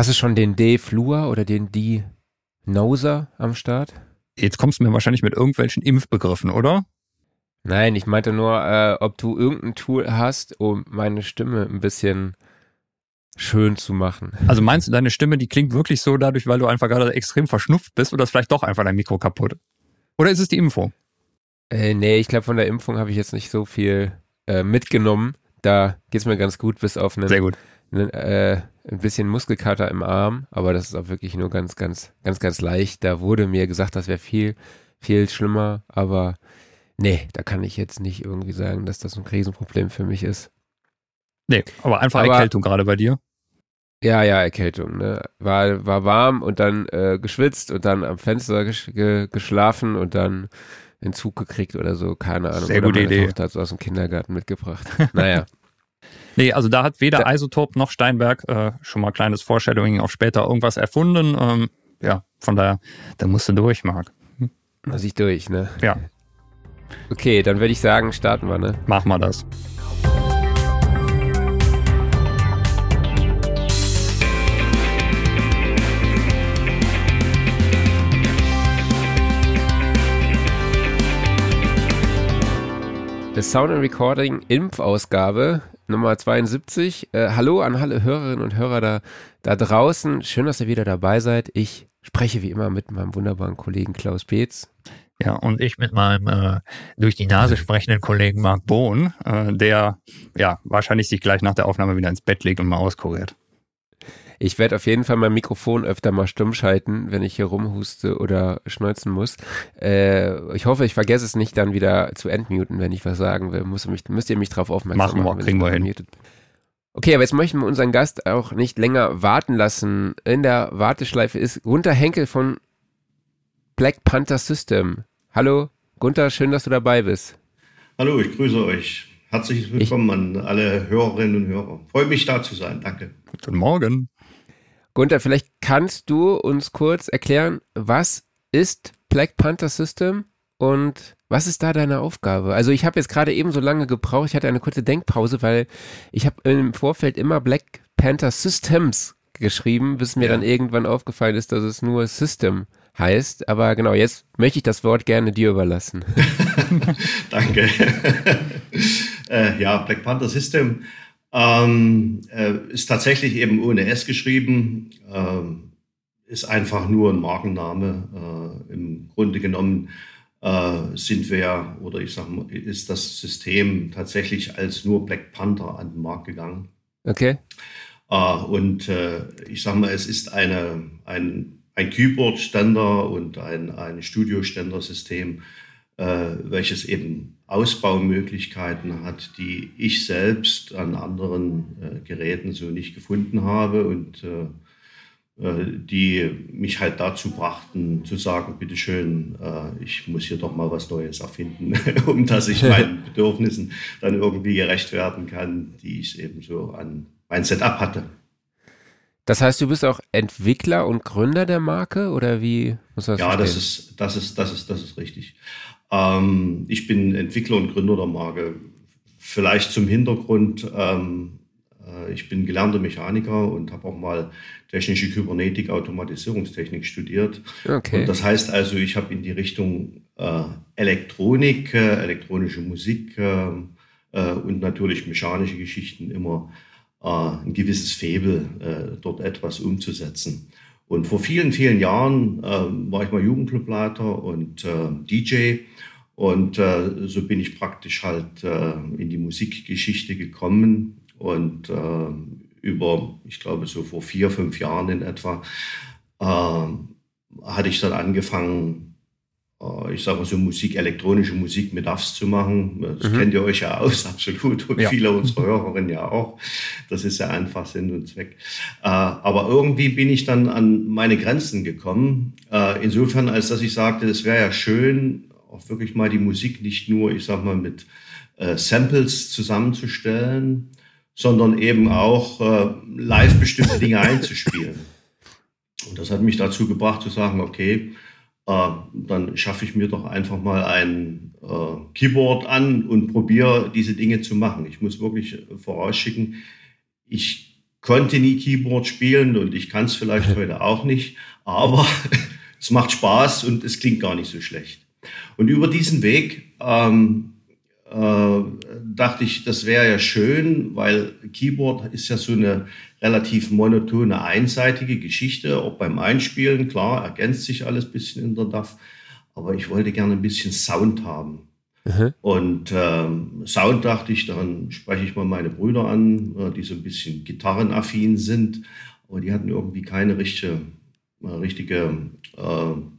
Hast du schon den D-Flur oder den D-Noser am Start? Jetzt kommst du mir wahrscheinlich mit irgendwelchen Impfbegriffen, oder? Nein, ich meinte nur, äh, ob du irgendein Tool hast, um meine Stimme ein bisschen schön zu machen. Also meinst du, deine Stimme, die klingt wirklich so dadurch, weil du einfach gerade extrem verschnupft bist oder ist vielleicht doch einfach dein Mikro kaputt? Oder ist es die Impfung? Äh, nee, ich glaube, von der Impfung habe ich jetzt nicht so viel äh, mitgenommen. Da geht es mir ganz gut, bis auf einen, Sehr gut. Einen äh, ein bisschen Muskelkater im Arm, aber das ist auch wirklich nur ganz, ganz, ganz, ganz leicht. Da wurde mir gesagt, das wäre viel, viel schlimmer, aber nee, da kann ich jetzt nicht irgendwie sagen, dass das ein Riesenproblem für mich ist. Nee, aber einfach Aber- Erkältung gerade bei dir. Ja, ja, Erkältung, ne? War, war warm und dann äh, geschwitzt und dann am Fenster gesch ge geschlafen und dann einen Zug gekriegt oder so, keine Ahnung. Sehr gute Idee. Tochter hat aus dem Kindergarten mitgebracht. naja. Nee, also da hat weder Da- Isotop noch Steinberg äh, schon mal kleines Foreshadowing auf später irgendwas erfunden. Ähm, ja, von daher, da musst du durch, Marc. Muss ich durch, ne? Ja, Okay, dann würde ich sagen, starten wir, ne? mach mal das. Das Sound and Recording Impfausgabe Nummer 72. Äh, hallo an alle Hörerinnen und Hörer da, da draußen. Schön, dass ihr wieder dabei seid. Ich spreche wie immer mit meinem wunderbaren Kollegen Klaus Beetz. Ja, und ich mit meinem äh, durch die Nase sprechenden Kollegen Marc Bohn, äh, der ja wahrscheinlich sich gleich nach der Aufnahme wieder ins Bett legt und mal auskuriert. Ich werde auf jeden Fall mein Mikrofon öfter mal stumm schalten, wenn ich hier rumhuste oder schneuzen muss. Äh, ich hoffe, ich vergesse es nicht dann wieder zu entmuten, wenn ich was sagen will. Muss mich, müsst ihr mich drauf aufmerksam Machen wir, machen. wenn kriegen ich wir hin. bin. Okay, aber jetzt möchten wir unseren Gast auch nicht länger warten lassen. In der Warteschleife ist Gunther Henkel von Black Panther System. Hallo, Gunther, schön, dass du dabei bist. Hallo, ich grüße euch. Herzlich willkommen an alle Hörerinnen und Hörer. Freue mich da zu sein. Danke. Guten Morgen. Gunther, vielleicht kannst du uns kurz erklären, was ist Black Panther System und was ist da deine Aufgabe? Also ich habe jetzt gerade eben so lange gebraucht, ich hatte eine kurze Denkpause, weil ich habe im Vorfeld immer Black Panther Systems geschrieben, bis mir Ja. dann irgendwann aufgefallen ist, dass es nur System heißt. Aber genau, jetzt möchte ich das Wort gerne dir überlassen. Danke. äh, ja, Black Panther System ähm, äh, ist tatsächlich eben ohne S geschrieben. Ähm, ist einfach nur ein Markenname. Äh, Im Grunde genommen äh, sind wir oder ich sag mal, ist das System tatsächlich als nur Black Panther an den Markt gegangen. Okay? Äh, und äh, ich sage mal, es ist eine, ein, ein Keyboard-Ständer und ein, ein Studio-Ständer-System, äh, welches eben Ausbaumöglichkeiten hat, die ich selbst an anderen äh, Geräten so nicht gefunden habe und äh, äh, die mich halt dazu brachten, zu sagen, bitteschön, äh, ich muss hier doch mal was Neues erfinden, um dass ich meinen Bedürfnissen dann irgendwie gerecht werden kann, die ich eben so an mein Setup hatte. Das heißt, du bist auch Entwickler und Gründer der Marke oder wie muss das Ja, das ist, das ist, das ist, das ist richtig. Ähm, ich bin Entwickler und Gründer der Marke. Vielleicht zum Hintergrund, ähm, äh, ich bin gelernter Mechaniker und habe auch mal technische Kybernetik, Automatisierungstechnik studiert. Okay. Und das heißt also, ich habe in die Richtung äh, Elektronik, äh, elektronische Musik äh, äh, und natürlich mechanische Geschichten immer äh, ein gewisses Faible, äh, dort etwas umzusetzen. Und vor vielen, vielen Jahren äh, war ich mal Jugendclubleiter und äh, DJ. Und äh, so bin ich praktisch halt äh, in die Musikgeschichte gekommen. Und äh, über, ich glaube, so vor vier, fünf Jahren in etwa, äh, hatte ich dann angefangen, ich sage mal so Musik, elektronische Musik mit DAFs zu machen. Das Mhm. kennt ihr euch ja aus, absolut. Und Ja. viele unserer Hörerinnen ja auch. Das ist ja einfach Sinn und Zweck. Äh, aber irgendwie bin ich dann an meine Grenzen gekommen. Äh, insofern, als dass ich sagte, es wäre ja schön, auch wirklich mal die Musik nicht nur, ich sag mal, mit äh, Samples zusammenzustellen, sondern eben auch äh, live bestimmte Dinge einzuspielen. Und das hat mich dazu gebracht zu sagen, okay, äh, dann schaffe ich mir doch einfach mal ein äh, Keyboard an und probiere diese Dinge zu machen. Ich muss wirklich vorausschicken, ich konnte nie Keyboard spielen und ich kann es vielleicht heute auch nicht, aber es macht Spaß und es klingt gar nicht so schlecht. Und über diesen Weg ähm, äh, dachte ich, das wäre ja schön, weil Keyboard ist ja so eine relativ monotone, einseitige Geschichte, auch beim Einspielen. Klar, ergänzt sich alles ein bisschen in der DAF, aber ich wollte gerne ein bisschen Sound haben. Mhm. Und ähm, Sound dachte ich, dann spreche ich mal meine Brüder an, äh, die so ein bisschen gitarrenaffin sind, aber die hatten irgendwie keine richtige richtige äh,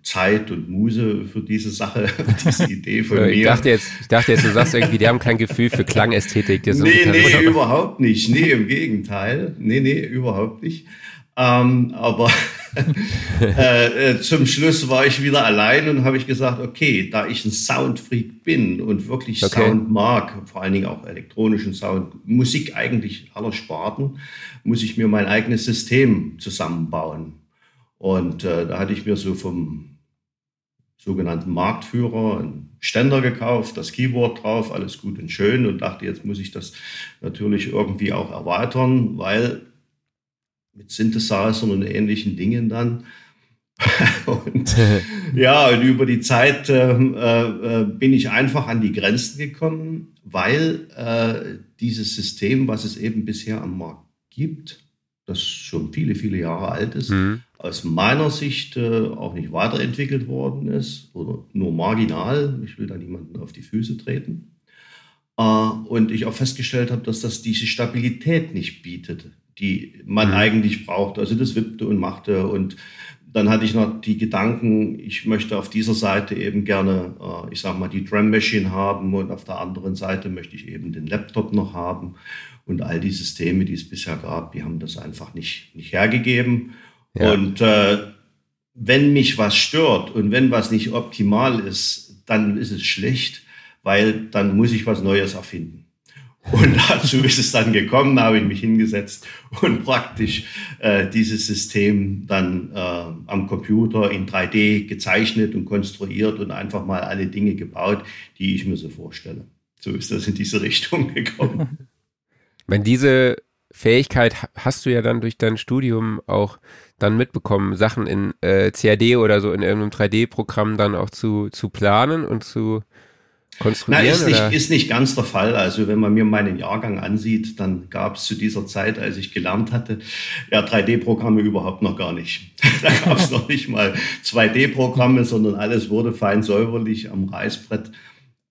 Zeit und Muse für diese Sache, diese Idee von ich mir. Dachte jetzt, ich dachte jetzt, du sagst irgendwie, die haben kein Gefühl für Klangästhetik. Nee, nee, überhaupt nicht. Nee, im Gegenteil. Nee, nee, überhaupt nicht. Ähm, aber äh, äh, zum Schluss war ich wieder allein und habe ich gesagt, okay, da ich ein Soundfreak bin und wirklich okay. Sound mag, vor allen Dingen auch elektronischen Sound, Musik eigentlich aller Sparten, muss ich mir mein eigenes System zusammenbauen. Und äh, da hatte ich mir so vom sogenannten Marktführer einen Ständer gekauft, das Keyboard drauf, alles gut und schön und dachte, jetzt muss ich das natürlich irgendwie auch erweitern, weil mit Synthesizern und ähnlichen Dingen dann. und ja, und über die Zeit äh, äh, bin ich einfach an die Grenzen gekommen, weil äh, dieses System, was es eben bisher am Markt gibt, das schon viele, viele Jahre alt ist, mhm. Aus meiner Sicht äh, auch nicht weiterentwickelt worden ist oder nur marginal. Ich will da niemanden auf die Füße treten. Äh, und ich auch festgestellt habe, dass das diese Stabilität nicht bietet, die man mhm. eigentlich braucht. Also das wippte und machte und dann hatte ich noch die Gedanken, ich möchte auf dieser Seite eben gerne, äh, ich sage mal, die Drum Machine haben und auf der anderen Seite möchte ich eben den Laptop noch haben. Und all die Systeme, die es bisher gab, die haben das einfach nicht, nicht hergegeben. Ja. Und äh, wenn mich was stört und wenn was nicht optimal ist, dann ist es schlecht, weil dann muss ich was Neues erfinden. Und dazu ist es dann gekommen, da habe ich mich hingesetzt und praktisch äh, dieses System dann äh, am Computer in 3D gezeichnet und konstruiert und einfach mal alle Dinge gebaut, die ich mir so vorstelle. So ist das in diese Richtung gekommen. Wenn diese Fähigkeit hast du ja dann durch dein Studium auch dann mitbekommen, Sachen in äh, CAD oder so in irgendeinem 3D-Programm dann auch zu, zu planen und zu konstruieren? Nein, ist nicht, ist nicht ganz der Fall. Also wenn man mir meinen Jahrgang ansieht, dann gab es zu dieser Zeit, als ich gelernt hatte, ja 3D-Programme überhaupt noch gar nicht. da gab es noch nicht mal 2D-Programme, sondern alles wurde fein säuberlich am Reißbrett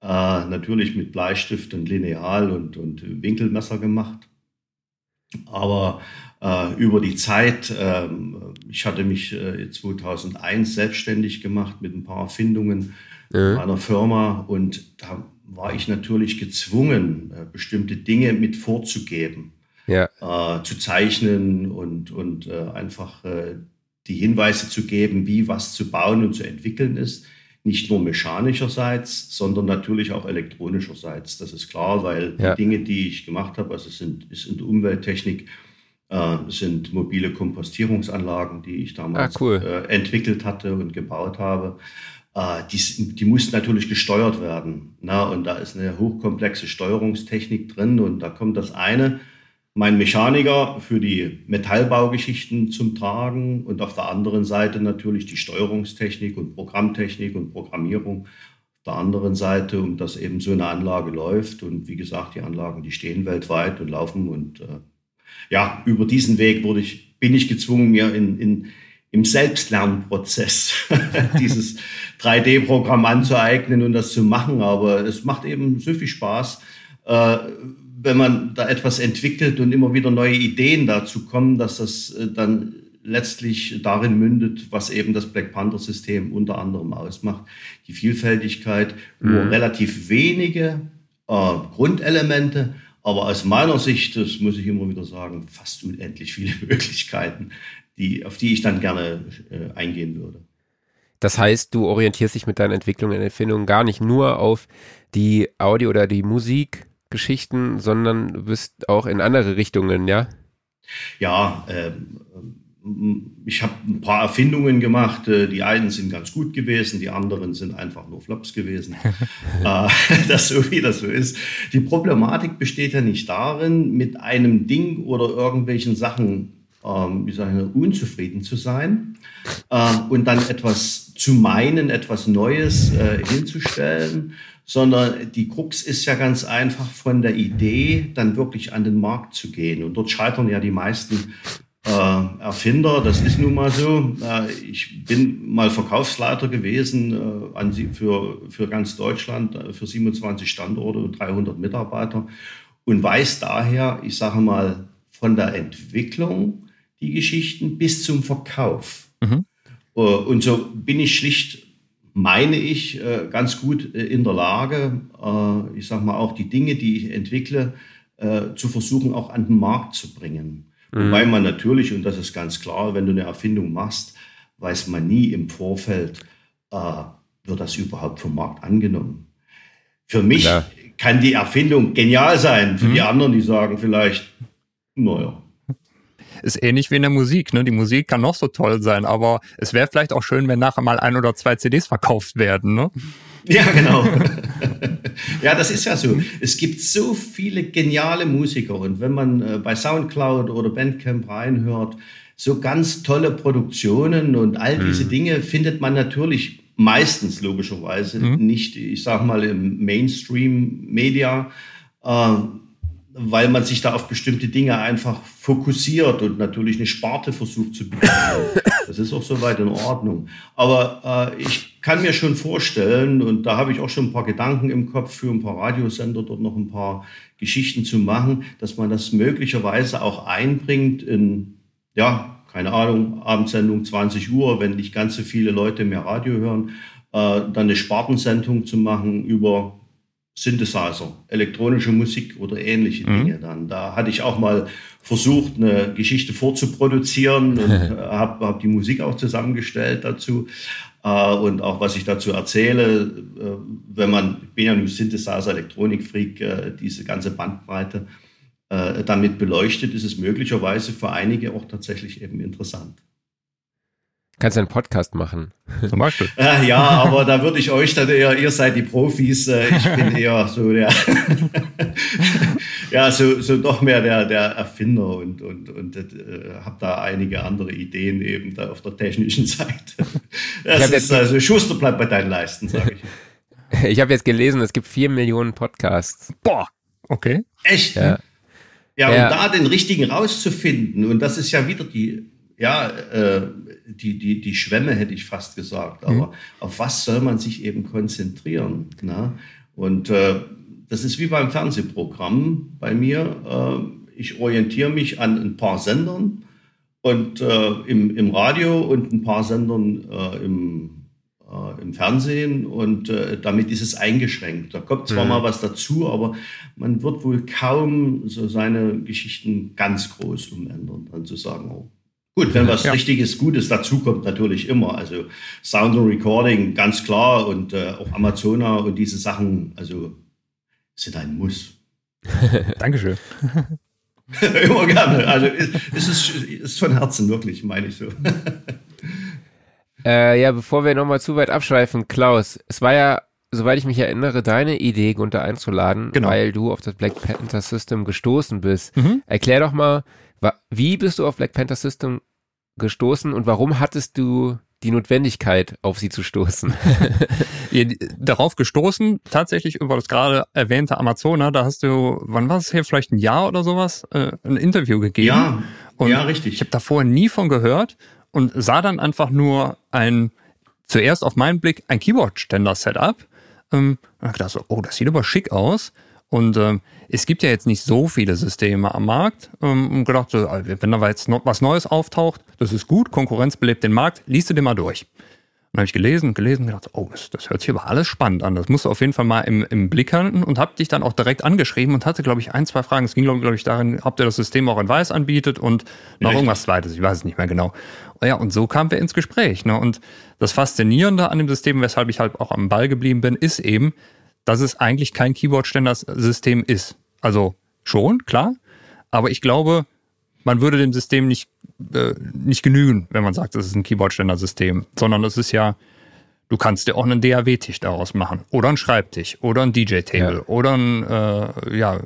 äh, natürlich mit Bleistift und Lineal und, und Winkelmesser gemacht. Aber äh, über die Zeit, äh, ich hatte mich äh, 2001 selbstständig gemacht mit ein paar Erfindungen ja. meiner Firma und da war ich natürlich gezwungen, äh, bestimmte Dinge mit vorzugeben, ja. Äh, zu zeichnen und, und einfach die Hinweise zu geben, wie was zu bauen und zu entwickeln ist nicht nur mechanischerseits, sondern natürlich auch elektronischerseits. Das ist klar, weil ja. die Dinge, die ich gemacht habe, also sind, ist in der Umwelttechnik, äh, sind mobile Kompostierungsanlagen, die ich damals ah, cool. äh, entwickelt hatte und gebaut habe. Äh, die, die mussten natürlich gesteuert werden. Na, und da ist eine hochkomplexe Steuerungstechnik drin und da kommt das eine mein Mechaniker für die Metallbaugeschichten zum Tragen und auf der anderen Seite natürlich die Steuerungstechnik und Programmtechnik und Programmierung. Auf der anderen Seite, um dass eben so eine Anlage läuft. Und wie gesagt, die Anlagen, die stehen weltweit und laufen. Und äh, ja, über diesen Weg wurde ich, bin ich gezwungen, mir in, in, im Selbstlernprozess dieses 3D-Programm anzueignen und das zu machen. Aber es macht eben so viel Spaß. Äh, wenn man da etwas entwickelt und immer wieder neue Ideen dazu kommen, dass das äh, dann letztlich darin mündet, was eben das Black Panther-System unter anderem ausmacht. Die Vielfältigkeit, mhm. nur relativ wenige äh, Grundelemente, aber aus meiner Sicht, das muss ich immer wieder sagen, fast unendlich viele Möglichkeiten, die, auf die ich dann gerne äh, eingehen würde. Das heißt, du orientierst dich mit deinen Entwicklungen und Erfindungen gar nicht nur auf die Audio oder die Musik, Geschichten, sondern du bist auch in andere Richtungen, ja? Ja, ähm, ich habe ein paar Erfindungen gemacht. Äh, die einen sind ganz gut gewesen, die anderen sind einfach nur Flops gewesen. Äh, das so wie das so ist. Die Problematik besteht ja nicht darin, mit einem Ding oder irgendwelchen Sachen ähm, wie sagen wir, unzufrieden zu sein äh, und dann etwas zu meinen, etwas Neues äh, hinzustellen, sondern die Krux ist ja ganz einfach von der Idee dann wirklich an den Markt zu gehen. Und dort scheitern ja die meisten äh, Erfinder. Das ist nun mal so. Äh, ich bin mal Verkaufsleiter gewesen äh, an, für, für ganz Deutschland, äh, für 27 Standorte und 300 Mitarbeiter und weiß daher, ich sage mal, von der Entwicklung die Geschichten bis zum Verkauf. Mhm. Äh, und so bin ich schlicht, meine ich, ganz gut in der Lage, ich sage mal, auch die Dinge, die ich entwickle, zu versuchen, auch an den Markt zu bringen. Mhm. Wobei man natürlich, und das ist ganz klar, wenn du eine Erfindung machst, weiß man nie im Vorfeld, äh, wird das überhaupt vom Markt angenommen. Für mich Klar. kann die Erfindung genial sein. Für mhm. die anderen, die sagen vielleicht, naja. Ist ähnlich wie in der Musik. Ne? Die Musik kann noch so toll sein, aber es wäre vielleicht auch schön, wenn nachher mal ein oder zwei CDs verkauft werden. Ne? Ja, genau. ja, das ist ja so. Es gibt so viele geniale Musiker und wenn man äh, bei Soundcloud oder Bandcamp reinhört, so ganz tolle Produktionen und all diese mhm. Dinge findet man natürlich meistens logischerweise mhm. nicht, ich sag mal, im Mainstream-Media. Äh, weil man sich da auf bestimmte Dinge einfach fokussiert und natürlich eine Sparte versucht zu bedienen. Das ist auch soweit in Ordnung. Aber äh, ich kann mir schon vorstellen, und da habe ich auch schon ein paar Gedanken im Kopf für ein paar Radiosender, dort noch ein paar Geschichten zu machen, dass man das möglicherweise auch einbringt in, ja, keine Ahnung, Abendsendung 20 Uhr, wenn nicht ganz so viele Leute mehr Radio hören, äh, dann eine Spartensendung zu machen über Synthesizer, elektronische Musik oder ähnliche mhm. Dinge dann. Da hatte ich auch mal versucht, eine Geschichte vorzuproduzieren und habe hab die Musik auch zusammengestellt dazu. Äh, und auch was ich dazu erzähle, äh, wenn man, ich bin ja nur Synthesizer, Elektronikfreak, äh, diese ganze Bandbreite äh, damit beleuchtet, ist es möglicherweise für einige auch tatsächlich eben interessant. Kannst du einen Podcast machen? Zum Beispiel. Äh, ja, aber da würde ich euch dann eher, ihr seid die Profis, äh, ich bin eher so der, ja, so, so doch mehr der, der Erfinder und, und, und äh, habe da einige andere Ideen eben da auf der technischen Seite. Das ist also, Schuster bleibt bei deinen Leisten, sage ich. Ich habe jetzt gelesen, es gibt vier Millionen Podcasts. Boah, okay. Echt? Ja. Ja, ja, um da den richtigen rauszufinden, und das ist ja wieder die, ja, äh, die, die, die Schwemme, hätte ich fast gesagt. Aber mhm. auf was soll man sich eben konzentrieren? Na? Und äh, das ist wie beim Fernsehprogramm bei mir. Äh, ich orientiere mich an ein paar Sendern und äh, im, im Radio und ein paar Sendern äh, im, im Fernsehen und damit ist es eingeschränkt. Da kommt zwar mhm. mal was dazu, aber man wird wohl kaum so seine Geschichten ganz groß umändern, dann zu sagen, oh, Gut, wenn was ja. richtiges, Gutes dazukommt, natürlich immer. Also Sound und Recording, ganz klar. Und äh, auch Amazona und diese Sachen, also sind ein Muss. Dankeschön. immer gerne. Also es ist, ist von Herzen wirklich, meine ich so. äh, ja, bevor wir nochmal zu weit abschweifen, Klaus, es war ja, soweit ich mich erinnere, deine Idee, Gunther einzuladen, genau. weil du auf das Black Panther System gestoßen bist. Mhm. Erklär doch mal, wie bist du auf Black Panther System gestoßen und warum hattest du die Notwendigkeit, auf sie zu stoßen? Darauf gestoßen, tatsächlich über das gerade erwähnte Amazona, da hast du, wann war es hier, vielleicht ein Jahr oder sowas, äh, ein Interview gegeben. Ja, und ja richtig. Ich habe davor nie von gehört und sah dann einfach nur ein, zuerst auf meinen Blick, ein Keyboard-Ständer-Setup. Ähm, und gedacht so, oh, das sieht aber schick aus. Und ähm, es gibt ja jetzt nicht so viele Systeme am Markt. Ähm, und gedacht, äh, wenn da jetzt noch was Neues auftaucht, das ist gut, Konkurrenz belebt den Markt, liest du den mal durch. Und dann habe ich gelesen und gelesen und gedacht, oh, das, das hört sich aber alles spannend an. Das musst du auf jeden Fall mal im, im Blick halten und habe dich dann auch direkt angeschrieben und hatte, glaube ich, ein, zwei Fragen. Es ging, glaube glaub ich, darin, ob ihr das System auch in Weiß anbietet und noch Richtig. irgendwas zweites, ich weiß es nicht mehr genau. Ja, und so kamen wir ins Gespräch. Ne? Und das Faszinierende an dem System, weshalb ich halt auch am Ball geblieben bin, ist eben, dass es eigentlich kein Keyboard-Ständer-System ist. Also schon, klar. Aber ich glaube, man würde dem System nicht, äh, nicht genügen, wenn man sagt, das ist ein Keyboard-Ständer-System, sondern es ist ja, du kannst dir auch einen DAW-Tisch daraus machen oder einen Schreibtisch oder ein DJ-Table ja. oder ein, äh, ja,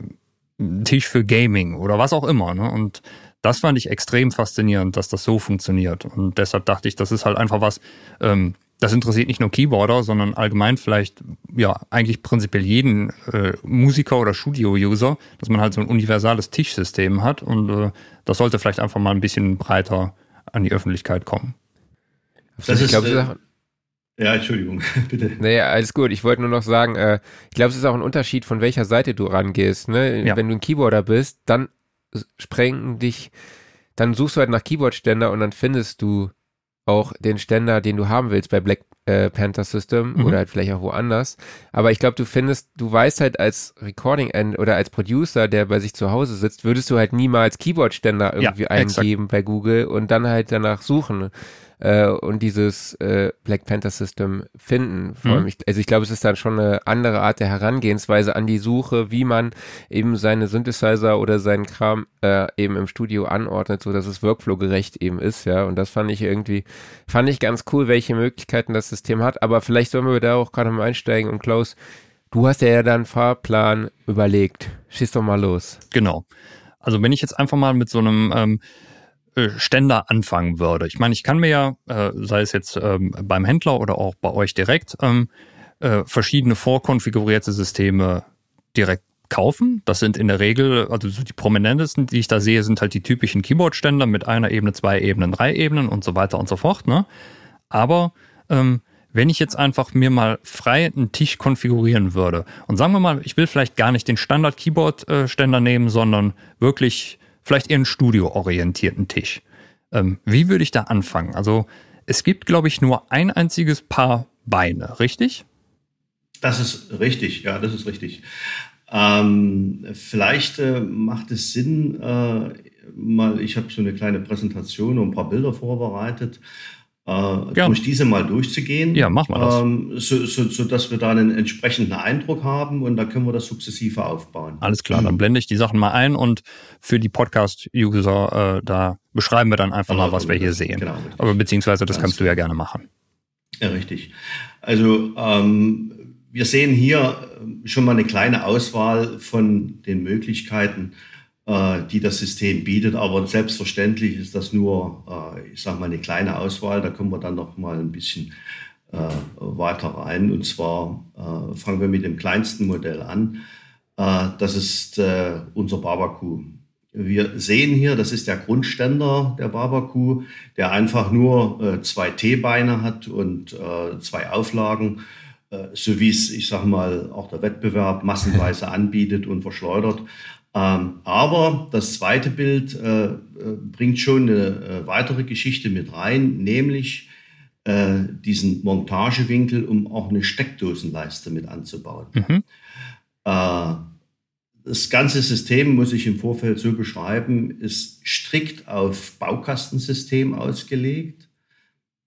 Tisch für Gaming oder was auch immer. Ne? Und das fand ich extrem faszinierend, dass das so funktioniert. Und deshalb dachte ich, das ist halt einfach was, ähm, das interessiert nicht nur Keyboarder, sondern allgemein vielleicht, ja, eigentlich prinzipiell jeden äh, Musiker oder Studio-User, dass man halt so ein universales Tischsystem hat und äh, das sollte vielleicht einfach mal ein bisschen breiter an die Öffentlichkeit kommen. Das ich glaube, äh, ja, Entschuldigung, bitte. Naja, alles gut. Ich wollte nur noch sagen, äh, ich glaube, es ist auch ein Unterschied, von welcher Seite du rangehst. Ne? Ja. Wenn du ein Keyboarder bist, dann sprengen dich, dann suchst du halt nach Keyboardständer und dann findest du auch den Ständer, den du haben willst bei Black äh, Panther System mhm. oder halt vielleicht auch woanders. Aber ich glaube, du findest, du weißt halt als Recording End oder als Producer, der bei sich zu Hause sitzt, würdest du halt niemals Keyboardständer irgendwie ja, eingeben bei Google und dann halt danach suchen äh, und dieses äh, Black Panther System finden. Mhm. ich, also ich glaube, es ist dann schon eine andere Art der Herangehensweise an die Suche, wie man eben seine Synthesizer oder seinen Kram äh, eben im Studio anordnet, so dass es workflow-gerecht eben ist, ja. Und das fand ich irgendwie, fand ich ganz cool, welche Möglichkeiten das System hat. Aber vielleicht sollen wir da auch gerade mal einsteigen und Klaus, du hast ja dann Fahrplan überlegt. Schieß doch mal los. Genau. Also wenn ich jetzt einfach mal mit so einem ähm, äh, Ständer anfangen würde. Ich meine, ich kann mir ja, äh, sei es jetzt ähm, beim Händler oder auch bei euch direkt, ähm, äh, verschiedene vorkonfigurierte Systeme direkt kaufen. Das sind in der Regel, also die prominentesten, die ich da sehe, sind halt die typischen Keyboard-Ständer mit einer Ebene, zwei Ebenen, drei Ebenen und so weiter und so fort. Ne? Aber ähm, wenn ich jetzt einfach mir mal frei einen Tisch konfigurieren würde und sagen wir mal, ich will vielleicht gar nicht den Standard-Keyboard-Ständer nehmen, sondern wirklich vielleicht eher einen studioorientierten Tisch. Ähm, wie würde ich da anfangen? Also es gibt, glaube ich, nur ein einziges Paar Beine, richtig? Das ist richtig, ja, das ist richtig. Ähm, vielleicht äh, macht es Sinn, äh, mal, ich habe so eine kleine Präsentation und ein paar Bilder vorbereitet, äh, durch diese mal durchzugehen. Ja, machen wir das. Ähm, so, so, so, dass wir da einen entsprechenden Eindruck haben und da können wir das sukzessive aufbauen. Alles klar, dann blende ich die Sachen mal ein und für die Podcast-User, äh, da beschreiben wir dann einfach mal, was wir hier sehen. Genau, Aber beziehungsweise das kannst du ja gerne machen. Ja, richtig. Also ähm, wir sehen hier schon mal eine kleine Auswahl von den Möglichkeiten, äh, die das System bietet. Aber selbstverständlich ist das nur, äh, ich sage mal, eine kleine Auswahl. Da kommen wir dann noch mal ein bisschen äh, weiter rein. Und zwar fangen wir mit dem kleinsten Modell an. das ist unser Barbaku. Wir sehen hier, das ist der Grundständer der Barbaku, der einfach nur zwei T-Beine hat und zwei Auflagen, so wie es, ich sage mal, auch der Wettbewerb massenweise anbietet und verschleudert. Ähm, aber das zweite Bild äh, äh, bringt schon eine äh, weitere Geschichte mit rein, nämlich diesen Montagewinkel, um auch eine Steckdosenleiste mit anzubauen. Mhm. Das ganze System, muss ich im Vorfeld so beschreiben, ist strikt auf Baukastensystem ausgelegt.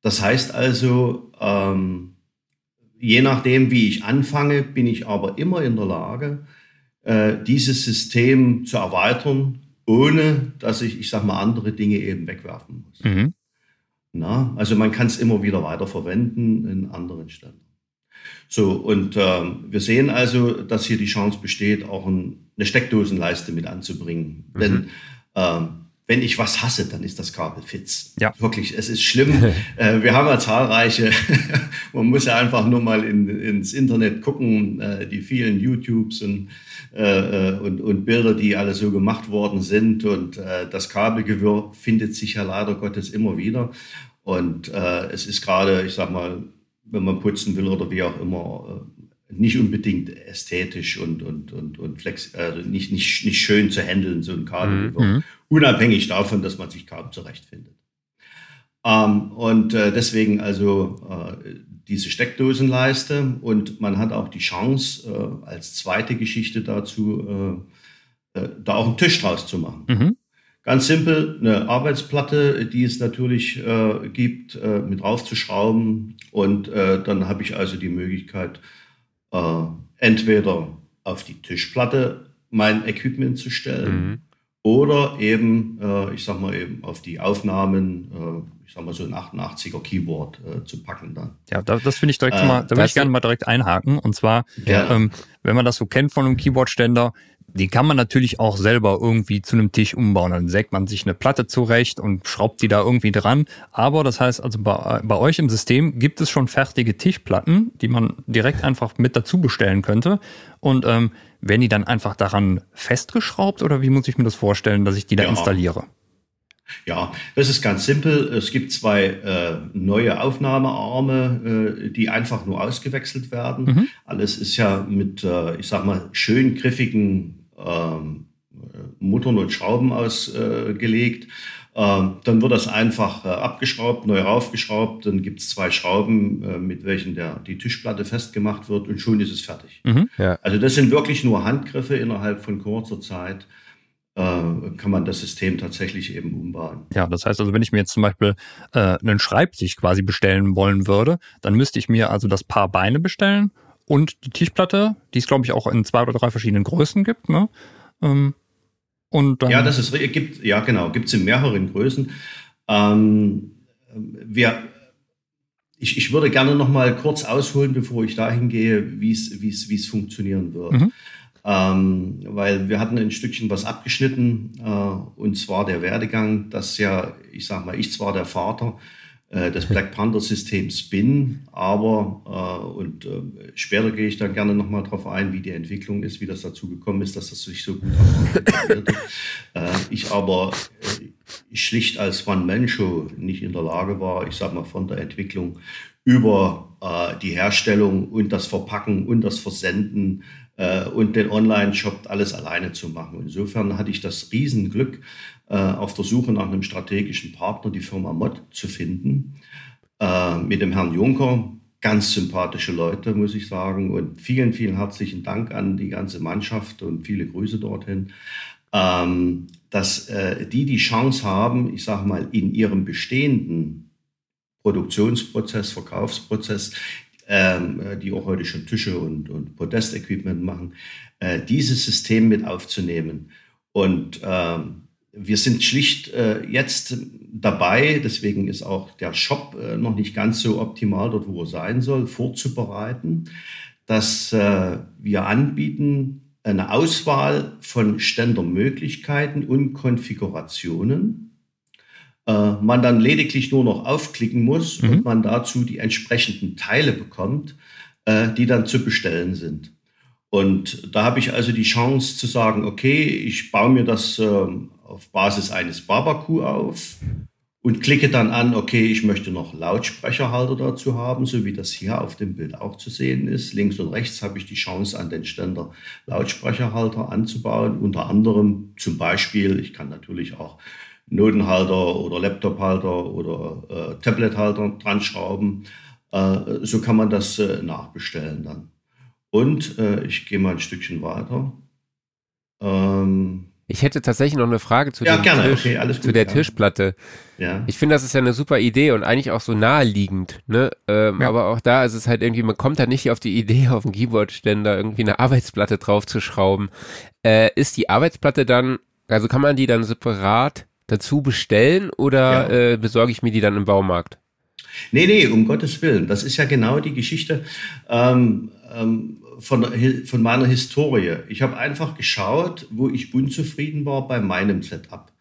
Das heißt also, ähm, je nachdem, wie ich anfange, bin ich aber immer in der Lage, dieses System zu erweitern, ohne dass ich, ich sag mal, andere Dinge eben wegwerfen muss. Mhm. Na, also man kann es immer wieder weiter verwenden in anderen Ständen. So, und ähm, wir sehen also, dass hier die Chance besteht, auch ein, eine Steckdosenleiste mit anzubringen. Mhm. Denn ähm, wenn ich was hasse, dann ist das Kabel Fitz. Ja. Wirklich, es ist schlimm. äh, wir haben ja zahlreiche, man muss ja einfach nur mal in, ins Internet gucken, äh, die vielen YouTubes und, äh, und, und Bilder, die alle so gemacht worden sind. Und das Kabelgewirr findet sich ja leider Gottes immer wieder. Und es ist gerade, ich sag mal, wenn man putzen will oder wie auch immer, nicht unbedingt ästhetisch und, und, und, und flex, also nicht, nicht, nicht schön zu handeln, so ein Kabel. Mhm. Unabhängig davon, dass man sich kaum zurechtfindet. Ähm, und äh, deswegen also äh, diese Steckdosenleiste und man hat auch die Chance, äh, als zweite Geschichte dazu, äh, äh, da auch einen Tisch draus zu machen. Mhm. Ganz simpel, eine Arbeitsplatte, die es natürlich äh, gibt, mit draufzuschrauben und dann habe ich also die Möglichkeit, äh, entweder auf die Tischplatte mein Equipment zu stellen mhm. Oder eben, äh, ich sag mal eben auf die Aufnahmen, äh, ich sag mal so ein 88er Keyboard äh, zu packen dann. Ja, das, das finde ich direkt mal, da würde ich gerne mal direkt einhaken. Und zwar, ähm, wenn man das so kennt von einem Keyboardständer, die kann man natürlich auch selber irgendwie zu einem Tisch umbauen. Dann sägt man sich eine Platte zurecht und schraubt die da irgendwie dran. Aber das heißt also, bei, bei euch im System gibt es schon fertige Tischplatten, die man direkt einfach mit dazu bestellen könnte. Und ähm, werden die dann einfach daran festgeschraubt oder wie muss ich mir das vorstellen, dass ich die da ja. installiere? Ja, das ist ganz simpel. Es gibt zwei äh, neue Aufnahmearme, äh, die einfach nur ausgewechselt werden. Mhm. Alles ist ja mit, äh, ich sag mal, schön griffigen ähm, Muttern und Schrauben ausgelegt. Ähm, dann wird das einfach äh, abgeschraubt, neu raufgeschraubt. Dann gibt es zwei Schrauben, äh, mit welchen der, die Tischplatte festgemacht wird und schon ist es fertig. Mhm, ja. Also das sind wirklich nur Handgriffe innerhalb von kurzer Zeit äh, kann man das System tatsächlich eben umbauen. Ja, das heißt also, wenn ich mir jetzt zum Beispiel äh, einen Schreibtisch quasi bestellen wollen würde, dann müsste ich mir also das Paar Beine bestellen und die Tischplatte, die es glaube ich auch in zwei oder drei verschiedenen Größen gibt. Ne? Ähm, und dann ja, das ist gibt ja genau, gibt es in mehreren Größen. Ähm, wir, ich, ich würde gerne noch mal kurz ausholen, bevor ich dahin gehe, wie es funktionieren wird. Mhm. Ähm, weil wir hatten ein Stückchen was abgeschnitten, äh, und zwar der Werdegang, dass ja, ich sag mal, ich zwar der Vater des Black Panther Systems bin, aber, äh, und äh, später gehe ich dann gerne nochmal drauf ein, wie die Entwicklung ist, wie das dazu gekommen ist, dass das sich so gut hat. Äh, ich aber äh, schlicht als One-Man-Show nicht in der Lage war, ich sag mal, von der Entwicklung über äh, die Herstellung und das Verpacken und das Versenden äh, und den Online-Shop alles alleine zu machen. Insofern hatte ich das Riesenglück, äh, auf der Suche nach einem strategischen Partner die Firma Mod zu finden. Äh, mit dem Herrn Juncker, ganz sympathische Leute, muss ich sagen. Und vielen, vielen herzlichen Dank an die ganze Mannschaft und viele Grüße dorthin. Ähm, dass äh, die die Chance haben, ich sage mal, in ihrem bestehenden Produktionsprozess, Verkaufsprozess ähm, äh, die auch heute schon Tische und, und Podest-Equipment machen, äh, dieses System mit aufzunehmen. Und ähm, wir sind schlicht äh, jetzt dabei, deswegen ist auch der Shop äh, noch nicht ganz so optimal dort, wo er sein soll, vorzubereiten, dass äh, wir anbieten eine Auswahl von Ständermöglichkeiten und Konfigurationen äh, man dann lediglich nur noch aufklicken muss mhm. und man dazu die entsprechenden Teile bekommt, äh, die dann zu bestellen sind. Und da habe ich also die Chance zu sagen, okay, ich baue mir das äh, auf Basis eines Barbaku auf und klicke dann an, okay, ich möchte noch Lautsprecherhalter dazu haben, so wie das hier auf dem Bild auch zu sehen ist. Links und rechts habe ich die Chance, an den Ständer Lautsprecherhalter anzubauen. Unter anderem zum Beispiel, ich kann natürlich auch Notenhalter oder Laptophalter oder äh, Tablethalter dran schrauben. Äh, so kann man das äh, nachbestellen dann. Und äh, ich gehe mal ein Stückchen weiter. Ähm, ich hätte tatsächlich noch eine Frage zu, ja, gerne. Tisch, okay, gut, zu der ja. Tischplatte. Ja. Ich finde, das ist ja eine super Idee und eigentlich auch so naheliegend. Ne? Ähm, ja. Aber auch da ist es halt irgendwie, man kommt halt nicht auf die Idee, auf dem Keyboardständer irgendwie eine Arbeitsplatte draufzuschrauben. Äh, ist die Arbeitsplatte dann, also kann man die dann separat dazu bestellen oder ja. äh, besorge ich mir die dann im Baumarkt? Nee, nee, um Gottes Willen. Das ist ja genau die Geschichte ähm, ähm, von, von meiner Historie. Ich habe einfach geschaut, wo ich unzufrieden war bei meinem Setup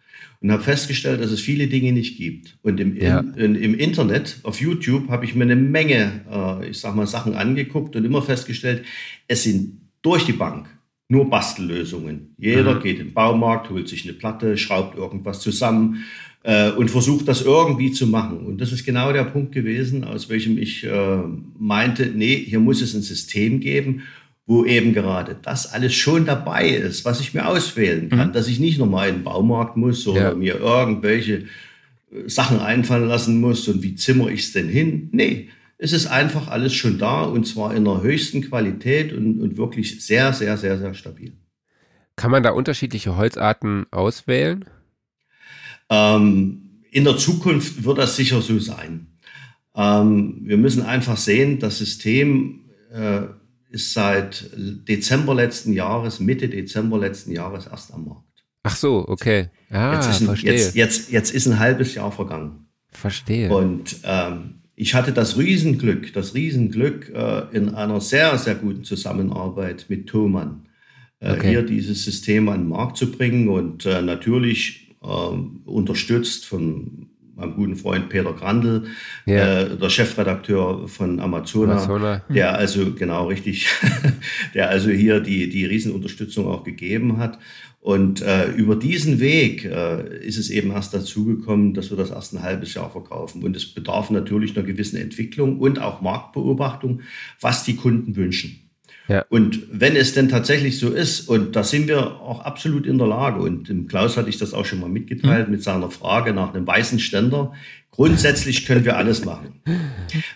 und habe festgestellt, dass es viele Dinge nicht gibt. Und im, ja. in, im Internet, auf YouTube, habe ich mir eine Menge, äh, ich sag mal, Sachen angeguckt und immer festgestellt, es sind durch die Bank nur Bastellösungen. Jeder mhm. geht in den Baumarkt, holt sich eine Platte, schraubt irgendwas zusammen äh, und versucht das irgendwie zu machen. Und das ist genau der Punkt gewesen, aus welchem ich äh, meinte, nee, hier muss es ein System geben, wo eben gerade das alles schon dabei ist, was ich mir auswählen kann, mhm. dass ich nicht nochmal in den Baumarkt muss oder ja. mir irgendwelche äh, Sachen einfallen lassen muss und wie zimmer ich es denn hin? Nee, es ist einfach alles schon da und zwar in der höchsten Qualität und, und wirklich sehr, sehr, sehr, sehr stabil. Kann man da unterschiedliche Holzarten auswählen? Ähm, in der Zukunft wird das sicher so sein. Ähm, wir müssen einfach sehen, das System äh, ist seit Dezember letzten Jahres, Mitte Dezember letzten Jahres erst am Markt. Ach so, okay. Ja, jetzt, ist ein, verstehe. Jetzt, jetzt, jetzt ist ein halbes Jahr vergangen. Verstehe. Und ähm, ich hatte das Riesenglück, das Riesenglück äh, in einer sehr, sehr guten Zusammenarbeit mit Thomann, äh, okay. hier dieses System an den Markt zu bringen und äh, natürlich unterstützt von meinem guten Freund Peter Grandl, yeah. äh, der Chefredakteur von Amazona, Amazona. der also genau richtig, der also hier die, die Riesenunterstützung auch gegeben hat. Und äh, über diesen Weg äh, ist es eben erst dazu gekommen, dass wir das erst ein halbes Jahr verkaufen. Und es bedarf natürlich einer gewissen Entwicklung und auch Marktbeobachtung, was die Kunden wünschen. Ja. Und wenn es denn tatsächlich so ist, und da sind wir auch absolut in der Lage, und dem Klaus hatte ich das auch schon mal mitgeteilt mhm. mit seiner Frage nach einem weißen Ständer, grundsätzlich können wir alles machen.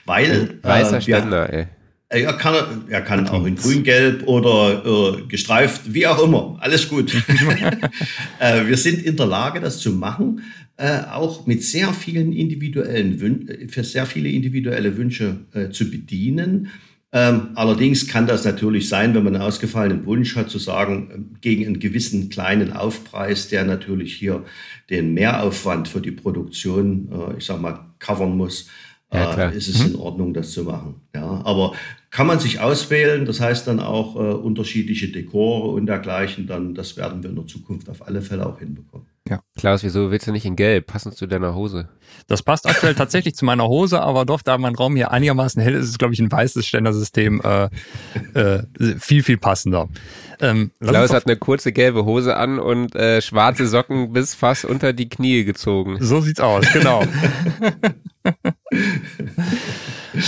Weil. Weißer äh, Ständer, ey. Er kann, er kann auch in grün-gelb oder äh, gestreift, wie auch immer. Alles gut. äh, wir sind in der Lage, das zu machen, äh, auch mit sehr vielen individuellen Wünschen, für sehr viele individuelle Wünsche äh, zu bedienen. Ähm, allerdings kann das natürlich sein, wenn man einen ausgefallenen Wunsch hat, zu sagen, ähm, gegen einen gewissen kleinen Aufpreis, der natürlich hier den Mehraufwand für die Produktion, äh, ich sag mal, covern muss, ja, äh, ist es mhm. in Ordnung, das zu machen. Ja, aber kann man sich auswählen, das heißt dann auch äh, unterschiedliche Dekore und dergleichen, dann das werden wir in der Zukunft auf alle Fälle auch hinbekommen. Ja. Klaus, wieso willst du nicht in Gelb? Passend zu deiner Hose? Das passt aktuell tatsächlich zu meiner Hose, aber doch, da mein Raum hier einigermaßen hell ist, ist glaube ich, ein weißes Ständersystem äh, äh, viel, viel passender. Ähm, Klaus hat eine kurze gelbe Hose an und äh, schwarze Socken bis fast unter die Knie gezogen. So sieht's aus, genau.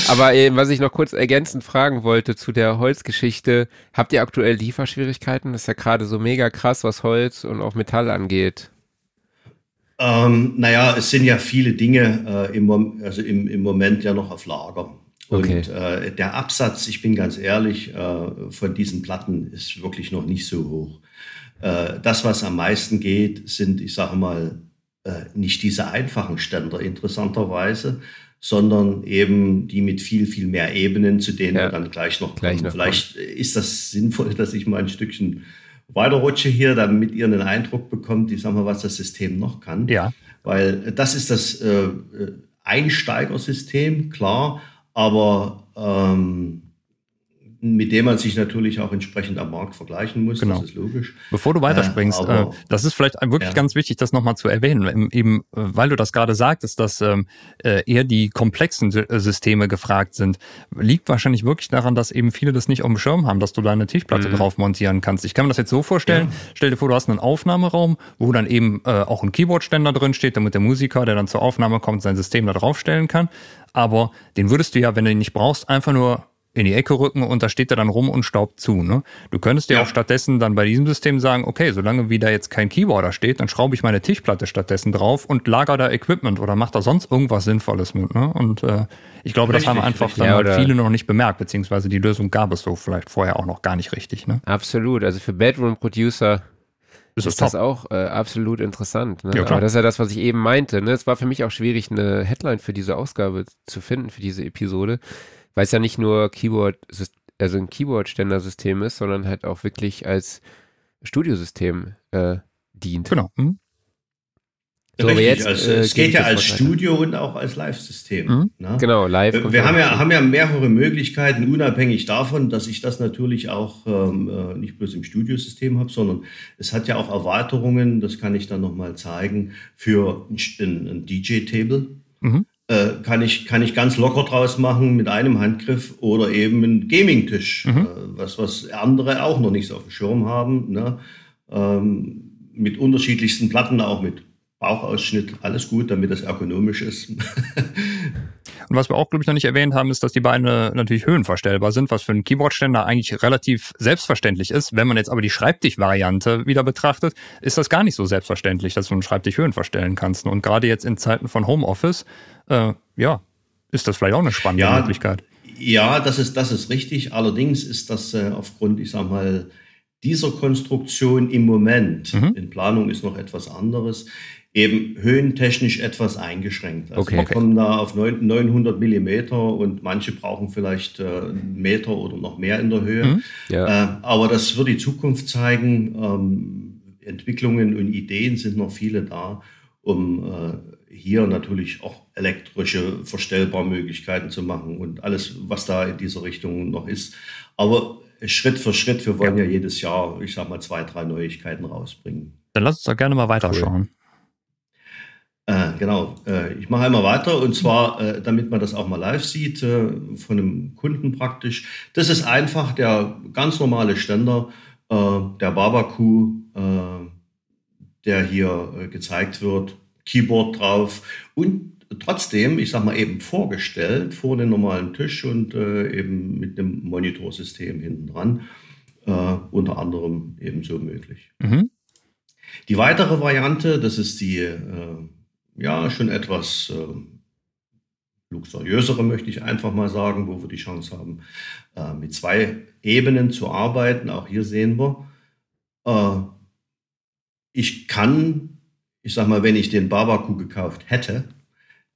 Aber äh, was ich noch kurz ergänzend fragen wollte zu der Holzgeschichte, habt ihr aktuell Lieferschwierigkeiten? Das ist ja gerade so mega krass, was Holz und auch Metall angeht. Ähm, naja, es sind ja viele Dinge äh, im, also im, im Moment ja noch auf Lager. Okay. Und äh, der Absatz, ich bin ganz ehrlich, äh, von diesen Platten ist wirklich noch nicht so hoch. Äh, das, was am meisten geht, sind, ich sage mal, äh, nicht diese einfachen Ständer interessanterweise, sondern eben die mit viel, viel mehr Ebenen, zu denen ja. wir dann gleich noch gleich kommen. Noch Vielleicht kommen. ist das sinnvoll, dass ich mal ein Stückchen weiterrutsche hier, damit ihr einen Eindruck bekommt, ich sag mal, was das System noch kann. Ja. Weil das ist das äh, Einsteigersystem, klar, aber ähm, mit dem man sich natürlich auch entsprechend am Markt vergleichen muss. Genau. Das ist logisch. Bevor du weiterspringst, äh, äh, das ist vielleicht wirklich ja. ganz wichtig, das nochmal zu erwähnen, eben weil du das gerade sagtest, dass ähm, äh, eher die komplexen äh, Systeme gefragt sind, liegt wahrscheinlich wirklich daran, dass eben viele das nicht auf dem Schirm haben, dass du da eine Tischplatte mhm. drauf montieren kannst. Ich kann mir das jetzt so vorstellen, ja. stell dir vor, du hast einen Aufnahmeraum, wo dann eben äh, auch ein Keyboardständer drin steht, damit der Musiker, der dann zur Aufnahme kommt, sein System da draufstellen kann. Aber den würdest du ja, wenn du ihn nicht brauchst, einfach nur in die Ecke rücken und da steht er dann rum und staubt zu. Ne? Du könntest ja. auch stattdessen dann bei diesem System sagen, okay, solange wie da jetzt kein Keyboarder steht, dann schraube ich meine Tischplatte stattdessen drauf und lager da Equipment oder mach da sonst irgendwas Sinnvolles mit. Ne? Und äh, ich glaube, richtig, das haben einfach dann ja, halt viele noch nicht bemerkt, beziehungsweise die Lösung gab es so vielleicht vorher auch noch gar nicht richtig. Ne? Absolut. Also für Bedroom-Producer ist, ist das auch äh, absolut interessant. Ne? Ja, Aber das ist ja das, was ich eben meinte. Ne? Es war für mich auch schwierig, eine Headline für diese Ausgabe zu finden, für diese Episode weil es ja nicht nur Keyboard, also ein Keyboard-Ständersystem ist, sondern halt auch wirklich als Studiosystem äh, dient. Genau. Mhm. So, Richtig, jetzt, also, äh, es geht ja als Studio und auch als Live-System. Mhm. Ne? Genau, live. Wir haben ja, haben ja mehrere Möglichkeiten, unabhängig davon, dass ich das natürlich auch ähm, äh, nicht bloß im Studiosystem habe, sondern es hat ja auch Erweiterungen, das kann ich dann nochmal zeigen, für ein, ein DJ-Table. Mhm. Äh, kann, ich, kann ich ganz locker draus machen mit einem Handgriff oder eben einen Gaming-Tisch, mhm. äh, was, was andere auch noch nicht so auf dem Schirm haben. Ne? Ähm, mit unterschiedlichsten Platten, auch mit Bauchausschnitt, alles gut, damit das ergonomisch ist. und was wir auch, glaube ich, noch nicht erwähnt haben, ist, dass die Beine natürlich höhenverstellbar sind, was für einen Keyboardständer eigentlich relativ selbstverständlich ist. Wenn man jetzt aber die Schreibtisch-Variante wieder betrachtet, ist das gar nicht so selbstverständlich, dass du einen Schreibtisch Höhen verstellen kannst. Und gerade jetzt in Zeiten von Homeoffice äh, ja, ist das vielleicht auch eine spannende ja, Möglichkeit. Ja, das ist, das ist richtig. Allerdings ist das äh, aufgrund, ich sag mal, dieser Konstruktion im Moment, mhm. in Planung ist noch etwas anderes, eben höhentechnisch etwas eingeschränkt. Also okay, wir okay. kommen da auf 900 Millimeter und manche brauchen vielleicht äh, einen Meter oder noch mehr in der Höhe. Mhm. Ja. Äh, aber das wird die Zukunft zeigen. Ähm, Entwicklungen und Ideen sind noch viele da, um äh, hier natürlich auch elektrische Verstellbarmöglichkeiten zu machen und alles, was da in dieser Richtung noch ist. Aber Schritt für Schritt, wir wollen ja, ja jedes Jahr, ich sag mal, zwei, drei Neuigkeiten rausbringen. Dann lass uns doch gerne mal weiterschauen. Cool. Äh, genau, äh, ich mache einmal weiter und zwar, äh, damit man das auch mal live sieht, äh, von einem Kunden praktisch. Das ist einfach der ganz normale Ständer, äh, der Babaku, äh, der hier gezeigt wird, Keyboard drauf und trotzdem, ich sag mal, eben vorgestellt vor den normalen Tisch und eben mit einem Monitorsystem hinten dran. unter anderem ebenso möglich. Mhm. Die weitere Variante, das ist die ja schon etwas äh, luxuriösere, möchte ich einfach mal sagen, wo wir die Chance haben, äh, mit zwei Ebenen zu arbeiten. Auch hier sehen wir, äh, ich kann, ich sag mal, wenn ich den Babaku gekauft hätte,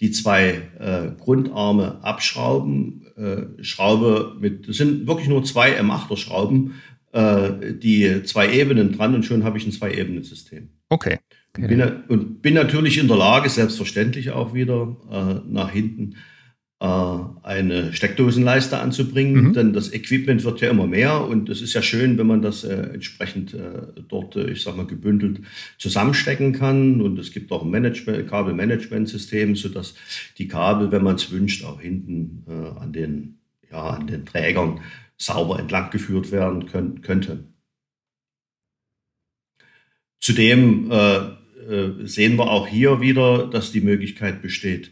die zwei äh, Grundarme abschrauben, äh, Schraube mit, das sind wirklich nur zwei M8er Schrauben, äh, die zwei Ebenen dran und schon habe ich ein Zwei-Ebenen-System. Okay. Okay. Bin, und bin natürlich in der Lage, selbstverständlich auch wieder äh, nach hinten äh, eine Steckdosenleiste anzubringen, mhm. denn das Equipment wird ja immer mehr und es ist ja schön, wenn man das äh, entsprechend äh, dort, äh, ich sag mal, gebündelt zusammenstecken kann und es gibt auch ein Management, Kabelmanagementsystem, sodass die Kabel, wenn man es wünscht, auch hinten äh, an den, ja, an den Trägern sauber entlang geführt werden können, könnte. Zudem äh, sehen wir auch hier wieder, dass die Möglichkeit besteht,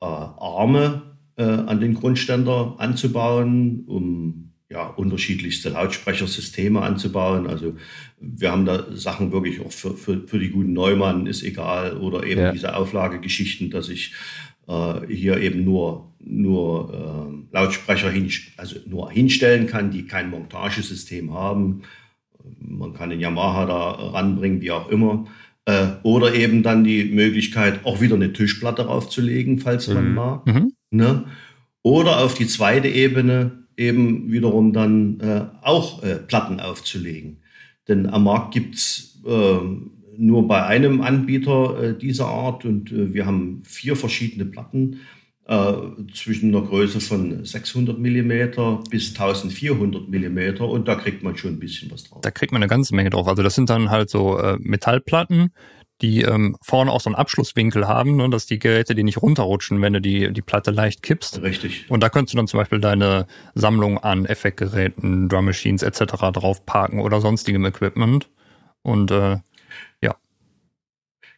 äh, Arme äh, an den Grundständer anzubauen, um ja, unterschiedlichste Lautsprechersysteme anzubauen. Also wir haben da Sachen wirklich auch für, für, für die guten Neumann ist egal oder eben ja. diese Auflagegeschichten, dass ich äh, hier eben nur, nur äh, Lautsprecher hin, also nur hinstellen kann, die kein Montagesystem haben. Man kann den Yamaha da ranbringen, wie auch immer. Äh, oder eben dann die Möglichkeit, auch wieder eine Tischplatte draufzulegen, falls mhm. man mag. Mhm. Ne? Oder auf die zweite Ebene eben wiederum dann äh, auch äh, Platten aufzulegen. Denn am Markt gibt's äh, nur bei einem Anbieter äh, dieser Art und äh, wir haben vier verschiedene Platten äh, zwischen einer Größe von 600 mm bis 1400 mm und da kriegt man schon ein bisschen was drauf. Da kriegt man eine ganze Menge drauf. Also das sind dann halt so äh, Metallplatten, die ähm, vorne auch so einen Abschlusswinkel haben, ne, dass die Geräte die nicht runterrutschen, wenn du die, die Platte leicht kippst. Richtig. Und da könntest du dann zum Beispiel deine Sammlung an Effektgeräten, Drum Machines etc. drauf parken oder sonstigem Equipment. Und äh,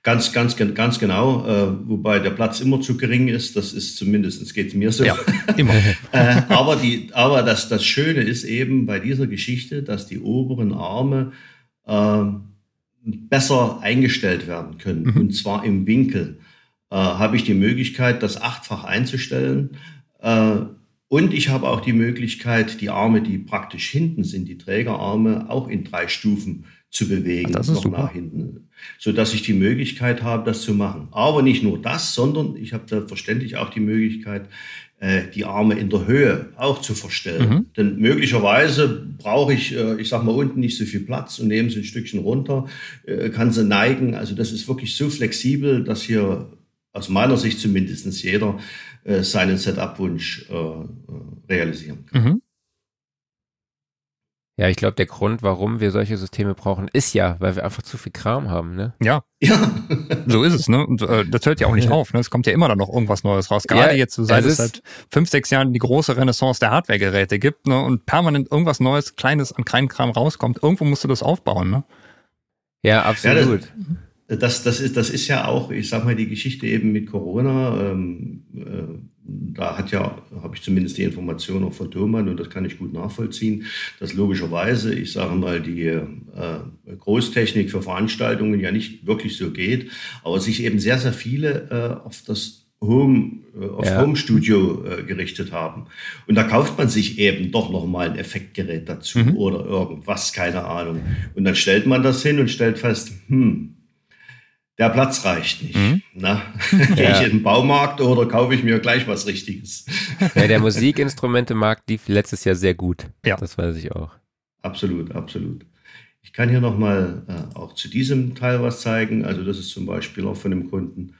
Ganz, ganz, ganz genau. Äh, wobei der Platz immer zu gering ist. Das ist zumindest, es geht mir so. Ja, immer. äh, aber die, aber das, das Schöne ist eben bei dieser Geschichte, dass die oberen Arme äh, besser eingestellt werden können. Mhm. Und zwar im Winkel. Äh, habe ich die Möglichkeit, das achtfach einzustellen. Äh, und ich habe auch die Möglichkeit, die Arme, die praktisch hinten sind, die Trägerarme, auch in drei Stufen zu bewegen, das ist noch super. nach hinten, so dass ich die Möglichkeit habe, das zu machen. Aber nicht nur das, sondern ich habe selbstverständlich auch die Möglichkeit, äh, die Arme in der Höhe auch zu verstellen. Mhm. Denn möglicherweise brauche ich, äh, ich sag mal, unten nicht so viel Platz und nehme sie ein Stückchen runter, äh, kann sie neigen. Also das ist wirklich so flexibel, dass hier aus meiner Sicht zumindest jeder seinen Setup-Wunsch realisieren kann. Mhm. Ja, ich glaube, der Grund, warum wir solche Systeme brauchen, ist ja, weil wir einfach zu viel Kram haben, ne? Ja. Ja. so ist es, ne? Und äh, das hört ja auch nicht auf, ne? Es kommt ja immer dann noch irgendwas Neues raus. Gerade ja, jetzt, seit es seit fünf, sechs Jahren die große Renaissance der Hardware-Geräte gibt, ne? Und permanent irgendwas Neues, Kleines an kleinen Kram rauskommt. Irgendwo musst du das aufbauen, ne? Ja, absolut. Ja, das, das, ist, das ist ja auch, ich sag mal, die Geschichte eben mit Corona. Ähm, äh, da hat ja, habe ich zumindest die Information auch von Thomann und das kann ich gut nachvollziehen, dass logischerweise, ich sage mal, die äh, Großtechnik für Veranstaltungen ja nicht wirklich so geht, aber sich eben sehr, sehr viele äh, auf das Home, äh, auf ja. Home Studio äh, gerichtet haben. Und da kauft man sich eben doch noch mal ein Effektgerät dazu mhm. oder irgendwas, keine Ahnung. Und dann stellt man das hin und stellt fest, hm, der Platz reicht nicht. Mhm. Na, gehe ja. ich in den Baumarkt oder kaufe ich mir gleich was Richtiges? Ja, der Musikinstrumentemarkt lief letztes Jahr sehr gut. Ja. Das weiß ich auch. Absolut, absolut. Ich kann hier nochmal äh, auch zu diesem Teil was zeigen. Also das ist zum Beispiel auch von dem Kunden,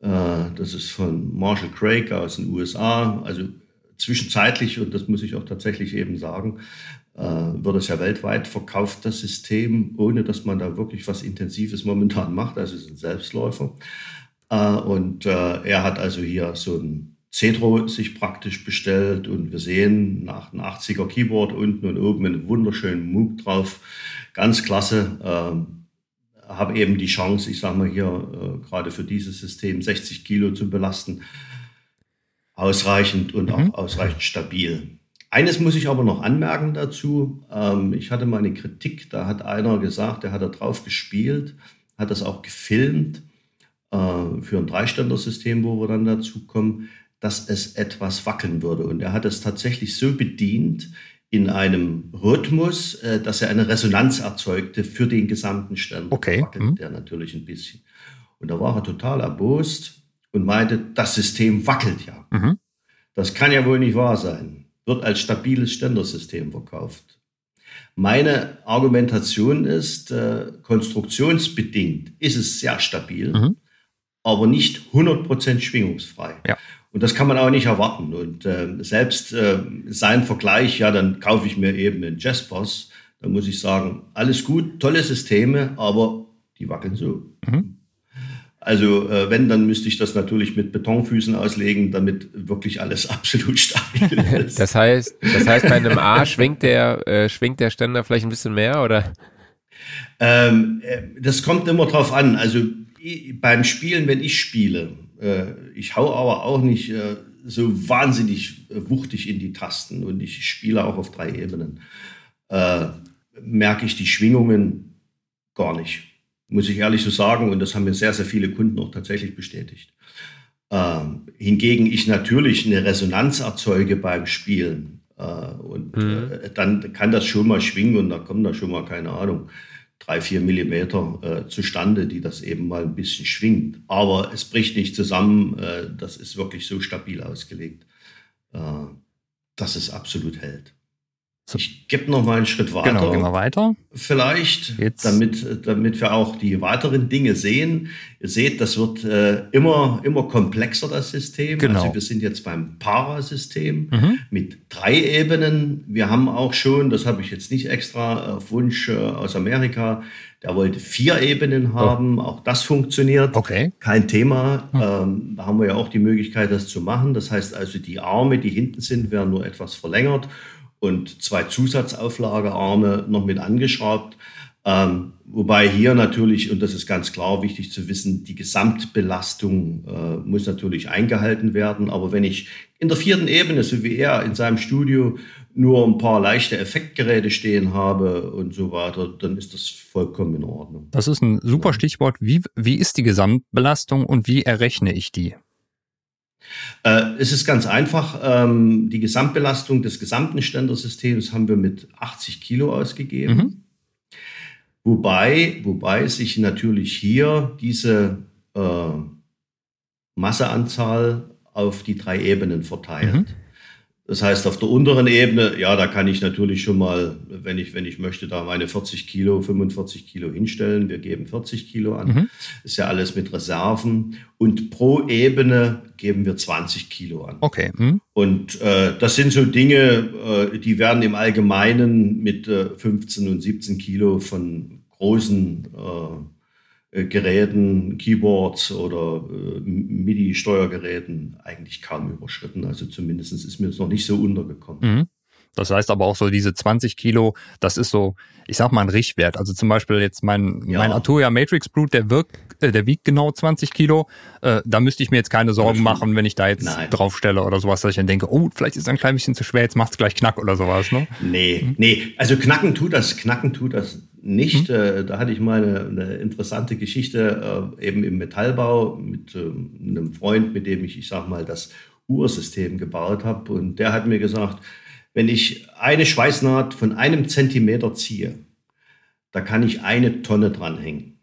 äh, das ist von Marshall Craig aus den USA. Also zwischenzeitlich, und das muss ich auch tatsächlich eben sagen, äh, wird es ja weltweit verkauft, das System, ohne dass man da wirklich was Intensives momentan macht. Also es ist ein Selbstläufer. Äh, und äh, er hat also hier so ein Cedro sich praktisch bestellt und wir sehen nach einem 80er Keyboard unten und oben einen wunderschönen Moog drauf. Ganz klasse. Ähm, habe eben die Chance, ich sage mal hier, äh, gerade für dieses System 60 Kilo zu belasten. Ausreichend und mhm. auch ausreichend stabil. Eines muss ich aber noch anmerken dazu. Ähm, ich hatte mal eine Kritik, da hat einer gesagt, der hat da drauf gespielt, hat das auch gefilmt äh, für ein Dreiständer-System, wo wir dann dazu kommen, dass es etwas wackeln würde. Und er hat es tatsächlich so bedient in einem Rhythmus, äh, dass er eine Resonanz erzeugte für den gesamten Ständer. Okay. Wackelt mhm. der natürlich ein bisschen. Und da war er total erbost und meinte, das System wackelt ja. Mhm. Das kann ja wohl nicht wahr sein wird als stabiles Ständersystem verkauft. Meine Argumentation ist, äh, konstruktionsbedingt ist es sehr stabil, mhm. Aber nicht 100% schwingungsfrei. Ja. Und das kann man auch nicht erwarten. Und äh, selbst äh, sein Vergleich, ja, dann kaufe ich mir eben einen Jaspers, da muss ich sagen, alles gut, tolle Systeme, aber die wackeln so. Mhm. Also äh, wenn, dann müsste ich das natürlich mit Betonfüßen auslegen, damit wirklich alles absolut stabil ist. das heißt, das heißt, bei einem A schwingt der, äh, schwingt der Ständer vielleicht ein bisschen mehr, oder? Ähm, äh, das kommt immer drauf an. Also beim Spielen, wenn ich spiele, äh, ich hau aber auch nicht äh, so wahnsinnig äh, wuchtig in die Tasten und ich spiele auch auf drei Ebenen, merke ich die Schwingungen gar nicht muss ich ehrlich so sagen. Und das haben mir sehr, sehr viele Kunden auch tatsächlich bestätigt. Ähm, hingegen ich natürlich eine Resonanz erzeuge beim Spielen. Äh, und mhm. äh, dann kann das schon mal schwingen und da kommen da schon mal, keine Ahnung, drei, vier Millimeter äh, zustande, die das eben mal ein bisschen schwingt. Aber es bricht nicht zusammen. Äh, das ist wirklich so stabil ausgelegt, äh, dass es absolut hält. Ich gebe noch mal einen Schritt weiter. Genau, gehen wir weiter. Vielleicht, Jetzt. Damit, damit wir auch die weiteren Dinge sehen. Ihr seht, das wird äh, immer, immer komplexer, das System. Genau. Also wir sind jetzt beim Parasystem mhm. mit drei Ebenen. Wir haben auch schon, das habe ich jetzt nicht extra auf Wunsch äh, aus Amerika, der wollte vier Ebenen oh. haben. Oh. Auch das funktioniert. Okay. Kein Thema. Mhm. Ähm, da haben wir ja auch die Möglichkeit, das zu machen. Das heißt also, die Arme, die hinten sind, werden nur etwas verlängert und zwei Zusatzauflagearme noch mit angeschraubt. Ähm, wobei hier natürlich, und das ist ganz klar wichtig zu wissen, die Gesamtbelastung äh, muss natürlich eingehalten werden. Aber wenn ich in der vierten Ebene, so wie er in seinem Studio, nur ein paar leichte Effektgeräte stehen habe und so weiter, dann ist das vollkommen in Ordnung. Das ist ein super Stichwort. Wie, wie ist die Gesamtbelastung und wie errechne ich die? Äh, es ist ganz einfach. Ähm, die Gesamtbelastung des gesamten Ständersystems haben wir mit 80 Kilo ausgegeben. Mhm. Wobei, wobei sich natürlich hier diese äh, Masseanzahl auf die drei Ebenen verteilt. Mhm. Das heißt, auf der unteren Ebene, ja, da kann ich natürlich schon mal, wenn ich, wenn ich möchte, da meine 40 Kilo, 45 Kilo hinstellen. Wir geben 40 Kilo an. Mhm. Ist ja alles mit Reserven. Und pro Ebene geben wir 20 Kilo an. Okay. Mhm. Und äh, das sind so Dinge, äh, die werden im Allgemeinen mit äh, 15 und 17 Kilo von großen äh, Geräten, Keyboards oder äh, MIDI-Steuergeräten eigentlich kaum überschritten. Also zumindest ist mir das noch nicht so untergekommen. Mhm. Das heißt aber auch so diese 20 Kilo, das ist so, ich sag mal ein Richtwert. Also zum Beispiel jetzt mein, ja. mein Arturia Matrix Brute, der wirkt, äh, der wiegt genau 20 Kilo. Äh, da müsste ich mir jetzt keine Sorgen machen, wenn ich da jetzt Nein. draufstelle oder sowas, dass ich dann denke, oh, vielleicht ist es ein klein bisschen zu schwer, jetzt macht's gleich knack oder sowas, ne? Nee, mhm. nee. Also knacken tut das, knacken tut das nicht. Mhm. Äh, da hatte ich mal eine, eine interessante Geschichte äh, eben im Metallbau mit äh, einem Freund, mit dem ich, ich sag mal, das Ursystem gebaut habe. Und der hat mir gesagt, wenn ich eine Schweißnaht von einem Zentimeter ziehe, da kann ich eine Tonne dranhängen.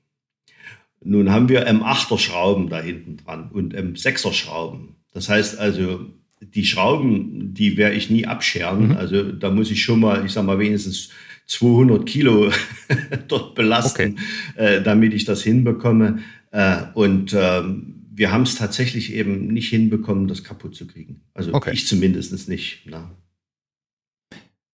Nun haben wir M8er Schrauben da hinten dran und M6er Schrauben. Das heißt also, die Schrauben, die werde ich nie abscheren. Mhm. Also da muss ich schon mal, ich sag mal, wenigstens 200 Kilo dort belasten, okay. äh, damit ich das hinbekomme. Äh, und ähm, wir haben es tatsächlich eben nicht hinbekommen, das kaputt zu kriegen. Also okay. ich zumindest nicht. Na.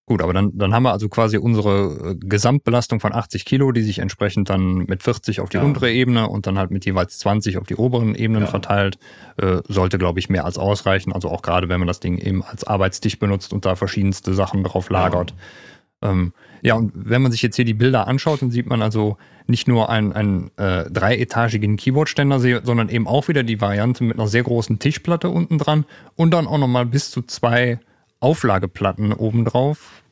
Gut, aber dann, dann haben wir also quasi unsere äh, Gesamtbelastung von 80 Kilo, die sich entsprechend dann mit 40 auf die ja. untere Ebene und dann halt mit jeweils 20 auf die oberen Ebenen ja. verteilt. Äh, sollte, glaube ich, mehr als ausreichen. Also auch gerade, wenn man das Ding eben als Arbeitstisch benutzt und da verschiedenste Sachen drauf lagert. Ja. Ähm, ja, und wenn man sich jetzt hier die Bilder anschaut, dann sieht man also nicht nur einen, einen äh, dreietagigen Keyboardständer, sondern eben auch wieder die Variante mit einer sehr großen Tischplatte unten dran und dann auch nochmal bis zu zwei Auflageplatten obendrauf.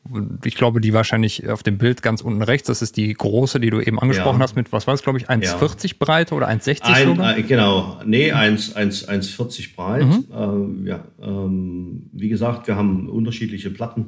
Ich glaube, die wahrscheinlich auf dem Bild ganz unten rechts, das ist die große, die du eben angesprochen ja. hast, mit, was war es, glaube ich, 1,40 ja. Breite oder 1,60 Ein, sogar? Äh, genau, nee, 1,40 breit. Mhm. Äh, ja, ähm, wie gesagt, wir haben unterschiedliche Platten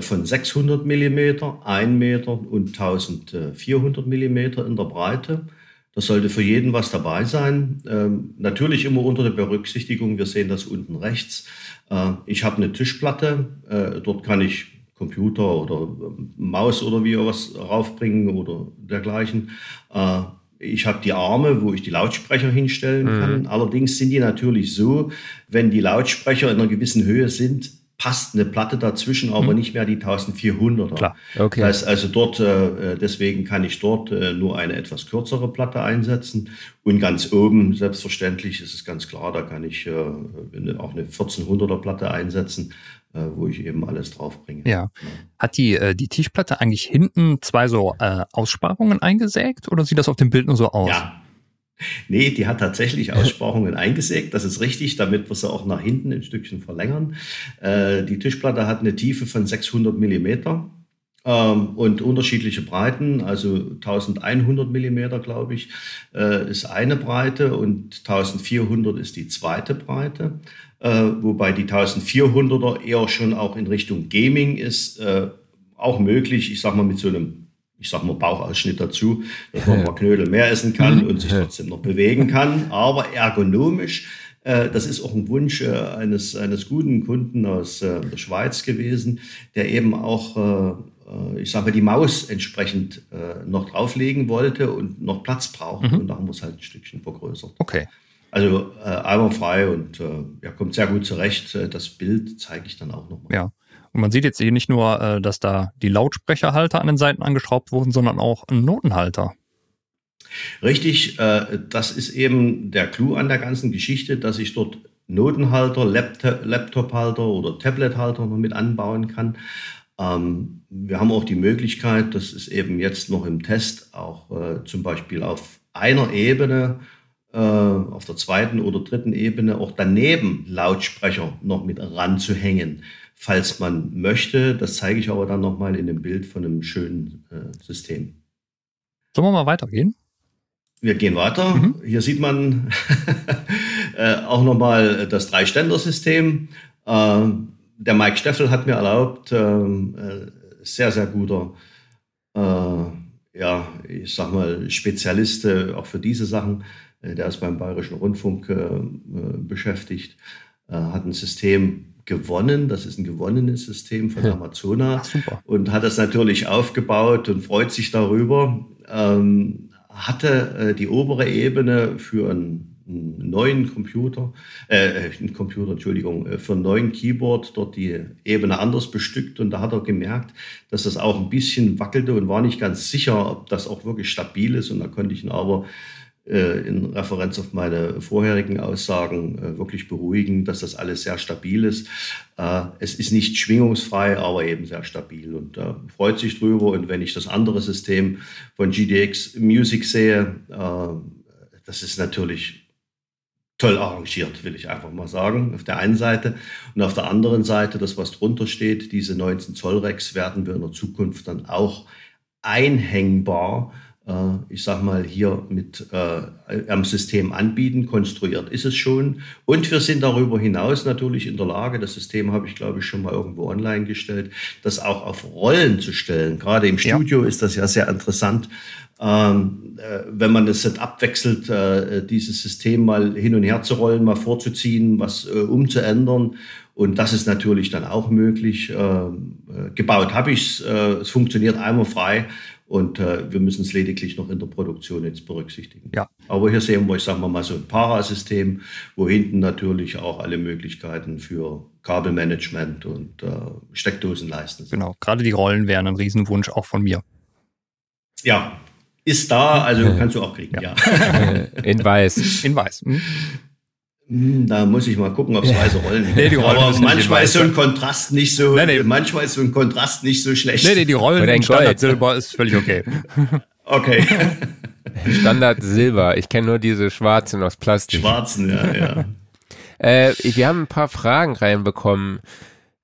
von 600 Millimeter, 1 Meter und 1400 Millimeter in der Breite. Das sollte für jeden was dabei sein. Ähm, natürlich immer unter der Berücksichtigung, wir sehen das unten rechts. Äh, ich habe eine Tischplatte, äh, dort kann ich Computer oder ähm, Maus oder wie was raufbringen oder dergleichen. Äh, ich habe die Arme, wo ich die Lautsprecher hinstellen kann. Mhm. Allerdings sind die natürlich so, wenn die Lautsprecher in einer gewissen Höhe sind, passt eine Platte dazwischen, aber mhm. nicht mehr die 1400er. Klar. Okay. Das heißt also dort, äh, deswegen kann ich dort äh, nur eine etwas kürzere Platte einsetzen. Und ganz oben, selbstverständlich, ist es ganz klar, da kann ich äh, auch eine 1400er Platte einsetzen, wo ich eben alles draufbringe. Ja. Hat die, die Tischplatte eigentlich hinten zwei so Aussparungen eingesägt oder sieht das auf dem Bild nur so aus? Ja, Nee, die hat tatsächlich Aussparungen eingesägt. Das ist richtig, damit wir sie auch nach hinten ein Stückchen verlängern. Äh, die Tischplatte hat eine Tiefe von 600 Millimeter ähm, und unterschiedliche Breiten. Also 1100 Millimeter, glaube ich, äh, ist eine Breite und 1400 ist die zweite Breite. Äh, wobei die 1400er eher schon auch in Richtung Gaming ist. Äh, auch möglich, ich sag mal, mit so einem ich sage mal Bauchausschnitt dazu, dass man mal Knödel mehr essen kann und sich trotzdem noch bewegen kann, aber ergonomisch. Äh, das ist auch ein Wunsch äh, eines, eines guten Kunden aus äh, der Schweiz gewesen, der eben auch, ich sage mal, die Maus entsprechend noch drauflegen wollte und noch Platz braucht. Mhm. Und da haben wir es halt ein Stückchen vergrößert. Okay. Also äh, einwandfrei und äh, ja, kommt sehr gut zurecht. Das Bild zeige ich dann auch nochmal. Ja. Und man sieht jetzt hier nicht nur, äh, dass da die Lautsprecherhalter an den Seiten angeschraubt wurden, sondern auch ein Notenhalter. Richtig, äh, das ist eben der Clou an der ganzen Geschichte, dass ich dort Notenhalter, Laptophalter oder Tablethalter noch mit anbauen kann. Ähm, wir haben auch die Möglichkeit, das ist eben jetzt noch im Test, auch äh, zum Beispiel auf einer Ebene, auf der zweiten oder dritten Ebene auch daneben Lautsprecher noch mit ranzuhängen falls man möchte. Das zeige ich aber dann nochmal in dem Bild von einem schönen äh, System. Sollen wir mal weitergehen? Wir gehen weiter. Mhm. Hier sieht man äh, auch nochmal das Drei-Ständer-System. Äh, der Mike Steffel hat mir erlaubt, ähm, äh, sehr, sehr guter, äh, ja, ich sag mal, Spezialist äh, auch für diese Sachen. der ist beim Bayerischen Rundfunk beschäftigt, hat ein System gewonnen. Das ist ein gewonnenes System von Amazona Ach, und hat das natürlich aufgebaut und freut sich darüber. Ähm, hatte äh, die obere Ebene für einen, einen neuen Computer, äh, einen Computer, Entschuldigung, äh, für einen neuen Keyboard dort die Ebene anders bestückt und da hat er gemerkt, dass das auch ein bisschen wackelte und war nicht ganz sicher, ob das auch wirklich stabil ist und da konnte ich ihn aber äh, in Referenz auf meine vorherigen Aussagen äh, wirklich beruhigen, dass das alles sehr stabil ist. Äh, es ist nicht schwingungsfrei, aber eben sehr stabil und freut sich drüber. Und wenn ich das andere System von GDX Music sehe, das ist natürlich toll arrangiert, will ich einfach mal sagen, auf der einen Seite. Und auf der anderen Seite, das, was drunter steht, diese 19 Zoll Rex werden wir in der Zukunft dann auch einhängbar äh, ich sag mal, hier mit äh, am System anbieten. Konstruiert ist es schon. Und wir sind darüber hinaus natürlich in der Lage, das System habe ich, glaube ich, schon mal irgendwo online gestellt, das auch auf Rollen zu stellen. Gerade im Studio ja. ist das ja sehr interessant. Ähm, äh, wenn man das Setup wechselt, äh, dieses System mal hin und her zu rollen, mal vorzuziehen, was äh, umzuändern. Und das ist natürlich dann auch möglich. Ähm, äh, gebaut habe ich es, äh, es funktioniert einwandfrei. Und äh, wir müssen es lediglich noch in der Produktion jetzt berücksichtigen. Ja. Aber hier sehen wir, ich sage mal, so ein Parasystem, wo hinten natürlich auch alle Möglichkeiten für Kabelmanagement und äh, Steckdosen leisten. Genau, gerade die Rollen wären ein Riesenwunsch auch von mir. Ja, ist da, also kannst du auch kriegen, ja. ja. In weiß. In weiß. Hm? Hm, da muss ich mal gucken, ob es weiße Rollen nee, die Rollen Aber manchmal ist so ein Kontrast nicht so, nee, nee. manchmal ist so ein Kontrast nicht so schlecht. Nee, nee, die Rollen in Standard Silber ist völlig okay. Okay. Standard Silber. Ich kenne nur diese schwarzen aus Plastik. Schwarzen, ja, ja. äh, wir haben ein paar Fragen reinbekommen,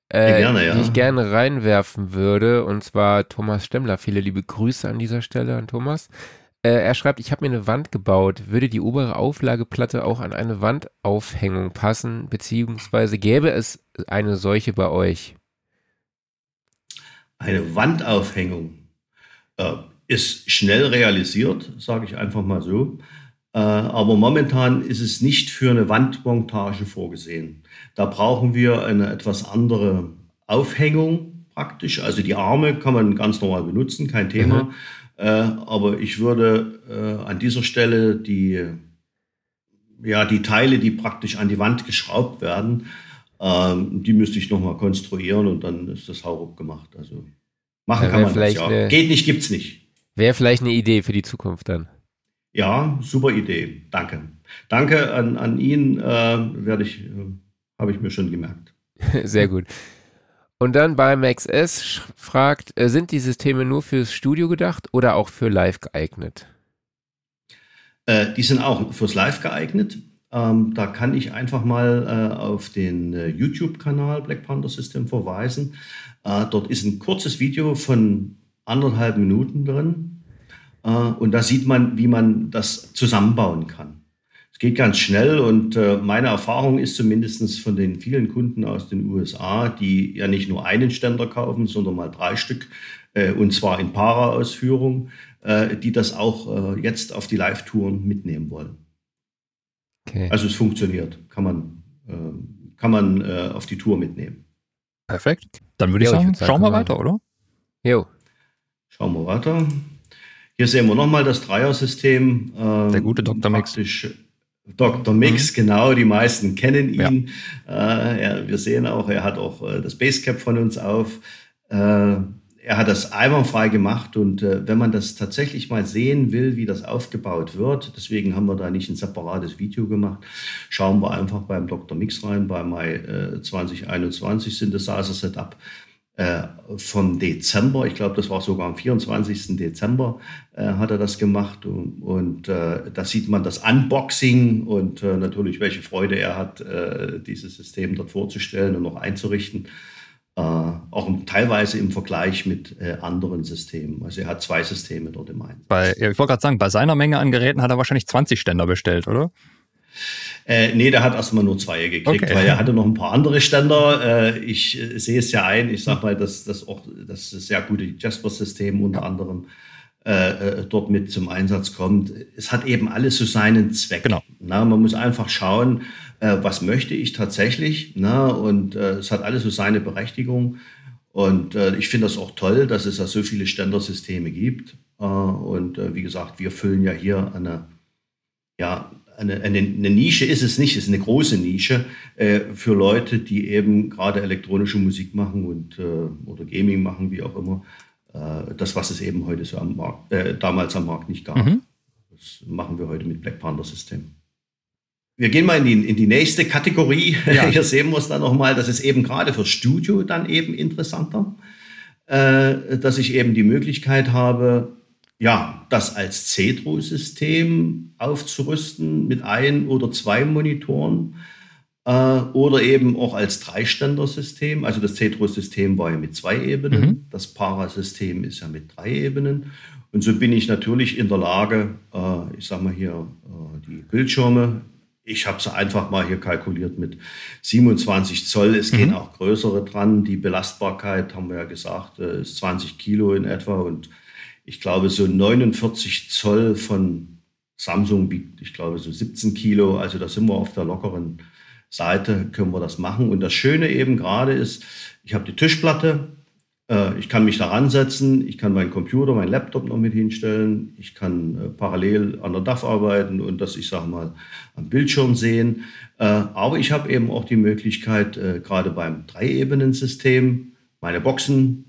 äh, gerne, ja. die ich gerne reinwerfen würde. Und zwar Thomas Stemmler. Viele liebe Grüße an dieser Stelle an Thomas. Äh, er schreibt, ich habe mir eine Wand gebaut. Würde die obere Auflageplatte auch an eine Wandaufhängung passen, beziehungsweise gäbe es eine solche bei euch? Eine Wandaufhängung äh, ist schnell realisiert, sage ich einfach mal so. Äh, aber momentan ist es nicht für eine Wandmontage vorgesehen. Da brauchen wir eine etwas andere Aufhängung praktisch. Also die Arme kann man ganz normal benutzen, kein Thema. Mhm. Äh, aber ich würde äh, an dieser Stelle die, ja, die Teile, die praktisch an die Wand geschraubt werden, ähm, die müsste ich nochmal konstruieren und dann ist das Hauruck gemacht. Also machen ja, kann man das ja. Eine, Geht nicht, gibt's nicht. Wäre vielleicht eine Idee für die Zukunft dann. Ja, super Idee. Danke. Danke an, an ihn, äh, werde ich, äh, habe ich mir schon gemerkt. Sehr gut. Und dann bei Max S fragt, äh, sind die Systeme nur fürs Studio gedacht oder auch für Live geeignet? Äh, die sind auch fürs Live geeignet. Ähm, da kann ich einfach mal äh, auf den äh, YouTube-Kanal Black Panther System verweisen. Äh, dort ist ein kurzes Video von anderthalb Minuten drin. Äh, und da sieht man, wie man das zusammenbauen kann. Es geht ganz schnell und äh, meine Erfahrung ist zumindest von den vielen Kunden aus den USA, die ja nicht nur einen Ständer kaufen, sondern mal drei Stück äh, und zwar in Para-Ausführung, äh, die das auch jetzt auf die Live-Touren mitnehmen wollen. Okay. Also es funktioniert, kann man, kann man auf die Tour mitnehmen. Perfekt. Dann würde ich sagen, ich schauen wir weiter, oder? Jo. Schauen wir weiter. Hier sehen wir nochmal das Dreier-System. Der gute Dr. Max. Dr. Mix, mhm. genau, die meisten kennen ihn. Ja. Äh, er, wir sehen auch, er hat auch äh, das Basecap von uns auf. Äh, er hat das einwandfrei gemacht und äh, wenn man das tatsächlich mal sehen will, wie das aufgebaut wird, deswegen haben wir da nicht ein separates Video gemacht, schauen wir einfach beim Dr. Mix rein, bei Mai 2021 Synthesizer Setup äh, vom Dezember. Ich glaube, das war sogar am 24. Dezember äh, hat er das gemacht. Und, und äh, da sieht man das Unboxing und äh, natürlich, welche Freude er hat, äh, dieses System dort vorzustellen und noch einzurichten. Äh, auch teilweise im Vergleich mit anderen Systemen. Also er hat zwei Systeme dort im Einsatz. Bei, ich wollte gerade sagen, bei seiner Menge an Geräten hat er wahrscheinlich 20 Ständer bestellt, oder? Äh, nee, der hat erstmal nur zwei gekriegt, okay. weil er hatte noch ein paar andere Ständer. Äh, ich äh, sehe es ja ein, ich sage mal, dass das auch das sehr gute Jasper-System unter anderem äh, äh, dort mit zum Einsatz kommt. Es hat eben alles so seinen Zweck. Genau. Na, man muss einfach schauen, äh, was möchte ich tatsächlich. Na, und es hat alles so seine Berechtigung. Und ich finde das auch toll, dass es ja so viele Ständersysteme gibt. und wie gesagt, wir füllen ja hier eine ja, eine, eine, eine, Nische ist es nicht, es ist eine große Nische äh, für Leute, die eben gerade elektronische Musik machen und, äh, oder Gaming machen, wie auch immer. Äh, das, was es eben heute so am Markt, äh, damals am Markt nicht gab. Mhm. Das machen wir heute mit Black Panther System. Wir gehen mal in die, in die nächste Kategorie. Ja. Hier sehen wir es dann nochmal, das ist eben gerade für Studio dann eben interessanter, äh, dass ich eben die Möglichkeit habe, ja, das als Cedro-System aufzurüsten mit ein oder zwei Monitoren. äh, oder eben auch als Dreiständersystem. Also das Cetro-System war ja mit zwei Ebenen, mhm. das Para-System ist ja mit drei Ebenen. Und so bin ich natürlich in der Lage, äh, ich sage mal hier, äh, die Bildschirme, ich habe es einfach mal hier kalkuliert mit 27 Zoll. Es mhm. gehen auch größere dran. Die Belastbarkeit, haben wir ja gesagt, äh, ist 20 Kilo in etwa. Und ich glaube, so 49 Zoll von Samsung wiegt, ich glaube, so 17 Kilo. Also da sind wir auf der lockeren Seite, können wir das machen. Und das Schöne eben gerade ist, ich habe die Tischplatte, äh, ich kann mich da ransetzen, ich kann meinen Computer, meinen Laptop noch mit hinstellen, ich kann äh, parallel an der DAF arbeiten und das, ich sage mal, am Bildschirm sehen. Äh, aber ich habe eben auch die Möglichkeit, gerade beim Drei-Ebenen-System, meine Boxen,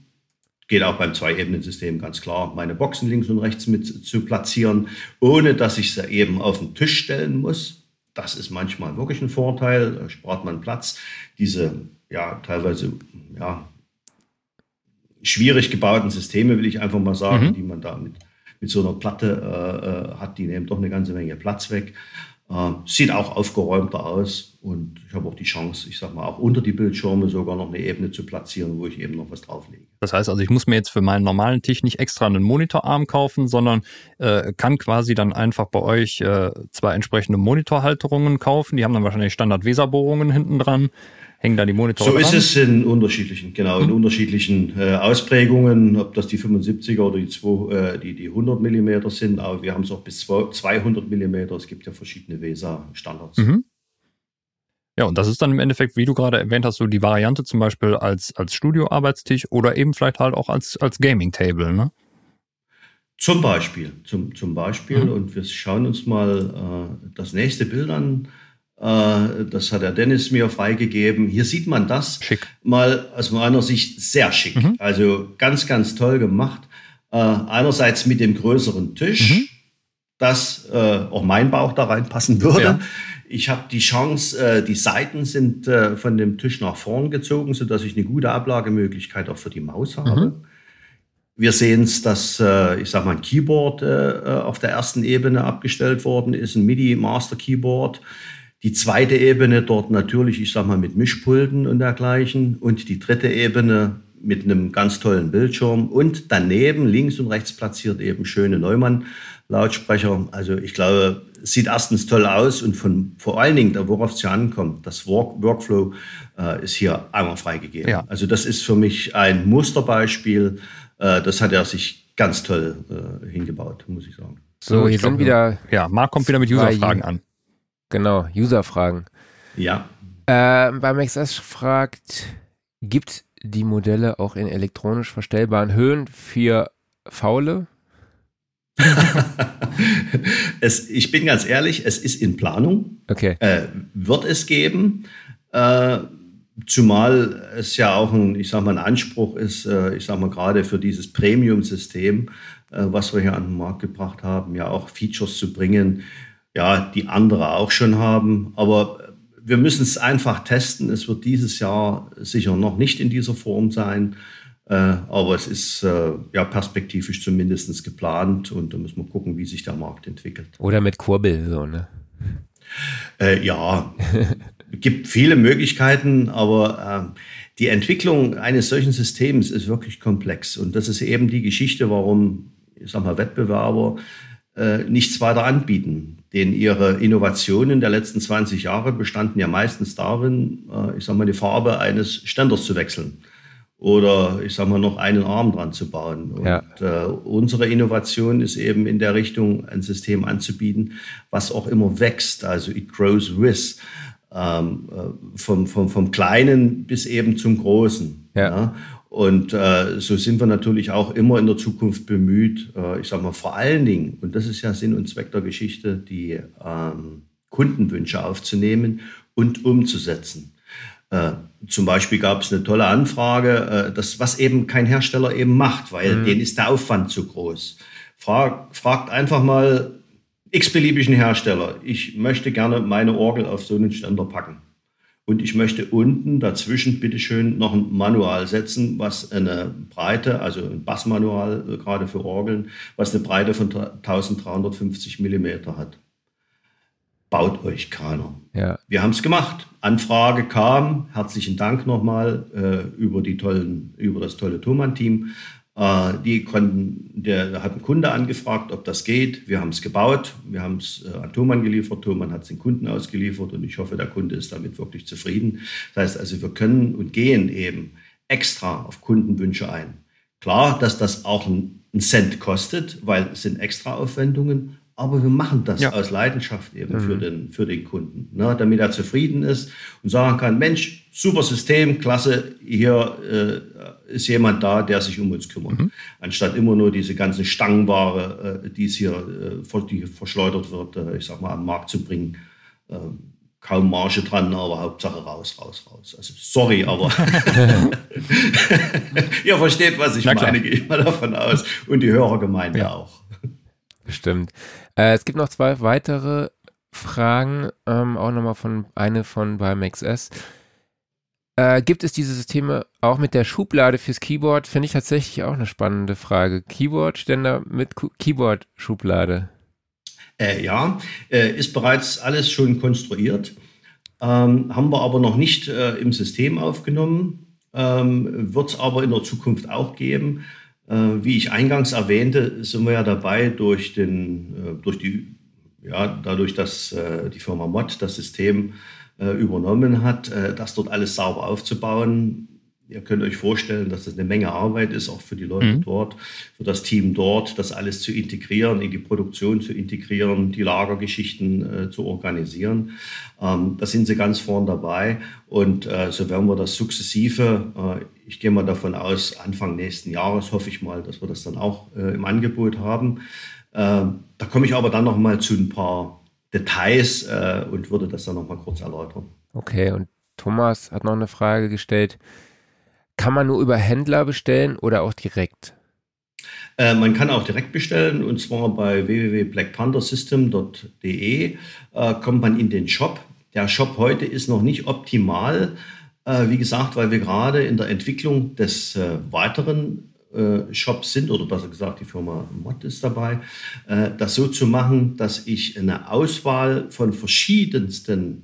geht auch beim Zwei-Ebenen-System ganz klar, meine Boxen links und rechts mit zu platzieren, ohne dass ich sie eben auf den Tisch stellen muss. Das ist manchmal wirklich ein Vorteil, da spart man Platz. Diese ja teilweise ja, schwierig gebauten Systeme, will ich einfach mal sagen, mhm. die man da mit, mit so einer Platte äh, äh, hat, die nehmen doch eine ganze Menge Platz weg. Äh, sieht auch aufgeräumter aus und ich habe auch die Chance, ich sag mal, auch unter die Bildschirme sogar noch eine Ebene zu platzieren, wo ich eben noch was drauflege. Das heißt also, ich muss mir jetzt für meinen normalen Tisch nicht extra einen Monitorarm kaufen, sondern äh, kann quasi dann einfach bei euch äh, zwei entsprechende Monitorhalterungen kaufen. Die haben dann wahrscheinlich Standard-Weserbohrungen hinten dran hängen da die Monitore So dran? ist es in unterschiedlichen, genau, in mhm. unterschiedlichen äh, Ausprägungen, ob das die 75er oder die, zwei, äh, die, die 100 mm sind, aber wir haben es auch bis 200 mm. Es gibt ja verschiedene VESA-Standards. Mhm. Ja, und das ist dann im Endeffekt, wie du gerade erwähnt hast, so die Variante zum Beispiel als, als Studioarbeitstisch oder eben vielleicht halt auch als, als Gaming-Table, ne? Zum Beispiel, zum, zum Beispiel. Mhm. Und wir schauen uns mal äh, das nächste Bild an. Äh, das hat der Dennis mir freigegeben. Hier sieht man das schick. mal aus meiner Sicht sehr schick. Mhm. Also ganz, ganz toll gemacht. Äh, einerseits mit dem größeren Tisch, mhm. dass äh, auch mein Bauch da reinpassen würde. Ja. Ich habe die Chance, die Seiten sind von dem Tisch nach vorn gezogen, sodass ich eine gute Ablagemöglichkeit auch für die Maus habe. Mhm. Wir sehen es, dass, ich sage mal, ein Keyboard auf der ersten Ebene abgestellt worden ist, ein MIDI-Master-Keyboard. Die zweite Ebene dort natürlich, ich sag mal, mit Mischpulten und dergleichen. Und die dritte Ebene mit einem ganz tollen Bildschirm. Und daneben, links und rechts platziert eben schöne Neumann-Lautsprecher. Also ich glaube, sieht erstens toll aus und von, vor allen Dingen, worauf es hier ankommt, das Work Workflow äh, ist hier einmal freigegeben. Ja. Also das ist für mich ein Musterbeispiel. Äh, das hat er sich ganz toll äh, hingebaut, muss ich sagen. So, hier sind wieder. Ja, Marc kommt wieder mit User-Fragen an. Genau, User-Fragen. Ja. Äh, beim XS fragt, gibt die Modelle auch in elektronisch verstellbaren Höhen für Faule? es, ich bin ganz ehrlich, es ist in Planung. Okay. Äh, wird es geben. Äh, zumal es ja auch ein, ich sag mal, ein Anspruch ist, äh, ich sag mal, gerade für dieses Premium-System, äh, was wir hier an den Markt gebracht haben, ja auch Features zu bringen, ja, die andere auch schon haben. Aber wir müssen es einfach testen. Es wird dieses Jahr sicher noch nicht in dieser Form sein. Äh, aber es ist äh, ja perspektivisch zumindest geplant und da müssen wir gucken, wie sich der Markt entwickelt. Oder mit Kurbel, so, ne? Äh, ja, gibt viele Möglichkeiten, aber äh, die Entwicklung eines solchen Systems ist wirklich komplex. Und das ist eben die Geschichte, warum, ich sag mal, Wettbewerber äh, nichts weiter anbieten. Denn ihre Innovationen der letzten 20 Jahre bestanden ja meistens darin, äh, ich sag mal, die Farbe eines Ständers zu wechseln oder ich sag mal noch einen Arm dran zu bauen. Und ja. äh, unsere Innovation ist eben in der Richtung, ein System anzubieten, was auch immer wächst. Also it grows with. Ähm, äh, vom, vom, vom Kleinen bis eben zum Großen. Ja. ja? Und äh, so sind wir natürlich auch immer in der Zukunft bemüht, äh, ich sage mal vor allen Dingen, und das ist ja Sinn und Zweck der Geschichte, die ähm, Kundenwünsche aufzunehmen und umzusetzen. Äh, zum Beispiel gab es eine tolle Anfrage, äh, das, was eben kein Hersteller eben macht, weil mhm. denen ist der Aufwand zu groß. Frag, fragt einfach mal x-beliebigen Hersteller, ich möchte gerne meine Orgel auf so einen Ständer packen. Und ich möchte unten dazwischen bitteschön noch ein Manual setzen, was eine Breite, also ein Bassmanual äh, gerade für Orgeln, was eine Breite von 1350 Millimeter hat. baut euch keiner. Ja. Wir haben es gemacht. Anfrage kam. Herzlichen Dank nochmal äh, über die tollen, über das tolle Thomann-Team. Äh, die konnten, der, da hat ein Kunde angefragt, ob das geht. Wir haben es gebaut. Wir haben es äh, an Thomann geliefert. Thomann hat es den Kunden ausgeliefert und ich hoffe, der Kunde ist damit wirklich zufrieden. Das heißt also, wir können und gehen eben extra auf Kundenwünsche ein. Klar, dass das auch ein, ein Cent kostet, weil es sind extra Aufwendungen, aber wir machen das Ja. aus Leidenschaft eben Mhm. für, den, für den Kunden, ne, damit er zufrieden ist und sagen kann, Mensch, super System, klasse, hier äh, ist jemand da, der sich um uns kümmert. Mhm. Anstatt immer nur diese ganzen Stangenware, äh, die es hier äh, die verschleudert wird, äh, ich sag mal, am Markt zu bringen. Äh, kaum Marge dran, aber Hauptsache raus, raus, raus. Also sorry, aber ihr versteht, was ich meine, gehe ich mal davon aus. Und die Hörergemeinde Ja. auch. Bestimmt. Äh, es gibt noch zwei weitere Fragen, ähm, auch nochmal von eine von beim XS. Äh, gibt es diese Systeme auch mit der Schublade fürs Keyboard? Finde ich tatsächlich auch eine spannende Frage. Keyboard-Ständer mit Keyboard-Schublade. Äh, ja, äh, ist bereits alles schon konstruiert. Ähm, haben wir aber noch nicht äh, im System aufgenommen. Ähm, Wird es aber in der Zukunft auch geben. Äh, wie ich eingangs erwähnte, sind wir ja dabei, durch, den, äh, durch die, ja, dadurch, dass die Firma Mott das System äh, übernommen hat, äh, das dort alles sauber aufzubauen. Ihr könnt euch vorstellen, dass das eine Menge Arbeit ist, auch für die Leute Mhm. dort, für das Team dort, das alles zu integrieren, in die Produktion zu integrieren, die Lagergeschichten äh, zu organisieren. Ähm, da sind sie ganz vorn dabei und äh, so werden wir das sukzessive, äh, ich gehe mal davon aus, Anfang nächsten Jahres hoffe ich mal, dass wir das dann auch äh, im Angebot haben. Da komme ich aber dann noch mal zu ein paar Details äh, und würde das dann noch mal kurz erläutern. Okay, und Thomas hat noch eine Frage gestellt. Kann man nur über Händler bestellen oder auch direkt? Äh, man kann auch direkt bestellen und zwar bei www.blackpanthersystem.de äh, kommt man in den Shop. Der Shop heute ist noch nicht optimal, äh, wie gesagt, weil wir gerade in der Entwicklung des äh, weiteren Shops sind oder besser gesagt die Firma Mott ist dabei, äh, das so zu machen, dass ich eine Auswahl von verschiedensten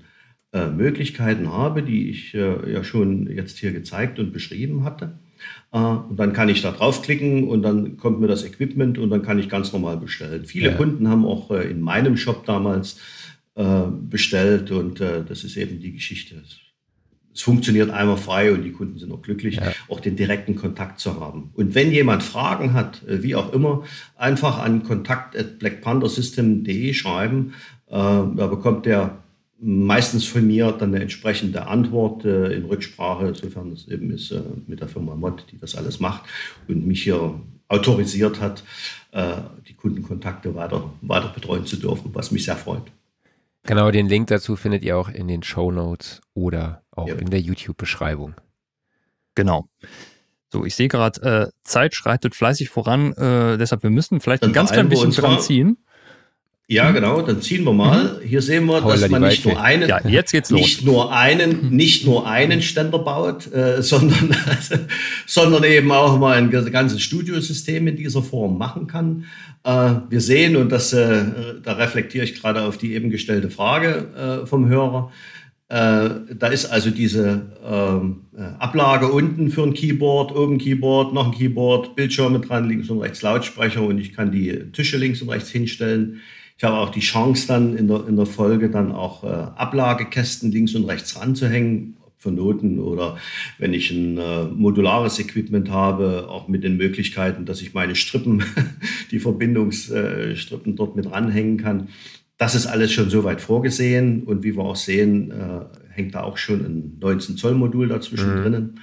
äh, Möglichkeiten habe, die ich äh, ja schon jetzt hier gezeigt und beschrieben hatte. Äh, und dann kann ich da draufklicken und dann kommt mir das Equipment und dann kann ich ganz normal bestellen. Viele Ja. Kunden haben auch äh, in meinem Shop damals äh, bestellt und äh, das ist eben die Geschichte. Es, funktioniert einmal frei und die Kunden sind auch glücklich, Ja. auch den direkten Kontakt zu haben. Und wenn jemand Fragen hat, äh, wie auch immer, einfach an kontakt.blackpanthersystem.de schreiben. Äh, da bekommt der meistens von mir dann eine entsprechende Antwort äh, in Rücksprache, sofern es eben ist mit der Firma Mott, die das alles macht und mich hier autorisiert hat, die Kundenkontakte weiter, weiter betreuen zu dürfen, was mich sehr freut. Genau, den Link dazu findet ihr auch in den Show Notes oder auch Ja. in der YouTube-Beschreibung. Genau. So, ich sehe gerade, äh, Zeit schreitet fleißig voran, äh, deshalb wir müssen vielleicht ein ganz klein bisschen dran ziehen. Ja, genau, dann ziehen wir mal. Hier sehen wir, dass man nicht nur einen, Ja, jetzt geht's los. nicht nur einen, nicht nur einen Ständer baut, äh, sondern, sondern eben auch mal ein ganzes Studiosystem in dieser Form machen kann. Äh, wir sehen, und das, äh, da reflektiere ich gerade auf die eben gestellte Frage äh, vom Hörer, äh, da ist also diese ähm, äh, Ablage unten für ein Keyboard, oben Keyboard, noch ein Keyboard, Bildschirme dran, links und rechts Lautsprecher und ich kann die Tische links und rechts hinstellen. Ich habe auch die Chance dann in der, in der Folge dann auch äh, Ablagekästen links und rechts ranzuhängen, ob für Noten oder wenn ich ein äh, modulares Equipment habe, auch mit den Möglichkeiten, dass ich meine Strippen, die Verbindungsstrippen dort mit ranhängen kann. Das ist alles schon soweit vorgesehen und wie wir auch sehen, äh, hängt da auch schon ein 19 Zoll Modul dazwischen Mhm. drinnen.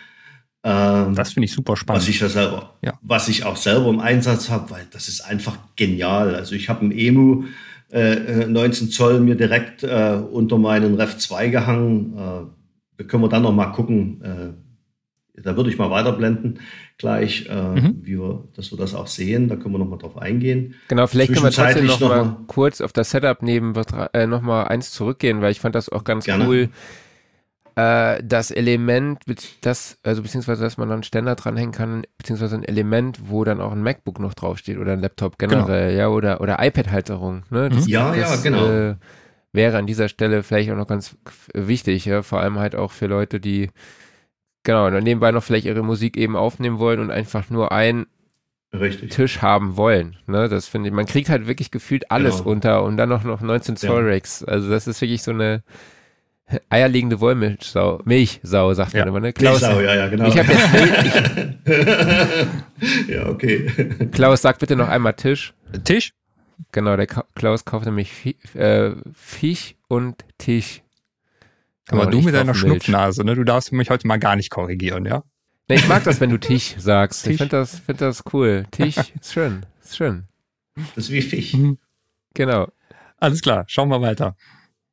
Ähm, Das finde ich super spannend. was ich ja selber, Ja. was ich auch selber im Einsatz habe, weil das ist einfach genial. Also ich habe ein EMU äh, äh, 19 Zoll mir direkt äh, unter meinen Rev 2 gehangen. Äh, da können wir dann noch mal gucken. Äh, da würde ich mal weiterblenden gleich, äh, Mhm. wie wir, dass wir das auch sehen. Da können wir noch mal drauf eingehen. Genau, vielleicht können wir trotzdem noch mal noch mal- kurz auf das Setup neben äh, noch mal eins zurückgehen, weil ich fand das auch ganz Gerne. cool. Äh, das Element, das, also beziehungsweise, dass man dann einen Ständer dranhängen kann, beziehungsweise ein Element, wo dann auch ein MacBook noch draufsteht oder ein Laptop generell, ja, oder, oder iPad-Halterung, ne? Das, Ja, ja, genau. Äh, wäre an dieser Stelle vielleicht auch noch ganz wichtig, ja, vor allem halt auch für Leute, die genau, dann nebenbei noch vielleicht ihre Musik eben aufnehmen wollen und einfach nur einen Richtig. Tisch haben wollen. Ne? Das finde ich, man kriegt halt wirklich gefühlt alles Genau. unter und dann noch, noch 19 Zoll Ja. Racks. Also das ist wirklich so eine eierlegende Wollmilchsau. Milchsau, sagt man Ja. immer, ne? Klaus, Milchsau, ja, ja, genau. ich habe jetzt Milch, ja, okay. ich, Klaus, sag bitte noch einmal Tisch. Tisch? Genau, der Klaus kauft nämlich äh, Fisch und Tisch. Aber Genau, du ich mit deiner. Schnupfnase, ne? Du darfst mich heute mal gar nicht korrigieren, ja? Nee, ich mag das, wenn du Tisch sagst. Ich Tisch. finde das, find das cool. Tisch ist schön. Ist schön. Das ist wie Fisch. Genau. Alles klar, schauen wir weiter.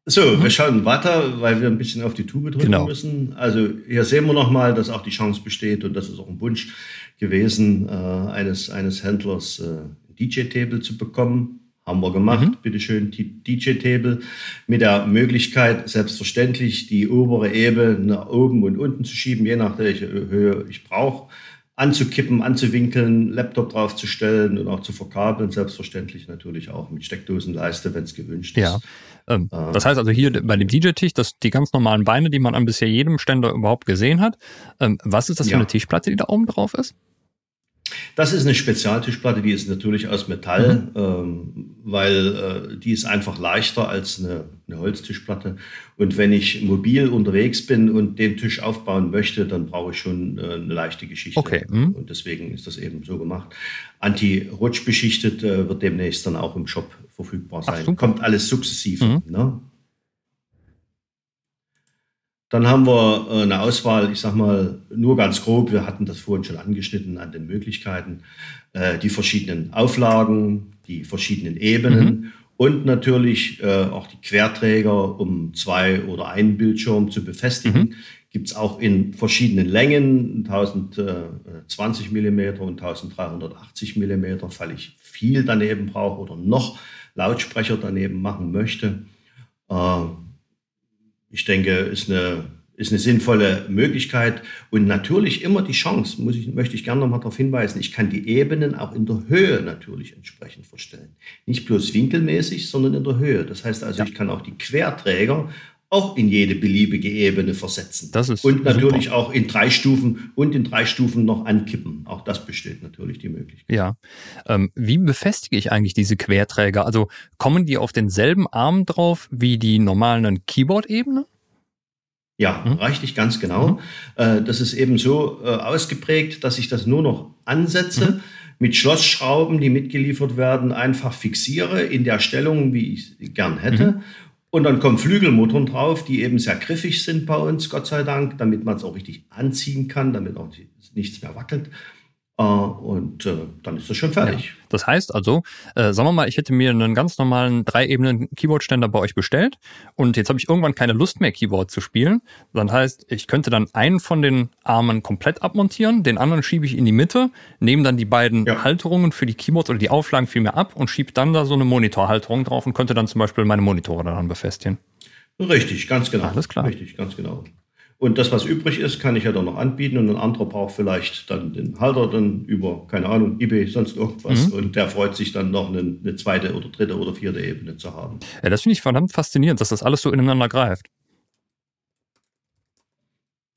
So, wir schauen weiter, weil wir ein bisschen auf die Tube drücken Genau. müssen. Also hier sehen wir nochmal, dass auch die Chance besteht und das ist auch ein Wunsch gewesen, äh, eines, eines Händlers äh, ein DJ-Table zu bekommen. Haben wir gemacht, Mhm. bitteschön, DJ-Table mit der Möglichkeit, selbstverständlich die obere Ebene nach oben und unten zu schieben, je nach welche Höhe ich brauche, anzukippen, anzuwinkeln, Laptop draufzustellen und auch zu verkabeln, selbstverständlich natürlich auch mit Steckdosenleiste, wenn es gewünscht Ja. ist. Ähm, Ah. Das heißt also hier bei dem DJ-Tisch, das die ganz normalen Beine, die man an bisher jedem Ständer überhaupt gesehen hat. Ähm, was ist das für Ja. eine Tischplatte, die da oben drauf ist? Das ist eine Spezialtischplatte, die ist natürlich aus Metall, ähm, weil äh, die ist einfach leichter als eine, eine Holztischplatte. Und wenn ich mobil unterwegs bin und den Tisch aufbauen möchte, dann brauche ich schon äh, eine leichte Geschichte. Okay, mhm. Und deswegen ist das eben so gemacht. Anti-Rutsch beschichtet äh, wird demnächst dann auch im Shop verfügbar sein. Kommt alles sukzessive. Mhm. Ne? Dann haben wir äh, eine Auswahl, ich sag mal, nur ganz grob, wir hatten das vorhin schon angeschnitten an den Möglichkeiten, äh, die verschiedenen Auflagen, die verschiedenen Ebenen und natürlich äh, auch die Querträger, um zwei oder einen Bildschirm zu befestigen. Gibt's auch in verschiedenen Längen, 1020 mm und 1380 mm, fall ich viel daneben brauche oder noch Lautsprecher daneben machen möchte. Ich denke, ist eine, ist eine sinnvolle Möglichkeit und natürlich immer die Chance, muss ich, möchte ich gerne noch mal darauf hinweisen, ich kann die Ebenen auch in der Höhe natürlich entsprechend verstellen. Nicht bloß winkelmäßig, sondern in der Höhe. Das heißt also, Ja. ich kann auch die Querträger auch in jede beliebige Ebene versetzen. Das ist und natürlich super. auch in drei Stufen und in drei Stufen noch ankippen. Auch das besteht natürlich die Möglichkeit. Ja. Ähm, wie befestige ich eigentlich diese Querträger? Also kommen die auf denselben Arm drauf wie die normalen Keyboard-Ebene? Ja, Mhm. reicht nicht ganz genau. Äh, das ist eben so äh, ausgeprägt, dass ich das nur noch ansetze, Mhm. mit Schlossschrauben, die mitgeliefert werden, einfach fixiere in der Stellung, wie ich gern hätte. Mhm. Und dann kommen Flügelmotoren drauf, die eben sehr griffig sind bei uns, Gott sei Dank, damit man es auch richtig anziehen kann, damit auch nichts mehr wackelt. Äh, und äh, dann ist das schon fertig. Das heißt also, äh, sagen wir mal, ich hätte mir einen ganz normalen dreiebenen Keyboard-Ständer bei euch bestellt und jetzt habe ich irgendwann keine Lust mehr, Keyboard zu spielen. Das heißt, ich könnte dann einen von den Armen komplett abmontieren, den anderen schiebe ich in die Mitte, nehme dann die beiden Ja. Halterungen für die Keyboards oder die Auflagen vielmehr ab und schiebe dann da so eine Monitorhalterung drauf und könnte dann zum Beispiel meine Monitore daran befestigen. Richtig, ganz genau. Alles klar. Richtig, ganz genau. Und das, was übrig ist, kann ich ja dann noch anbieten und ein anderer braucht vielleicht dann den Halter dann über, keine Ahnung, eBay, sonst irgendwas. Mhm. Und der freut sich dann noch eine, eine zweite oder dritte oder vierte Ebene zu haben. Ja, das finde ich verdammt faszinierend, dass das alles so ineinander greift.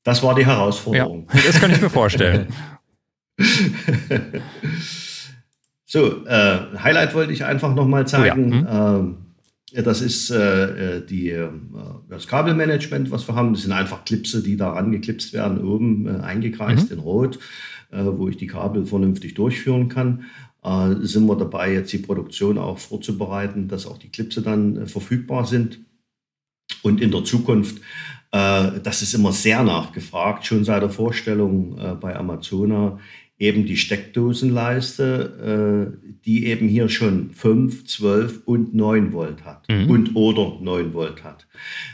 Das war die Ja, Herausforderung. das kann ich mir vorstellen. So, äh, Highlight wollte ich einfach nochmal zeigen. Oh ja, Ähm, ja, das ist äh, äh, die, äh, das Kabelmanagement, was wir haben. Das sind einfach Clipse, die da rangeklipst werden, oben äh, eingekreist Mhm. in Rot, äh, wo ich die Kabel vernünftig durchführen kann. Äh, sind wir dabei, jetzt die Produktion auch vorzubereiten, dass auch die Clipse dann verfügbar sind. Und in der Zukunft, das ist immer sehr nachgefragt, schon seit der Vorstellung bei Amazona, eben die Steckdosenleiste, äh, die eben hier schon 5, 12 und 9 Volt hat Mhm. und oder 9 Volt hat.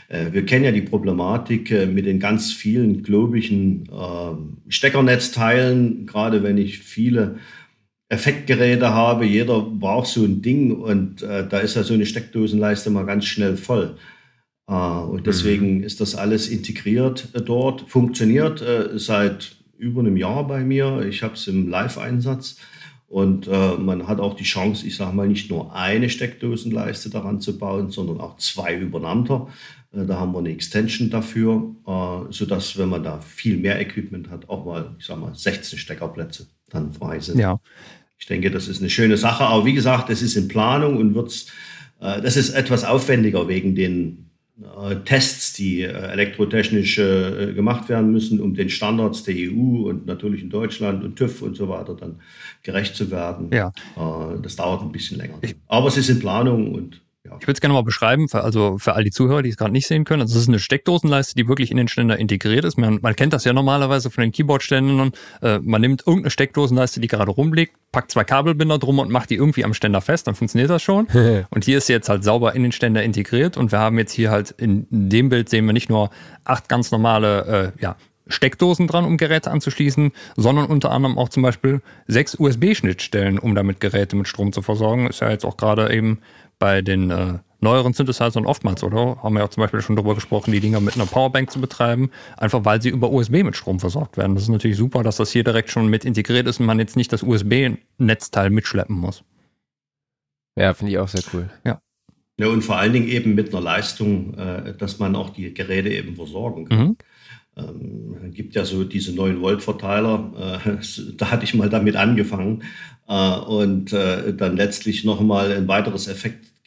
Äh, wir kennen ja die Problematik äh, mit den ganz vielen globigen äh, Steckernetzteilen, gerade wenn ich viele Effektgeräte habe, jeder braucht so ein Ding und äh, da ist ja so eine Steckdosenleiste mal ganz schnell voll. Äh, und deswegen ist das alles integriert äh, dort, funktioniert seit über einem Jahr bei mir. Ich habe es im Live-Einsatz Und äh, man hat auch die Chance, ich sage mal, nicht nur eine Steckdosenleiste daran zu bauen, sondern auch zwei übereinander. Äh, da haben wir eine Extension dafür, äh, sodass, wenn man da viel mehr Equipment hat, auch mal, ich sage mal, 16 Steckerplätze dann frei sind. Ja. Ich denke, das ist eine schöne Sache. Aber wie gesagt, das ist in Planung und wird's, äh, das ist etwas aufwendiger wegen den Tests, die äh, elektrotechnisch äh, gemacht werden müssen, um den Standards der EU und natürlich in Deutschland und TÜV und so weiter dann gerecht zu werden. Ja. Das dauert ein bisschen länger. Aber es ist in Planung und ja. Ich würde es gerne mal beschreiben, für, also für all die Zuhörer, die es gerade nicht sehen können. Also es ist eine Steckdosenleiste, die wirklich in den Ständer integriert ist. Man, man kennt das ja normalerweise von den Keyboard-Ständern. Äh, man nimmt irgendeine Steckdosenleiste, die gerade rumliegt, packt zwei Kabelbinder drum und macht die irgendwie am Ständer fest, dann funktioniert das schon. und hier ist sie jetzt halt sauber in den Ständer integriert und wir haben jetzt hier halt in, in dem Bild sehen wir nicht nur acht ganz normale äh, ja, Steckdosen dran, um Geräte anzuschließen, sondern unter anderem auch zum Beispiel sechs USB-Schnittstellen, um damit Geräte mit Strom zu versorgen. Ist ja jetzt auch gerade eben bei den äh, neueren Synthesizern oftmals, oder? Haben wir ja zum Beispiel schon darüber gesprochen, die Dinger mit einer Powerbank zu betreiben, einfach weil sie über USB mit Strom versorgt werden. Das ist natürlich super, dass das hier direkt schon mit integriert ist und man jetzt nicht das USB-Netzteil mitschleppen muss. Ja, finde ich auch sehr cool. Ja. Ja, und vor allen Dingen eben mit einer Leistung, äh, dass man auch die Geräte eben versorgen kann. Mhm. Ähm, gibt ja so diese 9-Volt-Verteiler. Äh, da hatte ich mal damit angefangen äh, und äh, dann letztlich nochmal ein weiteres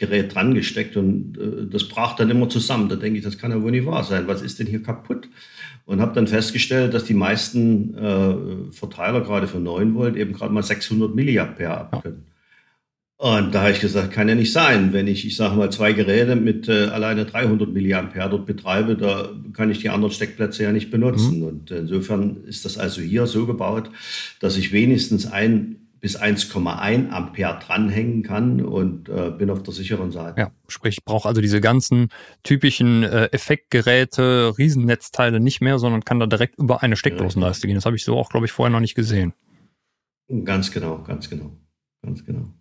Effektgerät dran gesteckt und äh, das brach dann immer zusammen. Da denke ich, das kann ja wohl nicht wahr sein. Was ist denn hier kaputt? Und habe dann festgestellt, dass die meisten äh, Verteiler gerade für 9 Volt eben gerade mal 600 Milliampere abkönnen. Und da habe ich gesagt, kann ja nicht sein, wenn ich, ich sage mal, zwei Geräte mit äh, alleine 300 Milliampere dort betreibe, da kann ich die anderen Steckplätze ja nicht benutzen. Mhm. Und insofern ist das also hier so gebaut, dass ich wenigstens ein bis 1,1 Ampere dranhängen kann und äh, bin auf der sicheren Seite. Ja, sprich, ich brauche also diese ganzen typischen äh, Effektgeräte, Riesennetzteile nicht mehr, sondern kann da direkt über eine Steckdosenleiste gehen. Das habe ich so auch, glaube ich, vorher noch nicht gesehen. Ganz genau, ganz genau, ganz genau.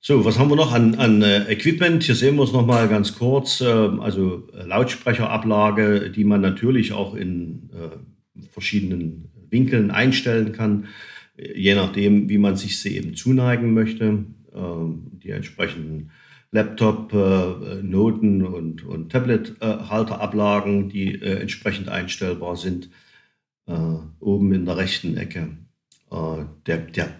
So, was haben wir noch an, an äh, Equipment? Hier sehen wir es nochmal ganz kurz. Äh, also äh, Lautsprecherablage, die man natürlich auch in äh, verschiedenen Winkeln einstellen kann, je nachdem, wie man sich sie eben zuneigen möchte. Ähm, die entsprechenden Laptop, äh, und, und Tablet-Halterablagen, die äh, entsprechend einstellbar sind, oben in der rechten Ecke. Der, der,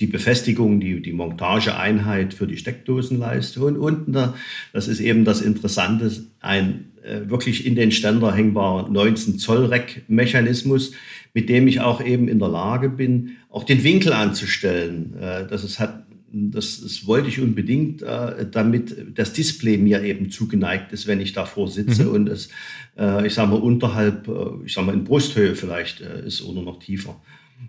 die Befestigung, die, die Montageeinheit für die Steckdosenleiste. Und unten, da, das ist eben das Interessante, ein äh, wirklich in den Ständer hängbarer 19 Zoll Rack-Mechanismus, mit dem ich auch eben in der Lage bin, auch den Winkel anzustellen. Äh, das, ist, hat, das, das wollte ich unbedingt, äh, damit das Display mir eben zugeneigt ist, wenn ich davor sitze mhm. und es, äh, ich sage mal, unterhalb, äh, ich sage mal, in Brusthöhe vielleicht äh, ist oder noch tiefer.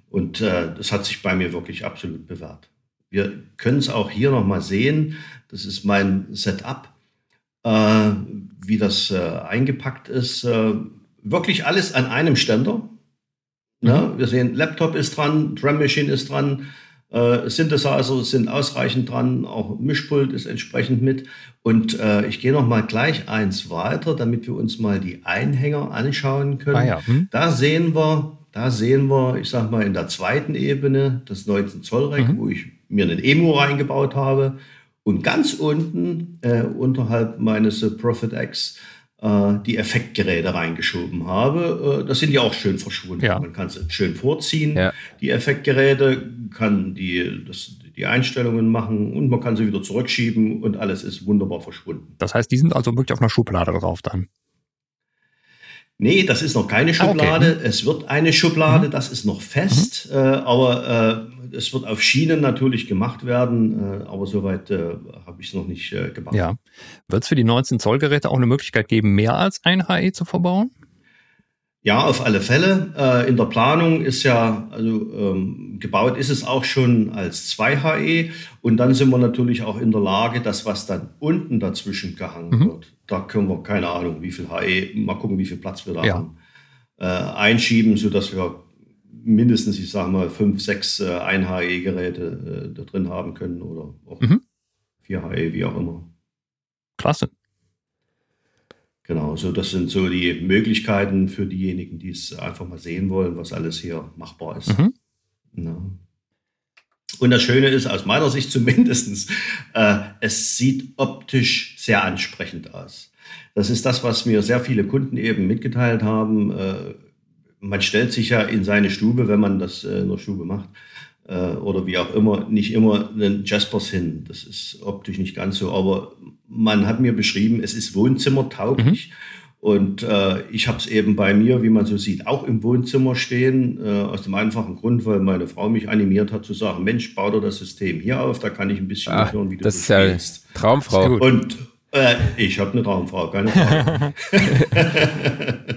Und äh, das hat sich bei mir wirklich absolut bewährt. Wir können es auch hier nochmal sehen. Das ist mein Setup, wie das eingepackt ist. Wirklich alles an einem Ständer. Mhm. Ja, wir sehen, Laptop ist dran, Drum Machine ist dran, äh, Synthesizer sind ausreichend dran, auch Mischpult ist entsprechend mit. Und äh, ich gehe noch mal gleich eins weiter, damit wir uns mal die Einhänger anschauen können. Ah ja. hm. Da sehen wir da sehen wir, ich sag mal, in der zweiten Ebene das 19 Zoll Rack, mhm. wo ich mir einen Emu reingebaut habe. Und ganz unten, äh, unterhalb meines äh, Prophet X, die Effektgeräte reingeschoben habe. Äh, das sind ja auch schön verschwunden. Ja. Man kann es schön vorziehen. Ja. Die Effektgeräte kann die, das, die Einstellungen machen und man kann sie wieder zurückschieben und alles ist wunderbar verschwunden. Das heißt, die sind also wirklich auf einer Schublade drauf dann. Nee, das ist noch keine Schublade. Ah, okay. Es wird eine Schublade, mhm. das ist noch fest, mhm. äh, aber äh, es wird auf Schienen natürlich gemacht werden, äh, aber soweit äh, habe ich es noch nicht äh, gebaut. Ja. Wird es für die 19 Zoll Geräte auch eine Möglichkeit geben, mehr als ein HE zu verbauen? Ja, auf alle Fälle. Äh, in der Planung ist ja, also ähm, gebaut ist es auch schon als 2HE und dann sind wir natürlich auch in der Lage, das, was dann unten dazwischen gehangen mhm. wird, da können wir, keine Ahnung, wie viel HE, mal gucken, wie viel Platz wir da ja. haben, äh, einschieben, sodass wir mindestens, ich sage mal, fünf, sechs äh, 1HE-Geräte äh, da drin haben können oder auch mhm. 4HE, wie auch immer. Klasse. Genau, so das sind so die Möglichkeiten für diejenigen, die es einfach mal sehen wollen, was alles hier machbar ist. Mhm. Ja. Und das Schöne ist, aus meiner Sicht zumindest, äh, es sieht optisch sehr ansprechend aus. Das ist das, was mir sehr viele Kunden eben mitgeteilt haben. Äh, man stellt sich ja in seine Stube, wenn man das äh, in der Stube macht, äh, oder wie auch immer, nicht immer einen Jaspers hin. Das ist optisch nicht ganz so, aber man hat mir beschrieben, es ist wohnzimmertauglich. Mhm. Und äh, ich habe es eben bei mir, wie man so sieht, auch im Wohnzimmer stehen, äh, aus dem einfachen Grund, weil meine Frau mich animiert hat zu sagen, Mensch, bau doch das System hier auf, da kann ich ein bisschen ah, hören, wie du das ist ja Traumfrau. Und äh, ich habe eine Traumfrau, keine Frage.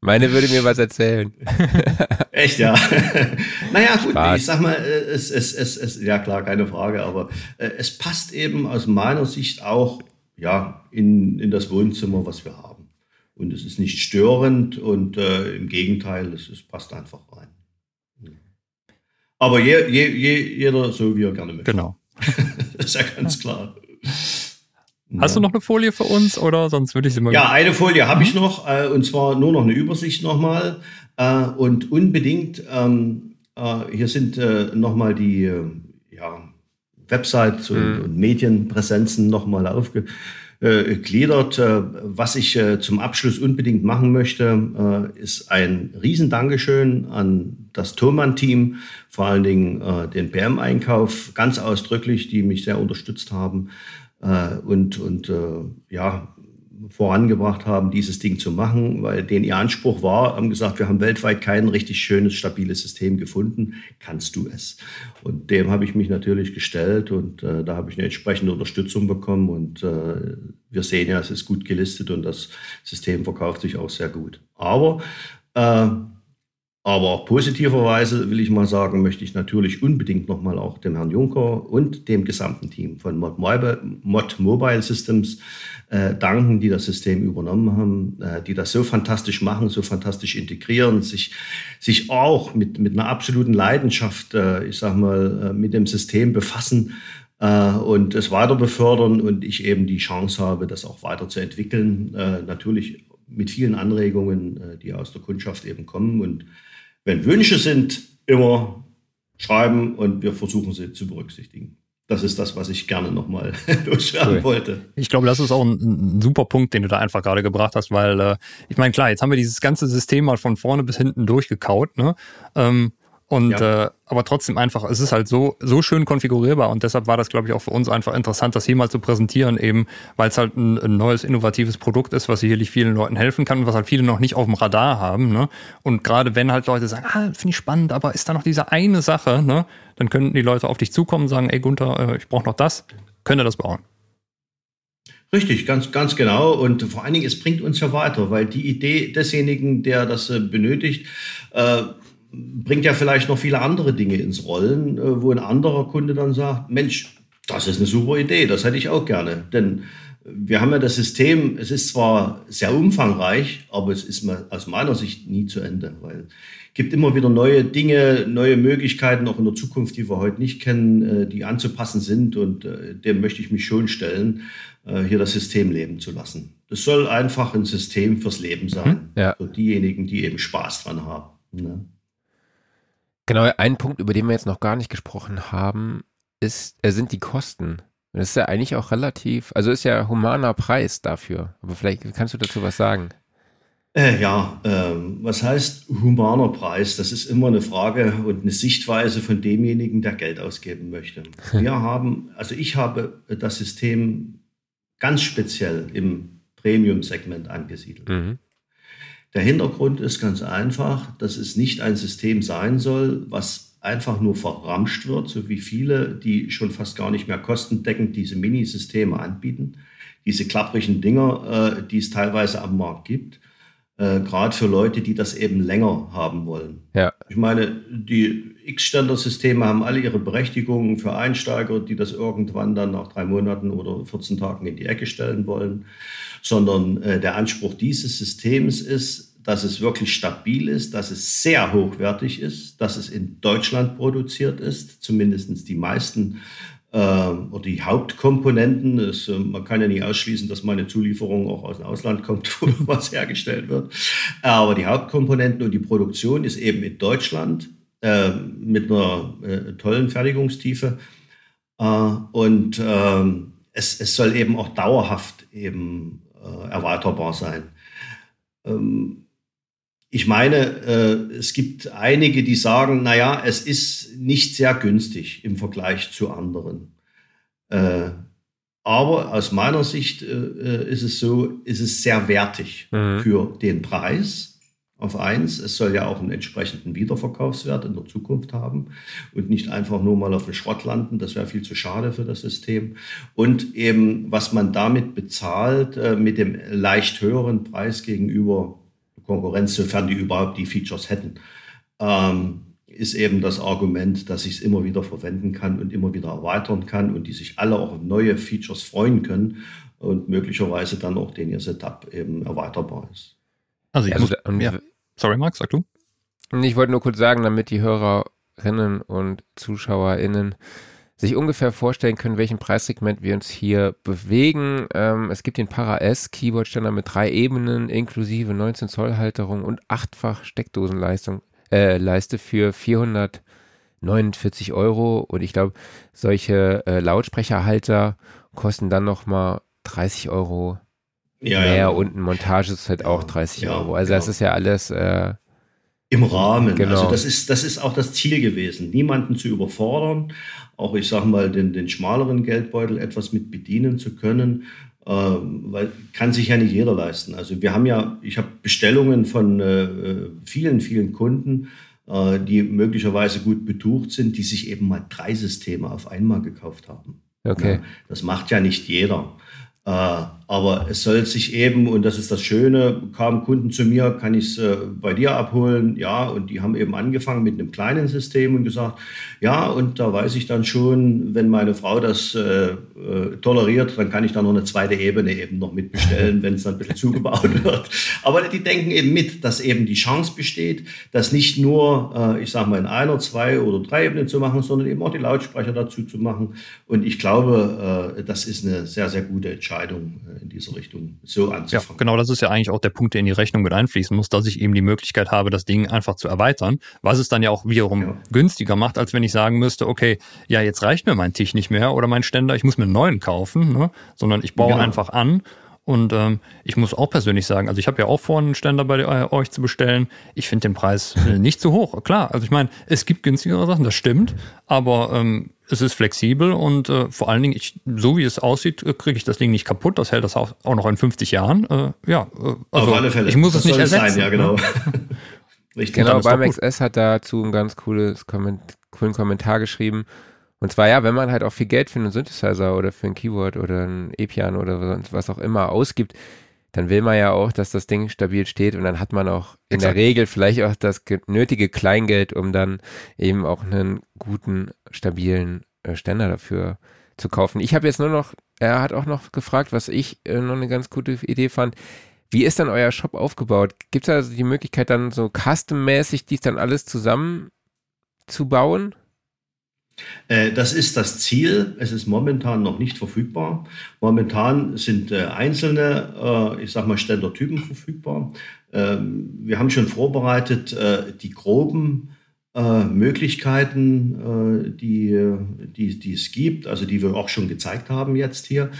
Meine würde mir was erzählen. Echt, ja. naja, gut, Spaß. ich sag mal, es, es, es, es, ja klar, keine Frage, aber äh, es passt eben aus meiner Sicht auch ja, in, in das Wohnzimmer, was wir haben. Und es ist nicht störend und äh, im Gegenteil, es, es passt einfach rein. Aber je, je, je, jeder so, wie er gerne möchte. Genau. das ist ja ganz klar. Hast du noch eine Folie für uns oder sonst würde ich sie mal. Ja, eine Folie habe ich mhm. noch äh, und zwar nur noch eine Übersicht nochmal. Äh, und unbedingt, ähm, äh, hier sind äh, nochmal die äh, ja, Websites und, mhm. und Medienpräsenzen nochmal aufgegliedert. Äh, was ich äh, zum Abschluss unbedingt machen möchte, äh, ist ein Riesendankeschön an das Thomann-Team, vor allen Dingen den PM-Einkauf, ganz ausdrücklich, die mich sehr unterstützt haben und, und ja, vorangebracht haben, dieses Ding zu machen, weil den ihr Anspruch war, haben gesagt, wir haben weltweit kein richtig schönes, stabiles System gefunden. Kannst du es? Und dem habe ich mich natürlich gestellt und äh, da habe ich eine entsprechende Unterstützung bekommen und äh, wir sehen ja, es ist gut gelistet und das System verkauft sich auch sehr gut. Aber äh, aber positiverweise will ich mal sagen, möchte ich natürlich unbedingt nochmal auch dem Herrn Juncker und dem gesamten Team von Mod Mobile, Mod Mobile Systems äh, danken, die das System übernommen haben, äh, die das so fantastisch machen, so fantastisch integrieren, sich, sich auch mit, mit einer absoluten Leidenschaft, äh, ich sag mal, äh, mit dem System befassen äh, und es weiter befördern und ich eben die Chance habe, das auch weiterzuentwickeln. Äh, natürlich mit vielen Anregungen, die aus der Kundschaft eben kommen und wenn Wünsche sind, immer schreiben und wir versuchen sie zu berücksichtigen. Das ist das, was ich gerne nochmal loswerden cool. wollte. Ich glaube, das ist auch ein, ein, super Punkt, den du da einfach gerade gebracht hast, weil äh, ich meine, klar, jetzt haben wir dieses ganze System mal von vorne bis hinten durchgekaut, ne? Ähm, und ja. äh, aber trotzdem einfach, es ist halt so, so schön konfigurierbar und deshalb war das, glaube ich, auch für uns einfach interessant, das hier mal zu präsentieren, eben, weil es halt ein, ein, neues, innovatives Produkt ist, was sicherlich vielen Leuten helfen kann und was halt viele noch nicht auf dem Radar haben. Ne? Und gerade wenn halt Leute sagen, ah, finde ich spannend, aber ist da noch diese eine Sache, ne? dann können die Leute auf dich zukommen und sagen, ey Gunther, äh, ich brauche noch das, könnt ihr das bauen? Richtig, ganz, ganz genau. Und vor allen Dingen, es bringt uns ja weiter, weil die Idee desjenigen, der das äh, benötigt, äh, bringt ja vielleicht noch viele andere Dinge ins Rollen, äh, wo ein anderer Kunde dann sagt, Mensch, das ist eine super Idee, das hätte ich auch gerne. Denn wir haben ja das System, es ist zwar sehr umfangreich, aber es ist aus meiner Sicht nie zu Ende, weil es gibt immer wieder neue Dinge, neue Möglichkeiten, auch in der Zukunft, die wir heute nicht kennen, äh, die anzupassen sind und äh, dem möchte ich mich schon stellen, hier das System leben zu lassen. Es soll einfach ein System fürs Leben sein, mhm, ja. für diejenigen, die eben Spaß dran haben. Ne? Genau, ein Punkt, über den wir jetzt noch gar nicht gesprochen haben, ist, äh, sind die Kosten. Das ist ja eigentlich auch relativ, also ist ja humaner Preis dafür. Aber vielleicht kannst du dazu was sagen. Äh, ja, ähm, was heißt humaner Preis? Das ist immer eine Frage und eine Sichtweise von demjenigen, der Geld ausgeben möchte. Wir haben, also ich habe das System ganz speziell im Premium-Segment angesiedelt. Mhm. Der Hintergrund ist ganz einfach, dass es nicht ein System sein soll, was einfach nur verramscht wird, so wie viele, die schon fast gar nicht mehr kostendeckend diese Minisysteme anbieten. Diese klapprigen Dinger, äh, die es teilweise am Markt gibt, äh, gerade für Leute, die das eben länger haben wollen. Ja. Ich meine, die X-Ständer-Systeme haben alle ihre Berechtigungen für Einsteiger, die das irgendwann dann nach drei Monaten oder 14 Tagen in die Ecke stellen wollen sondern äh, der Anspruch dieses Systems ist, dass es wirklich stabil ist, dass es sehr hochwertig ist, dass es in Deutschland produziert ist, zumindest die meisten oder die Hauptkomponenten. Das, äh, man kann ja nicht ausschließen, dass meine Zulieferung auch aus dem Ausland kommt, wo was hergestellt wird. Aber die Hauptkomponenten und die Produktion ist eben in Deutschland äh, mit einer äh, tollen Fertigungstiefe. Äh, und ähm, es, es soll eben auch dauerhaft eben äh, erweiterbar sein. Ähm, ich meine, äh, es gibt einige, die sagen, naja, es ist nicht sehr günstig im Vergleich zu anderen. Äh, aber aus meiner Sicht äh, ist es so, ist es sehr wertig mhm. für den Preis auf eins. Es soll ja auch einen entsprechenden Wiederverkaufswert in der Zukunft haben und nicht einfach nur mal auf den Schrott landen. Das wäre viel zu schade für das System. Und eben, was man damit bezahlt, äh, mit dem leicht höheren Preis gegenüber Konkurrenz, sofern die überhaupt die Features hätten, ähm, ist eben das Argument, dass ich es immer wieder verwenden kann und immer wieder erweitern kann und die sich alle auch auf neue Features freuen können und möglicherweise dann auch den ihr Setup eben erweiterbar ist. Also ich also, muss, ja. Sorry, Marc, sag du. Ich wollte nur kurz sagen, damit die Hörerinnen und ZuschauerInnen sich ungefähr vorstellen können, welchen Preissegment wir uns hier bewegen. Ähm, es gibt den Para S Keyboard-Ständer mit drei Ebenen inklusive 19 Zoll Halterung und achtfach Steckdosenleistung äh, Leiste für 449 Euro und ich glaube solche äh, Lautsprecherhalter kosten dann noch mal 30 Euro ja, mehr ja. und ein Montageset ja, auch 30 Euro. Also das ist ja alles äh, im Rahmen. Genau. Also das ist, das ist auch das Ziel gewesen, niemanden zu überfordern, auch ich sage mal den, den schmaleren Geldbeutel etwas mit bedienen zu können, äh, weil kann sich ja nicht jeder leisten. Also wir haben ja, ich habe Bestellungen von äh, vielen, vielen Kunden, äh, die möglicherweise gut betucht sind, die sich eben mal drei Systeme auf einmal gekauft haben. Okay. Ja, das macht ja nicht jeder. Äh, aber es soll sich eben, und das ist das Schöne, kamen Kunden zu mir, kann ich es äh, bei dir abholen? Ja, und die haben eben angefangen mit einem kleinen System und gesagt, ja, und da weiß ich dann schon, wenn meine Frau das äh, äh toleriert, dann kann ich da noch eine zweite Ebene eben noch mitbestellen, wenn es dann ein bisschen zugebaut wird. Aber die denken eben mit, dass eben die Chance besteht, das nicht nur, äh, ich sage mal, in einer, zwei oder drei Ebenen zu machen, sondern eben auch die Lautsprecher dazu zu machen. Und ich glaube, äh, das ist eine sehr, sehr gute Entscheidung in diese Richtung so anzufangen. Ja, genau, das ist ja eigentlich auch der Punkt, der in die Rechnung mit einfließen muss, dass ich eben die Möglichkeit habe, das Ding einfach zu erweitern, was es dann ja auch wiederum ja. günstiger macht, als wenn ich sagen müsste, okay, ja, jetzt reicht mir mein Tisch nicht mehr oder mein Ständer, ich muss mir einen neuen kaufen, ne? sondern ich baue genau. einfach an und ähm, ich muss auch persönlich sagen, also ich habe ja auch vor, einen Ständer bei äh, euch zu bestellen. Ich finde den Preis äh, nicht zu hoch. Klar, also ich meine, es gibt günstigere Sachen, das stimmt, aber ähm, es ist flexibel und äh, vor allen Dingen, ich, so wie es aussieht, äh, kriege ich das Ding nicht kaputt. Das hält das auch, auch noch in 50 Jahren. Äh, ja, äh, also Auf alle Fälle. ich muss das es nicht ersetzen. Sein, ja, genau. Richtig. Genau, beim XS hat dazu ein ganz cooles Komment coolen Kommentar geschrieben. Und zwar ja, wenn man halt auch viel Geld für einen Synthesizer oder für ein Keyboard oder ein E-Piano oder was auch immer ausgibt, dann will man ja auch, dass das Ding stabil steht und dann hat man auch in Exakt. der Regel vielleicht auch das nötige Kleingeld, um dann eben auch einen guten, stabilen äh, Ständer dafür zu kaufen. Ich habe jetzt nur noch, er hat auch noch gefragt, was ich äh, noch eine ganz gute Idee fand. Wie ist dann euer Shop aufgebaut? Gibt es also die Möglichkeit dann so custom-mäßig dies dann alles zusammen zu bauen? Äh, das ist das Ziel. Es ist momentan noch nicht verfügbar. Momentan sind äh, einzelne, äh, ich sag mal, Ständertypen verfügbar. Ähm, wir haben schon vorbereitet die groben Möglichkeiten, die, die, die es gibt, also die wir auch schon gezeigt haben jetzt hier.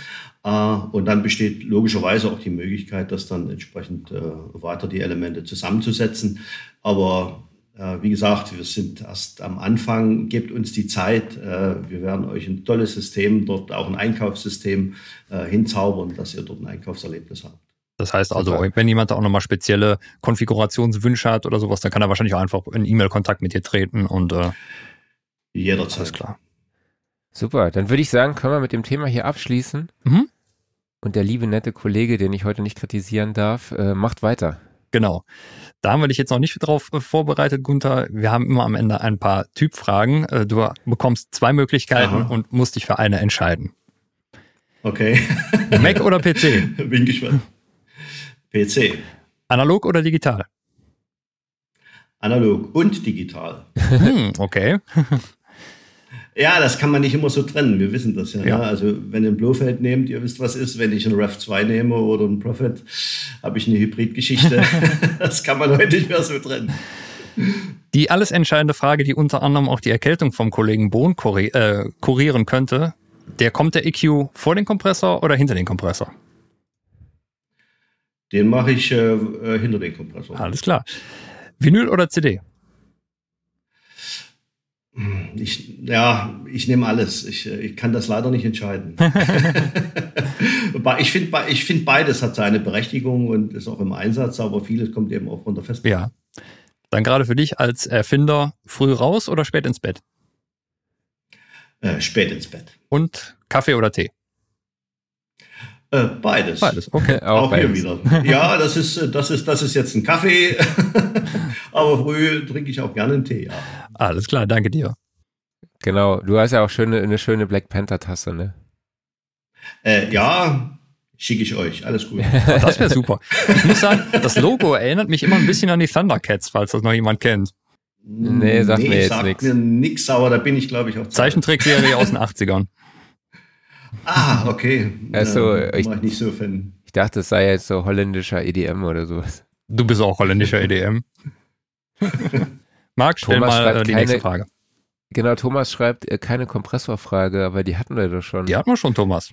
Und dann besteht logischerweise auch die Möglichkeit, das dann entsprechend weiter die Elemente zusammenzusetzen. Aber wie gesagt, wir sind erst am Anfang, gebt uns die Zeit. Äh, wir werden euch ein tolles System, dort auch ein Einkaufssystem äh, hinzaubern, dass ihr dort ein Einkaufserlebnis habt. Das heißt also, wenn jemand auch nochmal spezielle Konfigurationswünsche hat oder sowas, dann kann er wahrscheinlich auch einfach in E-Mail-Kontakt mit dir treten und äh, jederzeit. Alles klar. Super, dann würde ich sagen, können wir mit dem Thema hier abschließen. Mhm. Und der liebe, nette Kollege, den ich heute nicht kritisieren darf, äh, macht weiter. Genau. Da haben wir dich jetzt noch nicht drauf äh, vorbereitet, Gunther. Wir haben immer am Ende ein paar Typfragen. Äh, du bekommst zwei Möglichkeiten Aha. und musst dich für eine entscheiden. Okay. Mac oder PC? Bin gespannt. PC. Analog oder digital? Analog und digital. Hm, okay. Ja, das kann man nicht immer so trennen. Wir wissen das ja. ja. Ne? Also wenn ihr ein Blofeld nehmt, ihr wisst, was ist. Wenn ich ein Rev 2 nehme oder ein Prophet, habe ich eine Hybridgeschichte. das kann man heute nicht mehr so trennen. Die alles entscheidende Frage, die unter anderem auch die Erkältung vom Kollegen Bohn kuri äh, kurieren könnte, der kommt der EQ vor den Kompressor oder hinter den Kompressor? Den mache ich äh, äh, hinter den Kompressor. Alles klar. Vinyl oder CD? Ich, ja, ich nehme alles. Ich, äh, ich kann das leider nicht entscheiden. ich finde ich find beides hat seine Berechtigung und ist auch im Einsatz, aber vieles kommt eben auch von der Festplatte. Ja. Dann gerade für dich als Erfinder früh raus oder spät ins Bett? Äh, spät ins Bett. Und Kaffee oder Tee? Äh, beides. Beides, okay. Auch, auch beides. hier wieder. Ja, das ist, das, ist, das ist jetzt ein Kaffee, aber früh trinke ich auch gerne einen Tee. Ja. Alles klar, danke dir. Genau, du hast ja auch schöne, eine schöne Black Panther-Tasse, ne? Äh, ja, schicke ich euch. Alles gut. das wäre super. Ich muss sagen, das Logo erinnert mich immer ein bisschen an die Thundercats, falls das noch jemand kennt. Nee, sagt nee, mir jetzt nichts. mir nix, aber da bin ich, glaube ich, auch Zeichentrickserie aus den 80ern. Ah, okay. Also, ja, ich, ich nicht so. Ich dachte, es sei jetzt so holländischer EDM oder sowas. Du bist auch holländischer EDM. Marc, stell Thomas mal äh, die keine, nächste Frage. Genau, Thomas schreibt äh, keine Kompressorfrage, aber die hatten wir doch schon. Die hatten wir schon, Thomas.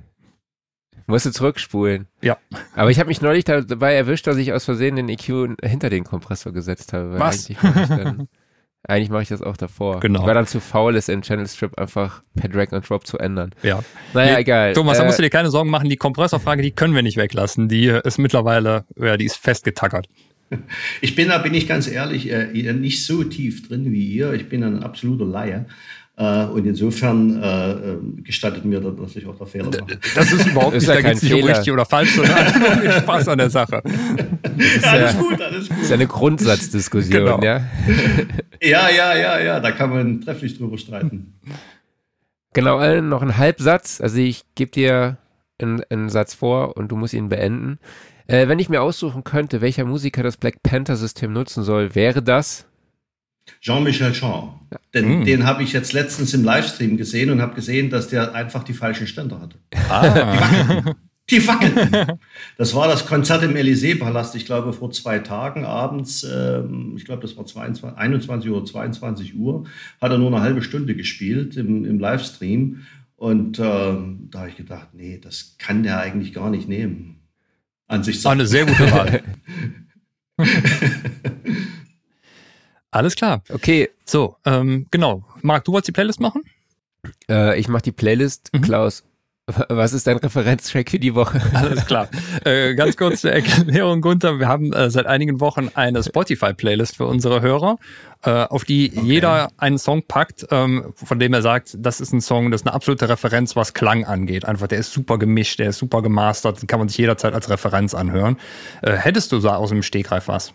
Musst du zurückspulen. Ja. Aber ich habe mich neulich dabei erwischt, dass ich aus Versehen den EQ hinter den Kompressor gesetzt habe. Was? Eigentlich mache ich das auch davor. Genau. Ich war dann zu faul, es in Channel Strip einfach per Drag and Drop zu ändern. Ja. Naja, nee, egal. Thomas, da musst du äh, dir keine Sorgen machen. Die Kompressorfrage, die können wir nicht weglassen. Die ist mittlerweile, ja, die ist festgetackert. Ich bin da, bin ich ganz ehrlich, äh, nicht so tief drin wie ihr. Ich bin ein absoluter Laie. Äh, und insofern äh, äh, gestattet mir das, dass ich auch da Fehler mache. Das ist überhaupt nicht, ist ja da geht es nicht um richtig oder falsch, sondern um Spaß an der Sache. Ja, alles gut, alles gut. Das ist ja eine Grundsatzdiskussion, genau. ja? Ja, ja, ja, ja, da kann man trefflich drüber streiten. Genau, äh, noch ein Halbsatz. Also ich gebe dir einen, einen, Satz vor und du musst ihn beenden. Äh, wenn ich mir aussuchen könnte, welcher Musiker das Black Panther-System nutzen soll, wäre das? Jean-Michel Jean. Den, mm. den habe ich jetzt letztens im Livestream gesehen und habe gesehen, dass der einfach die falschen Ständer hatte. Ah. Die wackeln. Das war das Konzert im Élysée-Palast, ich glaube, vor zwei Tagen abends, ähm, ich glaube, das war 22, 21 oder 22 Uhr, hat er nur eine halbe Stunde gespielt im, im Livestream. Und äh, da habe ich gedacht, nee, das kann der eigentlich gar nicht nehmen. An sich war eine sehr gute Wahl. Alles klar. Okay. So, ähm, genau. Marc, du wolltest die Playlist machen? Äh, ich mache die Playlist. Mhm. Klaus, was ist dein Referenztrack für die Woche? Alles klar. Äh, ganz kurz zur Erklärung, Gunther. Wir haben äh, seit einigen Wochen eine Spotify-Playlist für unsere Hörer, äh, auf die okay. jeder einen Song packt, ähm, von dem er sagt, das ist ein Song, das ist eine absolute Referenz, was Klang angeht. Einfach, der ist super gemischt, der ist super gemastert, den kann man sich jederzeit als Referenz anhören. Äh, hättest du so aus dem Stegreif was?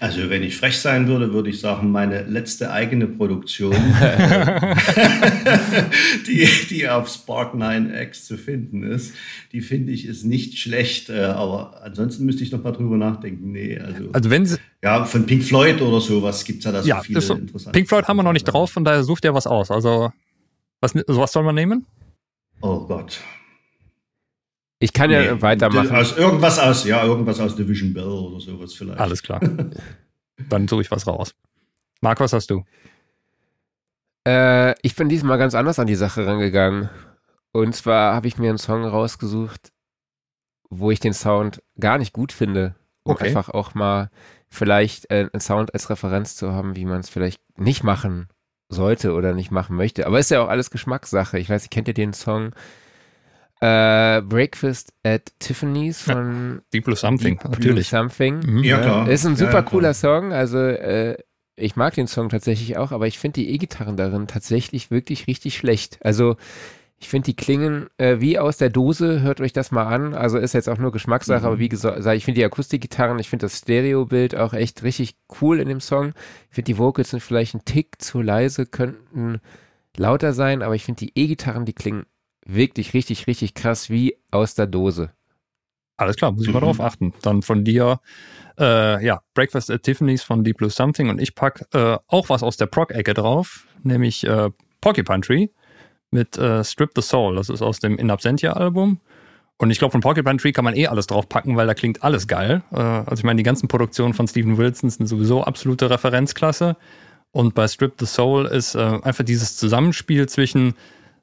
Also wenn ich frech sein würde, würde ich sagen, meine letzte eigene Produktion, die, die auf Spark 9X zu finden ist, die finde ich ist nicht schlecht, äh, aber ansonsten müsste ich noch mal drüber nachdenken. Nee, also, also wenn Sie ja, von Pink Floyd oder sowas gibt es ja da so ja, viele so, interessante Pink Floyd haben wir noch nicht drauf, von daher sucht ihr was aus. Also was, was soll man nehmen? Oh Gott. Ich kann nee, ja weitermachen. Aus irgendwas aus, ja, irgendwas aus Division Bell oder sowas vielleicht. Alles klar. Dann suche ich was raus. Marc, was hast du? Äh, ich bin diesmal ganz anders an die Sache rangegangen. Und zwar habe ich mir einen Song rausgesucht, wo ich den Sound gar nicht gut finde. Um okay. einfach auch mal vielleicht äh, einen Sound als Referenz zu haben, wie man es vielleicht nicht machen sollte oder nicht machen möchte. Aber ist ja auch alles Geschmackssache. Ich weiß, nicht, kennt ihr den Song äh, Breakfast at Tiffany's von ja, Deep Blue Something, Deep natürlich. Blue Something. Mhm. Ja, klar. Ist ein super ja, cooler Song. Also äh, ich mag den Song tatsächlich auch, aber ich finde die E-Gitarren darin tatsächlich wirklich richtig schlecht. Also ich finde, die klingen äh, wie aus der Dose. Hört euch das mal an. Also ist jetzt auch nur Geschmackssache, mhm. aber wie gesagt, ich finde die Akustikgitarren, ich finde das Stereobild auch echt richtig cool in dem Song. Ich finde, die Vocals sind vielleicht ein Tick zu leise, könnten lauter sein, aber ich finde die E-Gitarren, die klingen wirklich richtig, richtig krass wie aus der Dose. Alles klar, muss ich mal mhm. drauf achten. Dann von dir, äh, ja, Breakfast at Tiffany's von Deep Blue Something und ich pack äh, auch was aus der Proc-Ecke drauf, nämlich äh, Porcupine Tree mit äh, Strip the Soul. Das ist aus dem In Absentia Album Und ich glaube, von Porcupine Tree kann man eh alles draufpacken, weil da klingt alles geil. Äh, also ich meine, die ganzen Produktionen von Steven Wilson sind sowieso absolute Referenzklasse. Und bei Strip the Soul ist äh, einfach dieses Zusammenspiel zwischen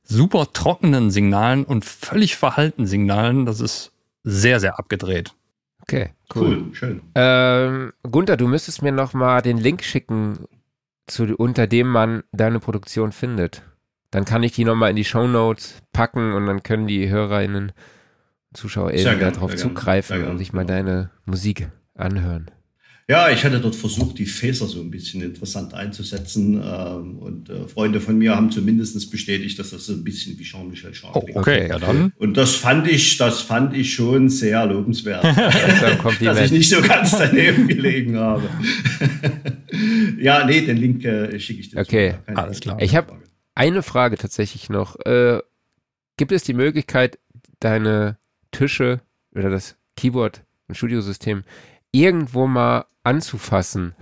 super trockenen Signalen und völlig verhaltenen Signalen, das ist sehr, sehr abgedreht. Okay, cool. cool schön. Ähm, Gunther, du müsstest mir noch mal den Link schicken, zu, unter dem man deine Produktion findet. Dann kann ich die noch mal in die Show Notes packen und dann können die HörerInnen ZuschauerInnen darauf zugreifen und sich mal deine Musik anhören. Ja, ich hatte dort versucht, die Fäser so ein bisschen interessant einzusetzen. Ähm, und äh, Freunde von mir haben zumindest bestätigt, dass das so ein bisschen wie Jean-Michel Jarre oh, Okay, ja dann. Und das fand ich, das fand ich schon sehr lobenswert, dass ich nicht so ganz daneben gelegen habe. ja, nee, den Link äh, schicke ich dir. Okay, alles klar. Ich habe eine Frage tatsächlich noch. Äh, gibt es die Möglichkeit, deine Tische oder das Keyboard und Studiosystem irgendwo mal anzufassen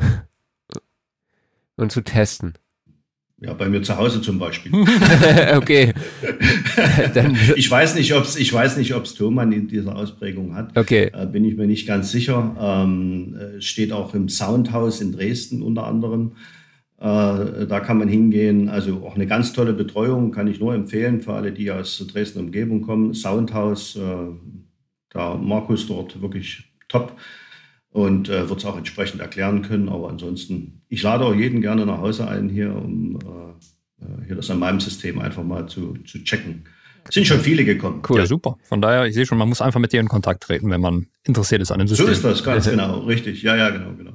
und zu testen. Ja, bei mir zu Hause zum Beispiel. okay. ich weiß nicht, ob es ich weiß nicht, ob es Thomann in dieser Ausprägung hat. Okay. Äh, bin ich mir nicht ganz sicher. Ähm, äh, steht auch im Soundhaus in Dresden unter anderem. Äh, da kann man hingehen. Also auch eine ganz tolle Betreuung kann ich nur empfehlen für alle, die aus Dresden Umgebung kommen. Soundhaus, äh, da Markus dort wirklich top und äh, wird es auch entsprechend erklären können. Aber ansonsten, ich lade auch jeden gerne nach Hause ein hier, um äh, äh, hier das an meinem System einfach mal zu, zu checken. Es sind schon viele gekommen. Cool. Ja, super. Von daher, ich sehe schon, man muss einfach mit dir in Kontakt treten, wenn man interessiert ist an dem System. So ist das, ganz genau, richtig. Ja, ja, genau, genau.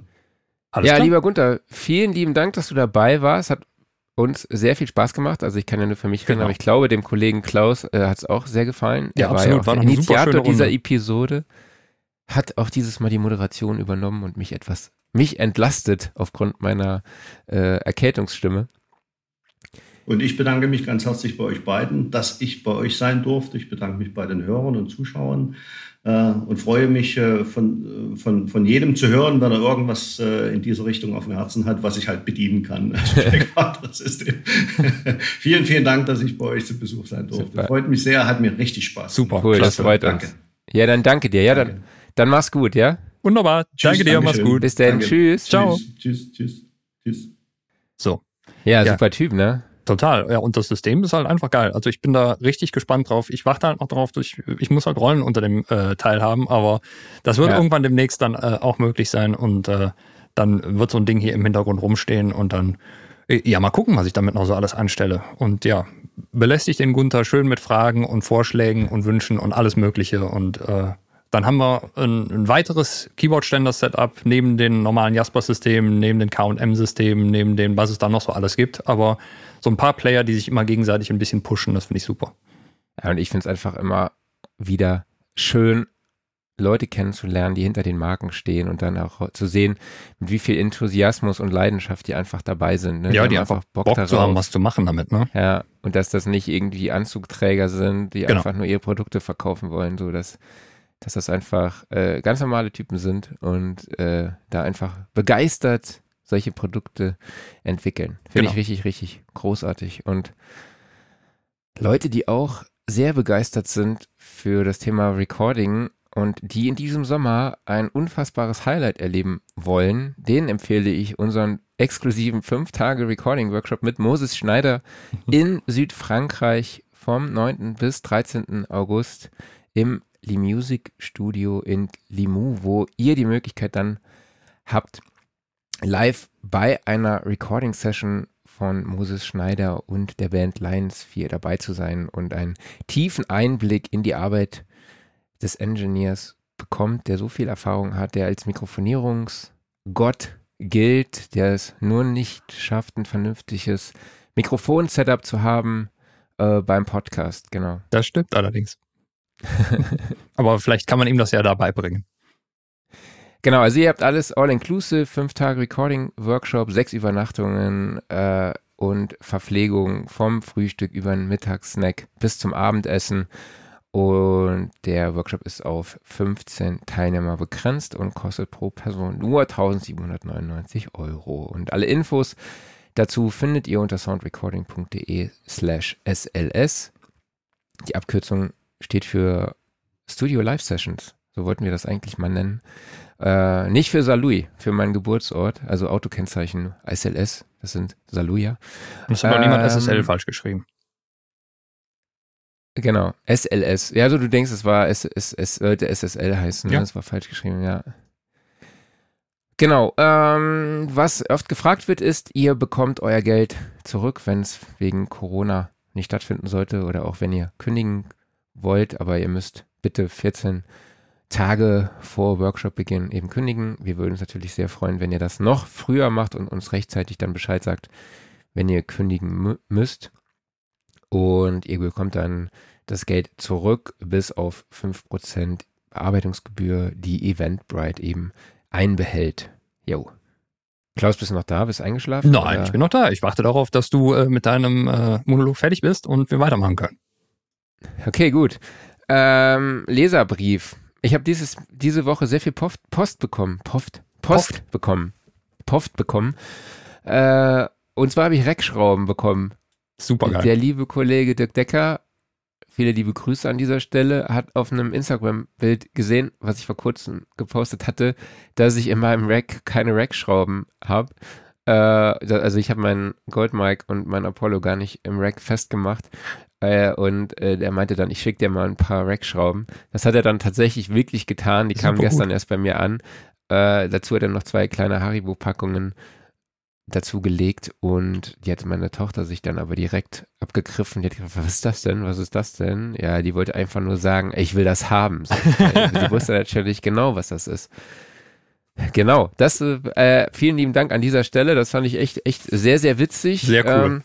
Alles ja, klar? lieber Gunther, vielen lieben Dank, dass du dabei warst. Hat uns sehr viel Spaß gemacht. Also ich kann ja nur für mich reden, genau. aber ich glaube, dem Kollegen Klaus äh, hat es auch sehr gefallen. Ja, er absolut. War, ja auch der Initiator dieser Episode hat auch dieses Mal die Moderation übernommen und mich etwas, mich entlastet aufgrund meiner äh, Erkältungsstimme. Und ich bedanke mich ganz herzlich bei euch beiden, dass ich bei euch sein durfte. Ich bedanke mich bei den Hörern und Zuschauern äh, und freue mich äh, von, äh, von, von jedem zu hören, wenn er irgendwas äh, in diese Richtung auf dem Herzen hat, was ich halt bedienen kann. Also vielen, vielen Dank, dass ich bei euch zu Besuch sein durfte. Super. Freut mich sehr, hat mir richtig Spaß. Super, cool, das freut danke. uns. Ja, dann danke dir. Ja, dann dann mach's gut, ja? Wunderbar. Tschüss, danke dir, mach's gut. Bis dann. Tschüss. Ciao. Tschüss, tschüss, tschüss. So. Ja, ja, super Typ, ne? Total. Ja, und das System ist halt einfach geil. Also ich bin da richtig gespannt drauf. Ich warte halt noch drauf, ich, ich muss halt Rollen unter dem äh, Teil haben, aber das wird ja. irgendwann demnächst dann äh, auch möglich sein und äh, dann wird so ein Ding hier im Hintergrund rumstehen und dann, äh, ja, mal gucken, was ich damit noch so alles anstelle. Und ja, belästigt den Gunther schön mit Fragen und Vorschlägen und Wünschen und alles Mögliche und äh, dann haben wir ein, ein weiteres Keyboard-Ständer-Setup neben den normalen Jasper-Systemen, neben den KM-Systemen, neben dem, was es da noch so alles gibt. Aber so ein paar Player, die sich immer gegenseitig ein bisschen pushen, das finde ich super. Ja, und ich finde es einfach immer wieder schön, Leute kennenzulernen, die hinter den Marken stehen und dann auch zu sehen, mit wie viel Enthusiasmus und Leidenschaft die einfach dabei sind. Ne? Ja, die, die einfach Bock, Bock zu haben, was zu machen damit, ne? Ja, und dass das nicht irgendwie Anzugträger sind, die genau. einfach nur ihre Produkte verkaufen wollen, so dass dass das einfach äh, ganz normale Typen sind und äh, da einfach begeistert solche Produkte entwickeln. Finde genau. ich richtig, richtig großartig. Und Leute, die auch sehr begeistert sind für das Thema Recording und die in diesem Sommer ein unfassbares Highlight erleben wollen, denen empfehle ich unseren exklusiven 5-Tage-Recording-Workshop mit Moses Schneider in Südfrankreich vom 9. bis 13. August im Music Studio in Limoux, wo ihr die Möglichkeit dann habt, live bei einer Recording Session von Moses Schneider und der Band Lions 4 dabei zu sein und einen tiefen Einblick in die Arbeit des Engineers bekommt, der so viel Erfahrung hat, der als Mikrofonierungsgott gilt, der es nur nicht schafft, ein vernünftiges Mikrofon-Setup zu haben äh, beim Podcast, genau. Das stimmt allerdings. Aber vielleicht kann man ihm das ja dabei bringen. Genau, also ihr habt alles all-inclusive, fünf Tage Recording-Workshop, sechs Übernachtungen äh, und Verpflegung vom Frühstück über den Mittagssnack bis zum Abendessen. Und der Workshop ist auf 15 Teilnehmer begrenzt und kostet pro Person nur 1799 Euro. Und alle Infos dazu findet ihr unter soundrecording.de slash SLS. Die Abkürzung steht für Studio Live Sessions. So wollten wir das eigentlich mal nennen. Äh, nicht für Saarlouis, für meinen Geburtsort, also Autokennzeichen SLS, das sind Saarlouier. Das hat auch niemand Ähm, SSL falsch geschrieben. Genau, SLS. Ja, so du denkst, es war es sollte SSL heißen, Ja. ne? das war falsch geschrieben, ja. Genau, ähm, was oft gefragt wird, ist, ihr bekommt euer Geld zurück, wenn es wegen Corona nicht stattfinden sollte oder auch wenn ihr kündigen wollt, aber ihr müsst bitte 14 Tage vor Workshop-Beginn eben kündigen. Wir würden uns natürlich sehr freuen, wenn ihr das noch früher macht und uns rechtzeitig dann Bescheid sagt, wenn ihr kündigen mü müsst. Und ihr bekommt dann das Geld zurück bis auf 5% Bearbeitungsgebühr, die Eventbrite eben einbehält. Jo. Klaus, bist du noch da? Bist du eingeschlafen? Nein, Oder? ich bin noch da. Ich warte darauf, dass du äh, mit deinem äh, Monolog fertig bist und wir weitermachen können. Okay, gut. Ähm, Leserbrief. Ich habe dieses diese Woche sehr viel Post, Post bekommen. Post, Post, bekommen. Post bekommen. Äh, und zwar habe ich Reckschrauben bekommen. Super geil. Der liebe Kollege Dirk Decker, viele liebe Grüße an dieser Stelle, hat auf einem Instagram-Bild gesehen, was ich vor kurzem gepostet hatte, dass ich in meinem Rack keine Rackschrauben habe. Äh, also ich habe meinen Goldmike und mein Apollo gar nicht im Rack festgemacht. Äh, und äh, der meinte dann, ich schicke dir mal ein paar Rackschrauben. Das hat er dann tatsächlich wirklich getan. Die kamen gestern gut. erst bei mir an. Äh, dazu hat er noch zwei kleine Haribo-Packungen dazu gelegt und die hat meine Tochter sich dann aber direkt abgegriffen. Die hat gesagt, was ist das denn? Was ist das denn? Ja, die wollte einfach nur sagen, ich will das haben. So, sie wusste natürlich genau, was das ist. Genau, das, äh, vielen lieben Dank an dieser Stelle. Das fand ich echt, echt sehr, sehr witzig. Sehr cool. Ähm,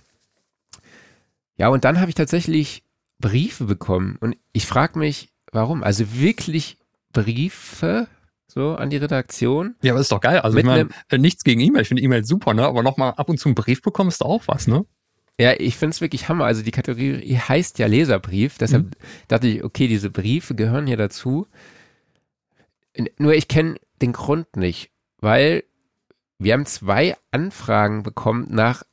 ja, und dann habe ich tatsächlich Briefe bekommen und ich frage mich, warum? Also wirklich Briefe so an die Redaktion. Ja, aber ist doch geil. Also ich meine, äh, nichts gegen E-Mail. Ich finde E-Mail super, ne? Aber nochmal ab und zu einen Brief bekommen ist auch was, ne? Ja, ich finde es wirklich Hammer. Also die Kategorie heißt ja Leserbrief. Deshalb Mhm. dachte ich, okay, diese Briefe gehören hier dazu. Nur ich kenne den Grund nicht, weil wir haben zwei Anfragen bekommen nach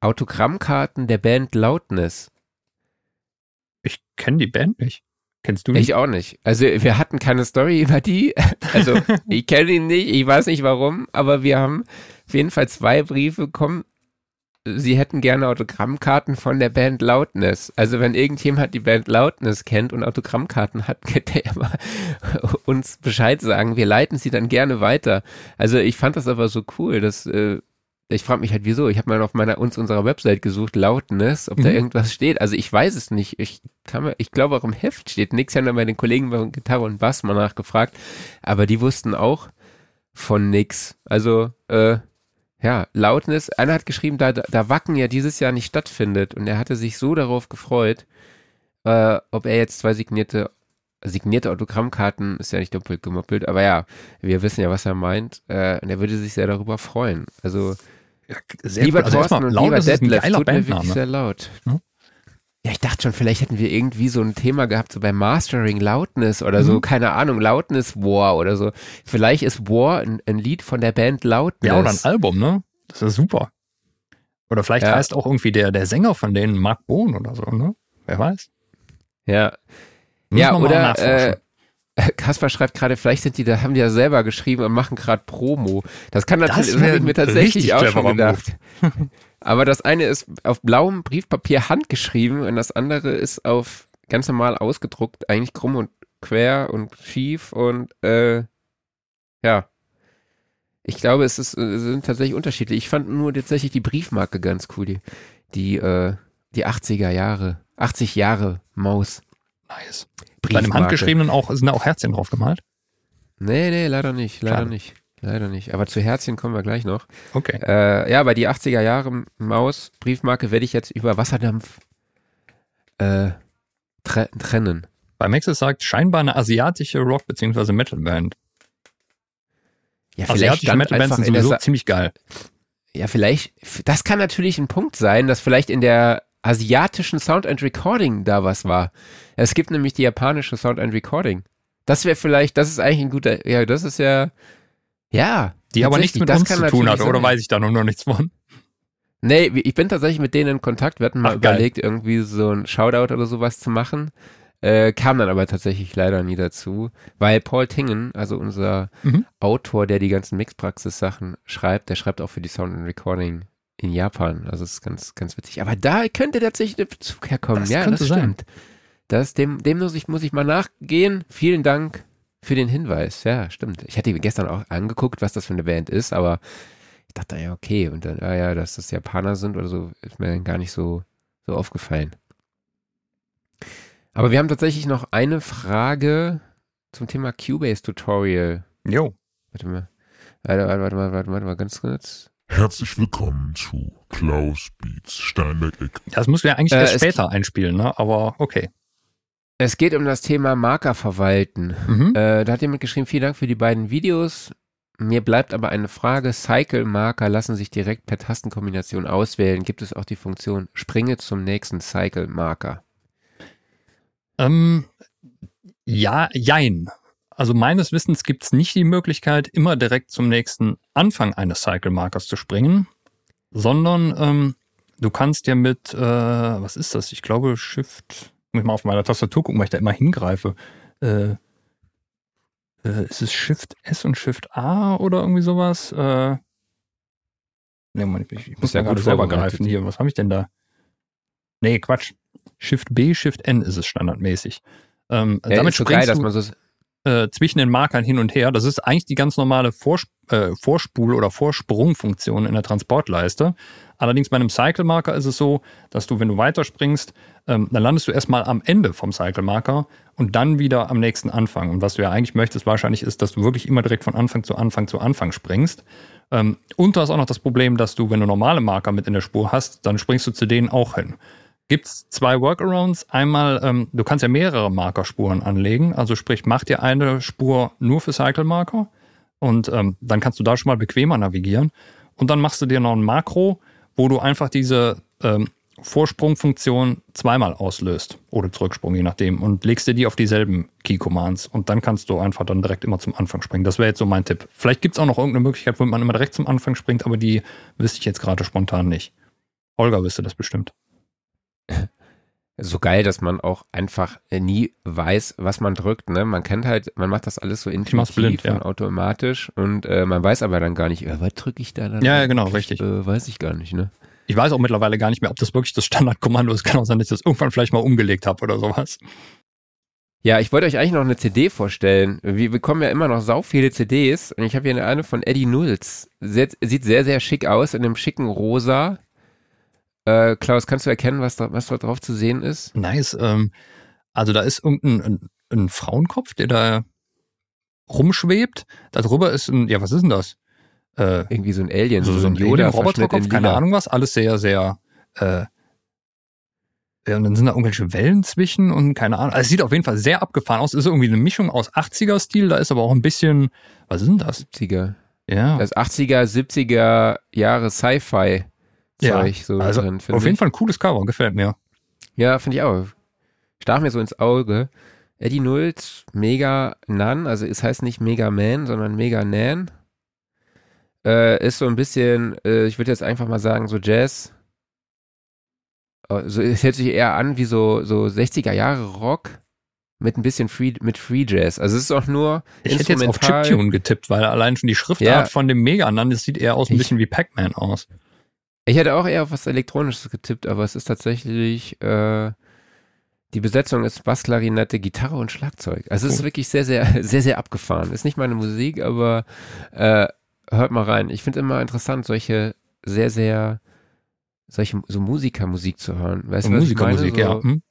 Autogrammkarten der Band Loudness. Ich kenne die Band nicht. Kennst du die? Ich auch nicht. Also wir hatten keine Story über die. Also ich kenne ihn nicht, ich weiß nicht warum, aber wir haben auf jeden Fall zwei Briefe bekommen. Sie hätten gerne Autogrammkarten von der Band Loudness. Also wenn irgendjemand die Band Loudness kennt und Autogrammkarten hat, könnte er mal uns Bescheid sagen. Wir leiten sie dann gerne weiter. Also ich fand das aber so cool, dass äh, ich frage mich halt wieso. Ich habe mal auf meiner uns unserer Website gesucht Loudness, ob da Mhm. irgendwas steht. Also ich weiß es nicht. Ich kann mir, ich glaube auch im Heft steht nichts. Ich habe dann bei den Kollegen bei Gitarre und Bass mal nachgefragt, aber die wussten auch von nix. Also äh, ja, Loudness. Einer hat geschrieben, da, da Wacken ja dieses Jahr nicht stattfindet und er hatte sich so darauf gefreut, äh, ob er jetzt zwei signierte signierte Autogrammkarten ist ja nicht doppelt gemoppelt, aber ja, wir wissen ja, was er meint. Äh, und er würde sich sehr darüber freuen. Also Ja, sehr lieber cool. Also Thorsten und lieber Detlef, tut mir wirklich sehr laut. Hm? Ja, ich dachte schon, vielleicht hätten wir irgendwie so ein Thema gehabt, so bei Mastering Loudness oder so, Mhm. keine Ahnung, Loudness War oder so. Vielleicht ist War ein, ein Lied von der Band Loudness. Ja, oder ein Album, ne? Das ist super. Oder vielleicht Ja. heißt auch irgendwie der, der Sänger von denen Mark Bohn oder so, ne? Wer weiß. Ja, Müssen ja oder äh, Kaspar schreibt gerade, vielleicht sind die, da haben die ja selber geschrieben und machen gerade Promo. Das kann natürlich, Das das, wär habe ich mir tatsächlich auch schon gedacht. Aber das eine ist auf blauem Briefpapier handgeschrieben und das andere ist auf ganz normal ausgedruckt, eigentlich krumm und quer und schief und äh, ja. Ich glaube, es ist, äh, sind tatsächlich unterschiedlich. Ich fand nur tatsächlich die Briefmarke ganz cool, die, die, äh, die 80er Jahre, 80 Jahre Maus. Nice. Bei dem handgeschriebenen auch, sind da auch Herzchen drauf gemalt? Nee, nee, leider nicht, leider Schade. nicht. Leider nicht. Aber zu Herzchen kommen wir gleich noch. Okay. Äh, ja, bei die 80er Jahre Maus Briefmarke werde ich jetzt über Wasserdampf äh, tre trennen. Bei Maxis sagt scheinbar eine asiatische Rock- bzw. Metal-Band. Ja, Asiatische stand Metal-Bands sind sowieso ziemlich geil. Ja, vielleicht, das kann natürlich ein Punkt sein, dass vielleicht in der asiatischen Sound and Recording da was war. Es gibt nämlich die japanische Sound and Recording. Das wäre vielleicht, das ist eigentlich ein guter, ja, das ist ja, ja. Die aber nichts mit das uns zu tun hat, oder weiß ich da noch nichts von? Nee, ich bin tatsächlich mit denen in Kontakt. Wir hatten mal Ach, geil. überlegt, irgendwie so ein Shoutout oder sowas zu machen. Äh, kam dann aber tatsächlich leider nie dazu, weil Paul Tingen, also unser Mhm. Autor, der die ganzen Mixpraxis-Sachen schreibt, der schreibt auch für die Sound and Recording in Japan. Also es ist ganz, ganz witzig. Aber da könnte tatsächlich der Bezug herkommen. Das ja, das sein. stimmt. Das, dem, dem muss ich, muss ich mal nachgehen. Vielen Dank für den Hinweis. Ja, stimmt. Ich hatte gestern auch angeguckt, was das für eine Band ist, aber ich dachte, ja, okay. Und dann, ah ja, dass das Japaner sind oder so, ist mir dann gar nicht so, so aufgefallen. Aber wir haben tatsächlich noch eine Frage zum Thema Cubase Tutorial. Jo. Warte mal. Warte, warte, warte, warte, warte, warte mal ganz kurz. Herzlich willkommen zu Klaus Beats Steinberg Eck. Das du ja eigentlich Äh, erst später einspielen, ne? Aber okay. Es geht um das Thema Marker verwalten. Mhm. Äh, da hat jemand geschrieben, vielen Dank für die beiden Videos. Mir bleibt aber eine Frage. Cycle-Marker lassen sich direkt per Tastenkombination auswählen. Gibt es auch die Funktion Springe zum nächsten Cycle-Marker? Ähm, ja, jein. Also meines Wissens gibt es nicht die Möglichkeit, immer direkt zum nächsten Anfang eines Cycle-Markers zu springen, sondern ähm, du kannst ja mit, äh, was ist das? Ich glaube Shift, muss ich mal auf meiner Tastatur gucken, weil ich da immer hingreife. Äh, äh, ist es Shift S und Shift A oder irgendwie sowas? Äh, nee, Moment, ich, ich muss ja gerade selber greifen hier. Was habe ich denn da? Nee, Quatsch. Shift B, Shift N ist es standardmäßig. Ähm, Ja, damit ist so geil, springst dass du äh, zwischen den Markern hin und her. Das ist eigentlich die ganz normale Vors äh, Vorspul- oder Vorsprungfunktion in der Transportleiste. Allerdings bei einem Cycle-Marker ist es so, dass du, wenn du weiterspringst, ähm, dann landest du erstmal am Ende vom Cycle-Marker und dann wieder am nächsten Anfang. Und was du ja eigentlich möchtest wahrscheinlich ist, dass du wirklich immer direkt von Anfang zu Anfang zu Anfang springst. Ähm, und du hast auch noch das Problem, dass du, wenn du normale Marker mit in der Spur hast, dann springst du zu denen auch hin. Gibt's zwei Workarounds. Einmal, ähm, du kannst ja mehrere Markerspuren anlegen. Also sprich, mach dir eine Spur nur für Cycle-Marker und dann kannst du da schon mal bequemer navigieren. Und dann machst du dir noch ein Makro, wo du einfach diese Vorsprungfunktion zweimal auslöst oder Zurücksprung, je nachdem, und legst dir die auf dieselben Key-Commands. Und dann kannst du einfach dann direkt immer zum Anfang springen. Das wäre jetzt so mein Tipp. Vielleicht gibt's auch noch irgendeine Möglichkeit, wo man immer direkt zum Anfang springt, aber die wüsste ich jetzt gerade spontan nicht. Holger wüsste das bestimmt. So geil, dass man auch einfach äh, nie weiß, was man drückt. Ne? Man kennt halt, man macht das alles so intuitiv blind, ja. und automatisch und äh, man weiß aber dann gar nicht, äh, was drücke ich da dann? Ja, ja, genau, richtig. Äh, weiß ich gar nicht, ne? Ich weiß auch mittlerweile gar nicht mehr, ob das wirklich das Standardkommando ist. Kann auch sein, dass ich das irgendwann vielleicht mal umgelegt habe oder sowas. Ja, ich wollte euch eigentlich noch eine CD vorstellen. Wir bekommen ja immer noch sau viele CDs und ich habe hier eine von Eddie Nulls. Sieht sehr, sehr schick aus in einem schicken Rosa. Äh, Klaus, kannst du erkennen, was da, was da drauf zu sehen ist? Nice. Ähm, also da ist irgendein ein, ein Frauenkopf, der da rumschwebt. Darüber ist ein, ja, was ist denn das? Äh, Irgendwie so ein Alien, so, so ein Alien-Roboterkopf, in keine. Ahnung was. Alles sehr, sehr, äh, ja, und dann sind da irgendwelche Wellen zwischen und keine Ahnung. Also es sieht auf jeden Fall sehr abgefahren aus. Ist irgendwie eine Mischung aus 80er-Stil, da ist aber auch ein bisschen, was ist denn das? 70er. Ja. Das 80er, 70er Jahre Sci-Fi Ja, Zeug so also drin, auf jeden ich. Fall ein cooles Cover, gefällt mir. Ja, finde ich auch. Stach mir so ins Auge. Eddie Nulls, Mega Nan, also es heißt nicht Mega Man, sondern Mega Nan. Äh, ist so ein bisschen, äh, ich würde jetzt einfach mal sagen, so Jazz. Also es hört sich eher an wie so, so 60er Jahre Rock mit ein bisschen Free, mit Free Jazz. Also es ist auch nur Ich hätte jetzt auf. Chiptune getippt, weil allein schon die Schriftart Ja. von dem Meganan, das sieht eher aus ein Ich- bisschen wie Pac-Man aus. Ich hätte auch eher auf was Elektronisches getippt, aber es ist tatsächlich, äh, die Besetzung ist Bassklarinette, Gitarre und Schlagzeug. Also es ist Cool. wirklich sehr, sehr, sehr, sehr abgefahren. Ist nicht meine Musik, aber äh, hört mal rein. Ich finde immer interessant, solche sehr, sehr, solche so Musikermusik zu hören. Weißt du? Musikermusik, so, ja. Hm?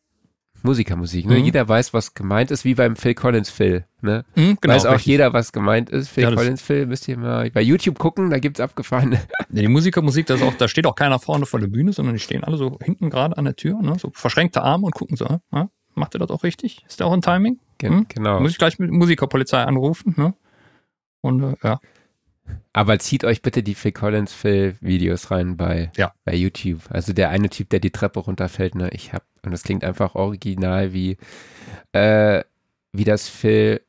Musikermusik, ne? Mhm. Jeder weiß, was gemeint ist, wie beim Phil Collins Phil, ne? Hm, genau, weiß auch richtig. jeder, was gemeint ist. Phil Ja, Collins Phil, müsst ihr mal bei YouTube gucken, da gibt's abgefahrene. Ja, die Musikermusik, das auch, da steht auch keiner vorne vor der Bühne, sondern die stehen alle so hinten gerade an der Tür, ne? so verschränkte Arme und gucken so. Ja? Macht ihr das auch richtig? Ist der auch ein Timing? Hm? Genau. Muss ich gleich mit Musikerpolizei anrufen, ne? Und äh, ja. Aber zieht euch bitte die Phil Collins Phil Videos rein bei, Ja. bei YouTube. Also der eine Typ, der die Treppe runterfällt, ne, ich hab, und das klingt einfach original wie, äh, wie das Phil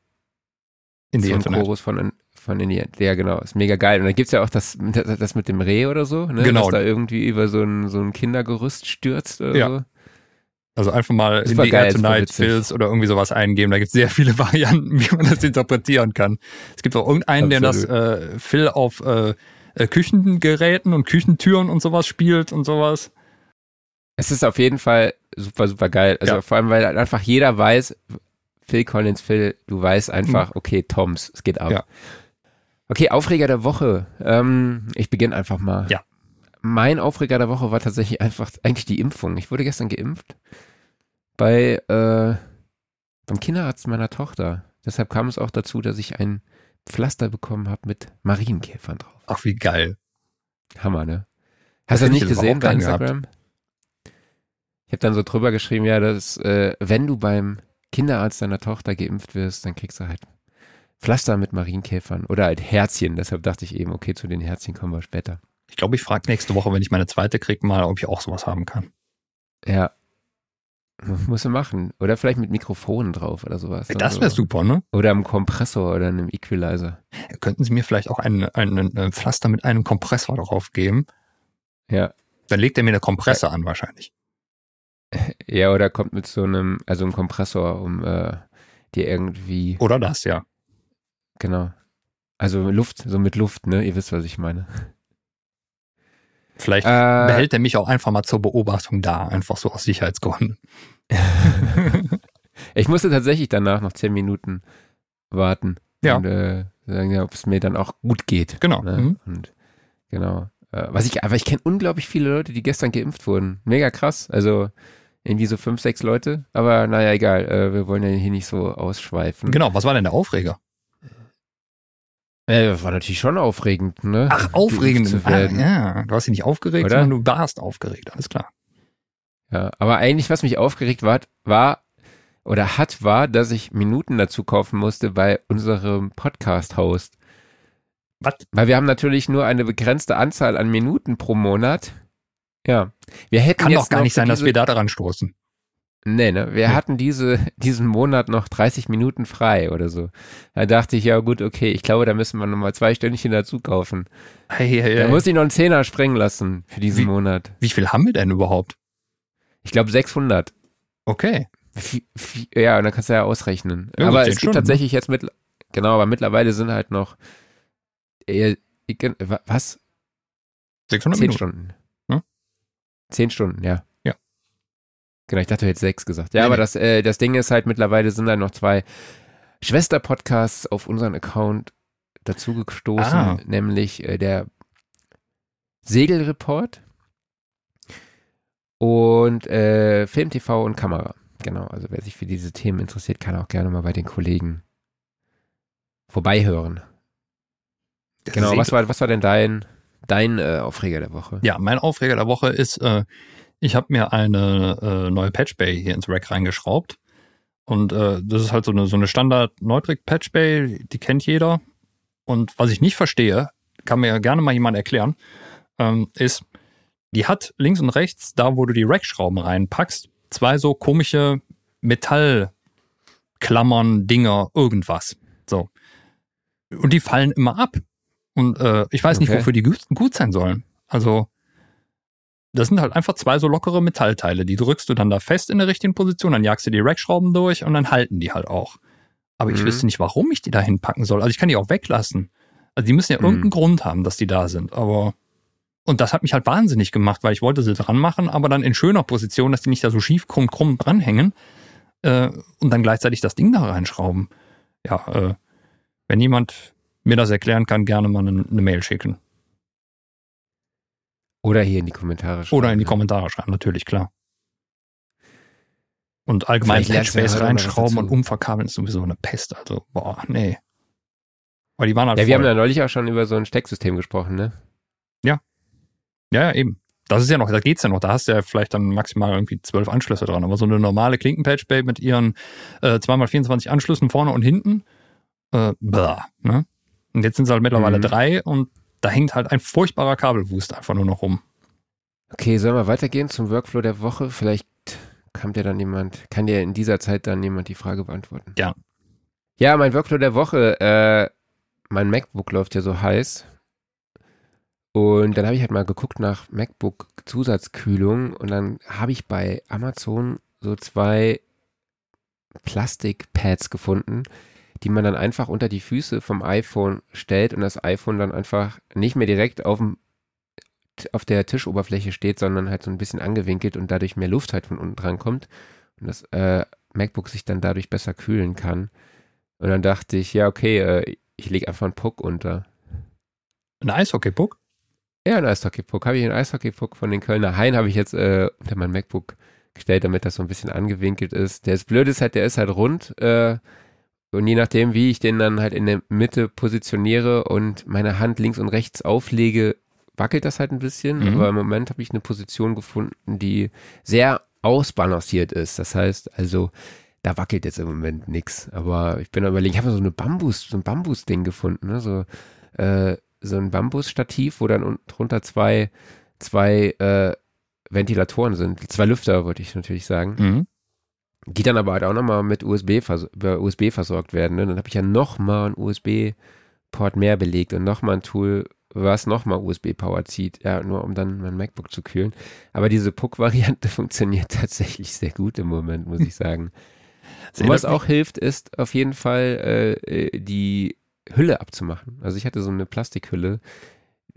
In die Internet. Chorus von, von Indien. Ja, genau, ist mega geil. Und dann gibt's ja auch das, das, das mit dem Reh oder so, ne, Genau. dass da irgendwie über so ein, so ein Kindergerüst stürzt oder Ja. so. Also einfach mal in die geil, Air Tonight. Fills oder irgendwie sowas eingeben. Da gibt es sehr viele Varianten, wie man das interpretieren kann. Es gibt auch irgendeinen, der das Absolut. äh, Phil auf äh, äh, Küchengeräten und Küchentüren und sowas spielt und sowas. Es ist auf jeden Fall super, super geil. Also Ja. vor allem, weil einfach jeder weiß, Phil Collins, Phil, du weißt einfach, okay, Toms, es geht ab. Mhm. Ja. Okay, Aufreger der Woche. Ähm, ich beginne einfach mal. Ja. Mein Aufreger der Woche war tatsächlich einfach eigentlich die Impfung. Ich wurde gestern geimpft bei äh, beim Kinderarzt meiner Tochter. Deshalb kam es auch dazu, dass ich ein Pflaster bekommen habe mit Marienkäfern drauf. Ach, wie geil. Hammer, ne? Hast du das ich nicht gesehen bei gern gehabt. Instagram? Ich habe dann so drüber geschrieben, ja, dass äh, wenn du beim Kinderarzt deiner Tochter geimpft wirst, dann kriegst du halt Pflaster mit Marienkäfern oder halt Herzchen. Deshalb dachte ich eben, okay, zu den Herzchen kommen wir später. Ich glaube, ich frage nächste Woche, wenn ich meine zweite kriege, mal, ob ich auch sowas haben kann. Ja. Musst du machen. Oder vielleicht mit Mikrofonen drauf oder sowas. Das Also- wäre super, ne? Oder einem Kompressor oder einem Equalizer. Könnten Sie mir vielleicht auch einen, einen, äh, Pflaster mit einem Kompressor drauf geben? Ja. Dann legt er mir eine Kompresse an wahrscheinlich. Ja, oder kommt mit so einem, also einem Kompressor, um äh, dir irgendwie, Oder das, ja. genau. Also Luft, so mit Luft, ne? Ihr wisst, was ich meine. Vielleicht Äh, behält er mich auch einfach mal zur Beobachtung da, einfach so aus Sicherheitsgründen. Ich musste tatsächlich danach noch zehn Minuten warten. Ja. Und äh, sagen, ja, ob es mir dann auch gut geht. Genau. Ne? Mhm. Und genau. Äh, was ich, aber ich kenne unglaublich viele Leute, die gestern geimpft wurden. Mega krass. Also irgendwie so fünf, sechs Leute. Aber naja, egal. Äh, wir wollen ja hier nicht so ausschweifen. Genau, was war denn der Aufreger? Das war natürlich schon aufregend, ne? Ach, aufregend. Zu Ah, werden. ja, du hast dich nicht aufgeregt, Oder? sondern du warst aufgeregt, alles klar. Ja, aber eigentlich, was mich aufgeregt war, war oder hat, war, dass ich Minuten dazu kaufen musste bei unserem Podcast-Host. Was? Weil wir haben natürlich nur eine begrenzte Anzahl an Minuten pro Monat. Ja. Wir hätten Kann jetzt doch gar nicht sein, dass wir da daran stoßen. Nee, ne? Wir hatten diese, diesen Monat noch 30 Minuten frei oder so. Da dachte ich, ja gut, okay, ich glaube, da müssen wir nochmal zwei Stündchen dazu kaufen. Hey, hey, Da muss ich noch einen Zehner sprengen lassen für diesen Wie- Monat. Wie viel haben wir denn überhaupt? Ich glaube 600. Okay. Wie- wie- Ja, und dann kannst du ja ausrechnen. Ja, aber es gibt Stunden, ne? tatsächlich jetzt mit, genau, aber mittlerweile sind halt noch, wa- was? 600 Zehn Minuten. Stunden. Hm? Zehn Stunden, ja. Genau, ich dachte, du hättest sechs gesagt. Ja, Nee, aber das, äh, das Ding ist halt, mittlerweile sind da noch zwei Schwester-Podcasts auf unseren Account dazugestoßen, Ah. nämlich äh, der Segelreport und äh, Film, TV und Kamera. Genau, also wer sich für diese Themen interessiert, kann auch gerne mal bei den Kollegen vorbeihören. Genau, was war, was war denn dein, dein äh, Aufreger der Woche? Ja, mein Aufreger der Woche ist, äh, ich habe mir eine äh, neue Patchbay hier ins Rack reingeschraubt. Und äh, das ist halt so eine, so eine Standard Neutrik Patchbay, die kennt jeder. Und was ich nicht verstehe, kann mir gerne mal jemand erklären, ähm, ist, die hat links und rechts, da wo du die Rackschrauben reinpackst, zwei so komische Metallklammern, Dinger, irgendwas. So. Und die fallen immer ab. Und äh, ich weiß nicht, Okay. wofür die gut sein sollen. Also, das sind halt einfach zwei so lockere Metallteile. Die drückst du dann da fest in der richtigen Position, dann jagst du die Rackschrauben durch und dann halten die halt auch. Aber ich Mhm. wüsste nicht, warum ich die da hinpacken soll. Also ich kann die auch weglassen. Also die müssen ja Mhm. irgendeinen Grund haben, dass die da sind. Aber und das hat mich halt wahnsinnig gemacht, weil ich wollte sie dran machen, aber dann in schöner Position, dass die nicht da so schief krumm, krumm dranhängen äh, und dann gleichzeitig das Ding da reinschrauben. Ja, äh, wenn jemand mir das erklären kann, gerne mal eine, eine Mail schicken. Oder hier in die Kommentare schreiben. Oder in die? Kommentare schreiben, natürlich, klar. Und allgemein ja was reinschrauben und umverkabeln ist sowieso eine Pest. Also, boah, nee. Weil die waren halt Ja, wir haben voll. ja neulich auch schon über so ein Stecksystem gesprochen, ne? Ja, ja, eben. Das ist ja noch, da geht's ja noch. Da hast du ja vielleicht dann maximal irgendwie zwölf Anschlüsse dran. Aber so eine normale Klinkenpatchbay mit ihren äh, 2x24 Anschlüssen vorne und hinten, äh, blah, ne? Und jetzt sind es halt mittlerweile Mhm. drei und da hängt halt ein furchtbarer Kabelwust einfach nur noch rum. Okay, sollen wir weitergehen zum Workflow der Woche? Vielleicht kann dir dann jemand, kann dir in dieser Zeit dann jemand die Frage beantworten. Ja. Ja, mein Workflow der Woche, äh, mein MacBook läuft ja so heiß. Und dann habe ich halt mal geguckt nach MacBook Zusatzkühlung und dann habe ich bei Amazon so zwei Plastikpads gefunden, die man dann einfach unter die Füße vom iPhone stellt und das iPhone dann einfach nicht mehr direkt auf dem auf der Tischoberfläche steht, sondern halt so ein bisschen angewinkelt und dadurch mehr Luft halt von unten dran kommt und das äh, MacBook sich dann dadurch besser kühlen kann. Und dann dachte ich, ja, okay, äh, ich lege einfach einen Puck unter. Ein Eishockey-Puck? Ja, ein Eishockey-Puck. Habe ich einen Eishockey-Puck von den Kölner Hain, habe ich jetzt äh, unter mein MacBook gestellt, damit das so ein bisschen angewinkelt ist. Der ist blöd ist halt, der ist halt rund. Äh, und je nachdem, wie ich den dann halt in der Mitte positioniere und meine Hand links und rechts auflege, wackelt das halt ein bisschen. Mhm. Aber im Moment habe ich eine Position gefunden, die sehr ausbalanciert ist. Das heißt, also da wackelt jetzt im Moment nichts. Aber ich bin überlegen, ich habe so eine Bambus, so ein Bambus-Ding gefunden, ne? so, äh, so ein Bambusstativ, wo dann drunter zwei, zwei äh, Ventilatoren sind. Zwei Lüfter, wollte ich natürlich sagen. Mhm. Die dann aber halt auch nochmal mit USB, vers USB versorgt werden. Ne? Dann habe ich ja nochmal einen USB-Port mehr belegt und nochmal ein Tool, was nochmal USB-Power zieht, ja, nur um dann mein MacBook zu kühlen. Aber diese Puck-Variante funktioniert tatsächlich sehr gut im Moment, muss ich sagen. Und was auch hilft, ist auf jeden Fall äh, äh, die Hülle abzumachen. Also ich hatte so eine Plastikhülle,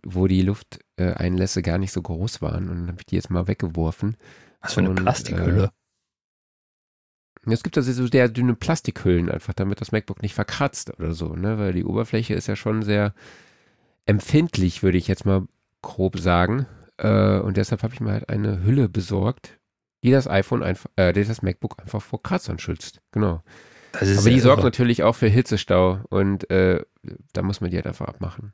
wo die Lufteinlässe gar nicht so groß waren und dann habe ich die jetzt mal weggeworfen. Was für eine Und, Plastikhülle. Es gibt also so sehr dünne Plastikhüllen einfach, damit das MacBook nicht verkratzt oder so, ne? Weil die Oberfläche ist ja schon sehr empfindlich, würde ich jetzt mal grob sagen. Äh, und deshalb habe ich mir halt eine Hülle besorgt, die das iPhone einfach, äh, die das MacBook einfach vor Kratzern schützt. Genau. Aber die sorgt irre. natürlich auch für Hitzestau und äh, da muss man die halt einfach abmachen.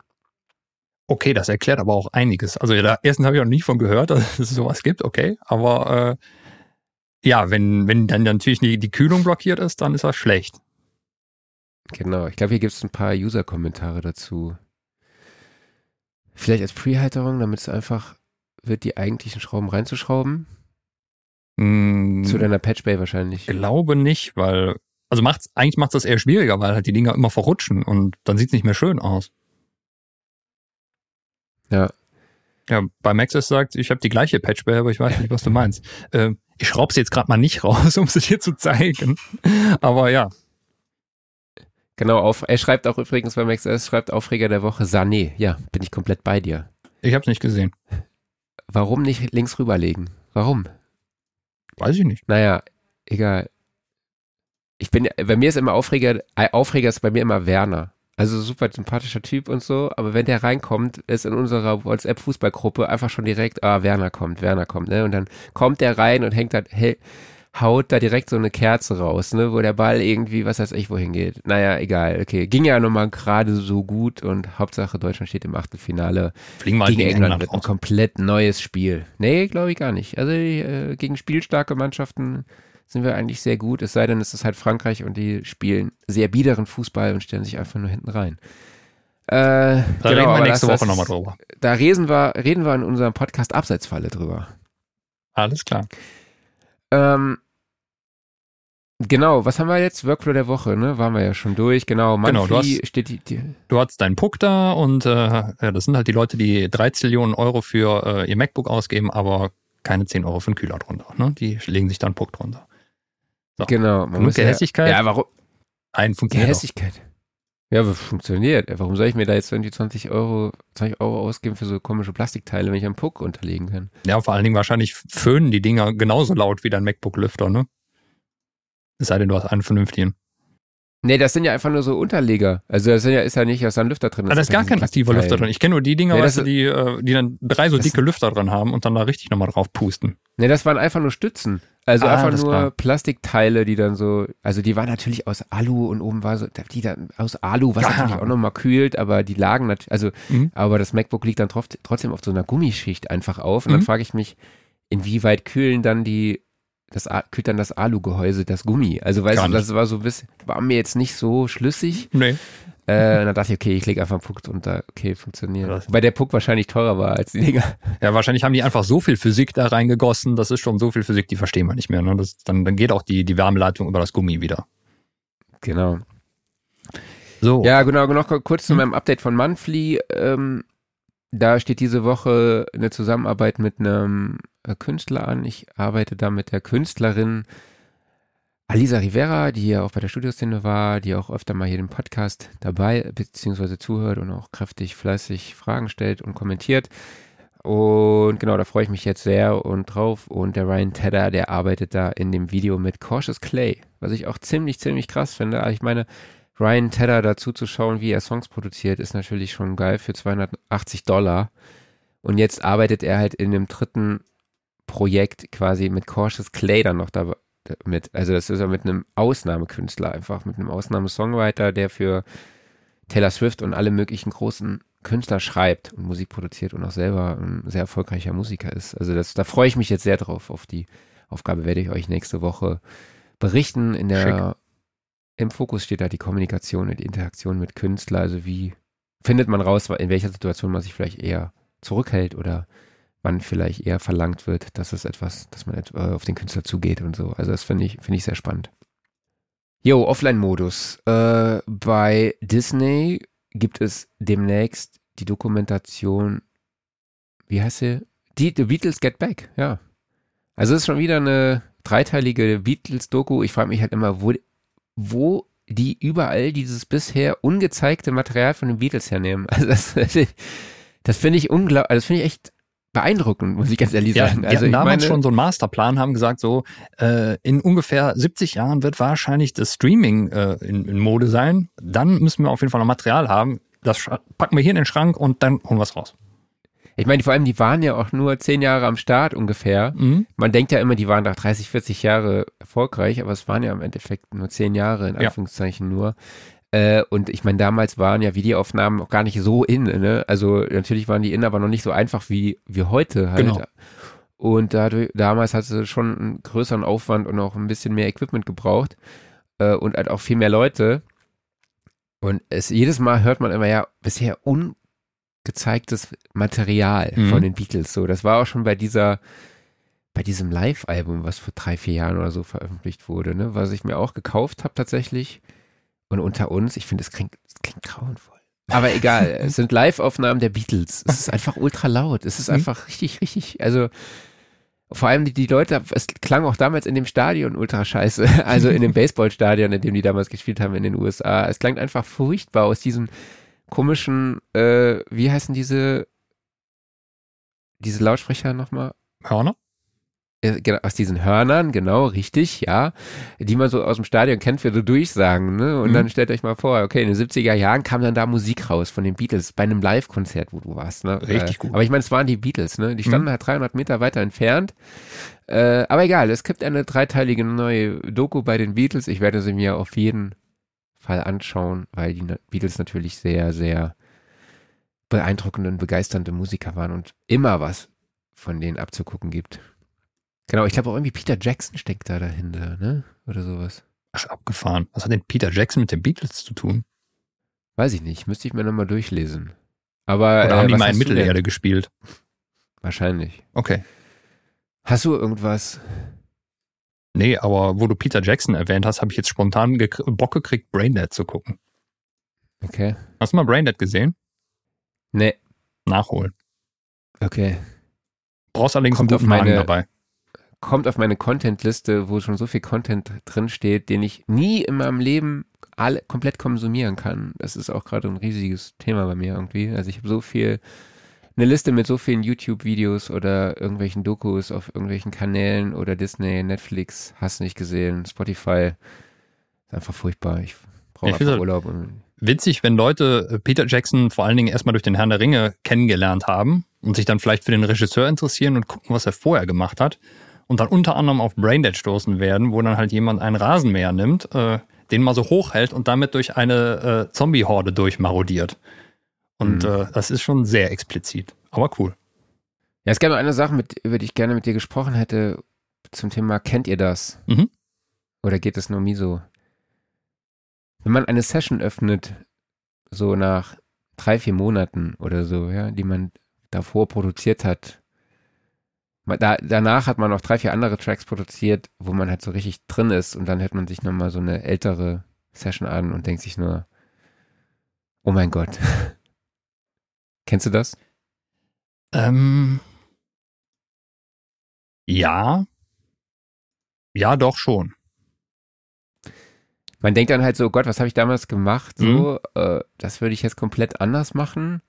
Okay, das erklärt aber auch einiges. Also ja, da erstens habe ich noch nie von gehört, dass es sowas gibt, okay. Aber äh, ja, wenn, wenn dann natürlich die, die Kühlung blockiert ist, dann ist das schlecht. Genau. Ich glaube, hier gibt es ein paar User-Kommentare dazu. Vielleicht als Pre-Halterung, damit es einfach wird, die eigentlichen Schrauben reinzuschrauben. Hm, Zu deiner Patch Bay wahrscheinlich. glaube nicht, weil, also macht's, eigentlich macht das eher schwieriger, weil halt die Dinger immer verrutschen und dann sieht's nicht mehr schön aus. Ja. Ja, bei Maxis sagt, ich habe die gleiche Patchbay, aber ich weiß nicht, was du meinst. Ähm, ich schraube sie jetzt gerade mal nicht raus, um sie dir zu zeigen. Aber ja, Genau, auf, er schreibt auch übrigens bei Max S, schreibt Aufreger der Woche Sané. Ja, bin ich komplett bei dir. ich habe es nicht gesehen. Warum nicht links rüberlegen? Warum? Weiß ich nicht. Naja, egal. Ich bin, bei mir ist immer Aufreger, äh, Aufreger ist bei mir immer Werner. Also super sympathischer Typ und so, aber wenn der reinkommt, ist in unserer WhatsApp-Fußballgruppe einfach schon direkt, ah, Werner kommt, Werner kommt, ne? Und dann kommt der rein und hängt da, hey, haut da direkt so eine Kerze raus, ne? Wo der Ball irgendwie, was weiß ich, wohin geht. Naja, egal, okay. Ging ja nochmal gerade so gut und Hauptsache Deutschland steht im Achtelfinale. Fliegen mal gegen gegen England England wird ein komplett neues Spiel. Nee, glaube ich gar nicht. Also äh, gegen spielstarke Mannschaften sind wir eigentlich sehr gut, es sei denn, es ist halt Frankreich und die spielen sehr biederen Fußball und stellen sich einfach nur hinten rein. Äh, Da reden wir nächste das- Woche nochmal drüber. Da reden wir, reden wir in unserem Podcast Abseitsfalle drüber. Alles klar. Ähm, genau, was haben wir jetzt? Workflow der Woche, ne? Waren wir ja schon durch. Genau, Genau, du hast- steht die, die Du hast deinen Puck da und äh, ja, das sind halt die Leute, die drei Zillionen Euro für äh, ihr MacBook ausgeben, aber keine 10 Euro für einen Kühler drunter. Ne? Die legen sich da einen Puck drunter. So. genau. Man Genug muss ja, warum? Ein funktioniert auch. Gehässigkeit. Ja, aber funktioniert. Warum soll ich mir da jetzt irgendwie 20 Euro, 20 Euro ausgeben für so komische Plastikteile, wenn ich einen Puck unterlegen kann? Ja, vor allen Dingen wahrscheinlich föhnen die Dinger genauso laut wie dein MacBook-Lüfter, ne? Es sei denn, du hast einen vernünftigen. Nee, das sind ja einfach nur so Unterleger. Also das sind ja, ist ja nicht, da ist da ein Lüfter drin. Ah, da ist gar kein aktiver. Lüfter drin. Ich kenne nur die Dinger, Nee, weißt du, die, äh, die dann drei so dicke Lüfter drin haben und dann da richtig nochmal drauf pusten. Nee, das waren einfach nur Stützen. Also Ah, einfach nur klar. Plastikteile, die dann so, also die waren natürlich aus Alu und oben war so, die dann aus Alu, was Ja. natürlich auch nochmal kühlt, aber die lagen natürlich, also, Mhm. aber das MacBook liegt dann trotzdem auf so einer Gummischicht einfach auf und dann Mhm. frage ich mich, inwieweit kühlen dann die, das kühlt dann das Alugehäuse das Gummi? Also weißt Gar du, nicht. das war so ein bisschen, war mir jetzt nicht so schlüssig. Nee. Äh, und dann dachte ich, okay, ich lege einfach einen Puck drunter, okay, funktioniert. Wobei der Puck wahrscheinlich teurer war als die Dinger. Ja, wahrscheinlich haben die einfach so viel Physik da reingegossen, das ist schon so viel Physik, die verstehen wir nicht mehr. Ne? Das, dann, dann geht auch die, die Wärmeleitung über das Gummi wieder. Genau. So. Ja, genau, noch kurz zu Hm. meinem Update von Monthly. Ähm, da steht diese Woche eine Zusammenarbeit mit einem Künstler an. Ich arbeite da mit der Künstlerin Alisa Rivera, die ja auch bei der Studioszene war, die auch öfter mal hier den Podcast dabei beziehungsweise zuhört und auch kräftig fleißig Fragen stellt und kommentiert. Und genau, da freue ich mich jetzt sehr und drauf. Und der Ryan Tedder, der arbeitet da in dem Video mit Cautious Clay, was ich auch ziemlich, ziemlich krass finde. Also ich meine, Ryan Tedder dazu zu schauen, wie er Songs produziert, ist natürlich schon geil für 280 Dollar. Und jetzt arbeitet er halt in dem dritten Projekt quasi mit Cautious Clay dann noch damit. Also das ist ja mit einem Ausnahmekünstler einfach, mit einem Ausnahmesongwriter, der für Taylor Swift und alle möglichen großen Künstler schreibt und Musik produziert und auch selber ein sehr erfolgreicher Musiker ist. Also das, da freue ich mich jetzt sehr drauf. Auf die Aufgabe werde ich euch nächste Woche berichten. In der Schick. im Fokus steht da die Kommunikation und die Interaktion mit Künstler. Also wie findet man raus, in welcher Situation man sich vielleicht eher zurückhält oder wann vielleicht eher verlangt wird, dass es etwas, dass man äh, auf den Künstler zugeht und so. Also das finde ich, finde ich sehr spannend. Jo, Offline-Modus. Äh, bei Disney gibt es demnächst die Dokumentation, wie heißt sie? Die, The Beatles Get Back, ja. Also es ist schon wieder eine dreiteilige Beatles-Doku. Ich frage mich halt immer, wo, wo die überall dieses bisher ungezeigte Material von den Beatles hernehmen. Also das, das finde ich unglaublich, also das finde ich echt beeindruckend, muss ich ganz ehrlich ja, sagen. Also die damals meine, schon so einen Masterplan, haben gesagt, so äh, in ungefähr 70 Jahren wird wahrscheinlich das Streaming äh, in, in, Mode sein. Dann müssen wir auf jeden Fall noch Material haben. Das packen wir hier in den Schrank und dann holen wir es raus. Ich meine, vor allem, die waren ja auch nur zehn Jahre am Start ungefähr. Mhm. Man denkt ja immer, die waren nach 30, 40 Jahre erfolgreich, aber es waren ja im Endeffekt nur zehn Jahre, in Anführungszeichen ja. nur. Äh, und ich meine, damals waren ja Videoaufnahmen auch gar nicht so in, ne? Also natürlich waren die in, aber noch nicht so einfach wie, wie heute halt. Genau. Und dadurch, damals hatte sie schon einen größeren Aufwand und auch ein bisschen mehr Equipment gebraucht äh, und halt auch viel mehr Leute. Und es jedes Mal hört man immer ja bisher ungezeigtes Material mhm. von den Beatles. So, das war auch schon bei dieser, bei diesem Live-Album, was vor drei, vier Jahren oder so veröffentlicht wurde, ne, was ich mir auch gekauft habe tatsächlich. Und unter uns, ich finde, es klingt, klingt grauenvoll. Aber egal, es sind Live-Aufnahmen der Beatles. Es ist einfach ultra laut. Es ist mhm. einfach richtig, richtig, also vor allem die, die Leute, es klang auch damals in dem Stadion ultra scheiße. Also in dem Baseballstadion, in dem die damals gespielt haben in den USA. Es klang einfach furchtbar aus diesen komischen, äh, wie heißen diese, diese Lautsprecher nochmal? Hörner? Genau, aus diesen Hörnern, genau, richtig, ja, die man so aus dem Stadion kennt für so Durchsagen, ne? Und mhm. dann stellt euch mal vor, okay, in den 70er Jahren kam dann da Musik raus von den Beatles bei einem Live-Konzert, wo du warst, ne? Richtig äh, gut. Aber ich meine, es waren die Beatles, ne? Die standen mhm. halt 300 Meter weiter entfernt. Äh, aber egal, es gibt eine dreiteilige neue Doku bei den Beatles. Ich werde sie mir auf jeden Fall anschauen, weil die Beatles natürlich sehr, sehr beeindruckende und begeisternde Musiker waren und immer was von denen abzugucken gibt. Genau, ich glaube auch irgendwie Peter Jackson steckt da dahinter, ne? Oder sowas. Ach, abgefahren. Was hat denn Peter Jackson mit den Beatles zu tun? Weiß ich nicht, müsste ich mir nochmal durchlesen. Aber. Oder äh, haben die mal in Mittelerde gespielt? Wahrscheinlich. Okay. Hast du irgendwas? Nee, aber wo du Peter Jackson erwähnt hast, habe ich jetzt spontan Bock gekriegt, Braindead zu gucken. Okay. Hast du mal Braindead gesehen? Nee. Nachholen. Okay. Brauchst allerdings Kommt einen guten auf meine, dabei kommt auf meine Content-Liste, wo schon so viel Content drinsteht, den ich nie in meinem Leben alle komplett konsumieren kann. Das ist auch gerade ein riesiges Thema bei mir irgendwie. Also ich habe so viel, eine Liste mit so vielen YouTube-Videos oder irgendwelchen Dokus auf irgendwelchen Kanälen oder Disney, Netflix, hast nicht gesehen, Spotify. Ist einfach furchtbar. Ich brauche einfach Urlaub. Witzig, wenn Leute äh, Peter Jackson vor allen Dingen erstmal durch den Herrn der Ringe kennengelernt haben und sich dann vielleicht für den Regisseur interessieren und gucken, was er vorher gemacht hat und dann unter anderem auf Braindead stoßen werden, wo dann halt jemand einen Rasenmäher nimmt, äh, den mal so hochhält und damit durch eine äh, Zombie-Horde durchmarodiert. Und mhm. äh, das ist schon sehr explizit, aber cool. Ja, es gab noch eine Sache, mit, über die ich gerne mit dir gesprochen hätte, zum Thema, kennt ihr das? Mhm. Oder geht es nur mir so? Wenn man eine Session öffnet, so nach drei, vier Monaten oder so, ja, die man davor produziert hat, da, danach hat man noch drei, vier andere Tracks produziert, wo man halt so richtig drin ist und dann hört man sich nochmal so eine ältere Session an und denkt sich nur, oh mein Gott. Kennst du das? Ähm, ja. Ja, doch schon. Man denkt dann halt so, Gott, was habe ich damals gemacht? So, äh, das würde ich jetzt komplett anders machen.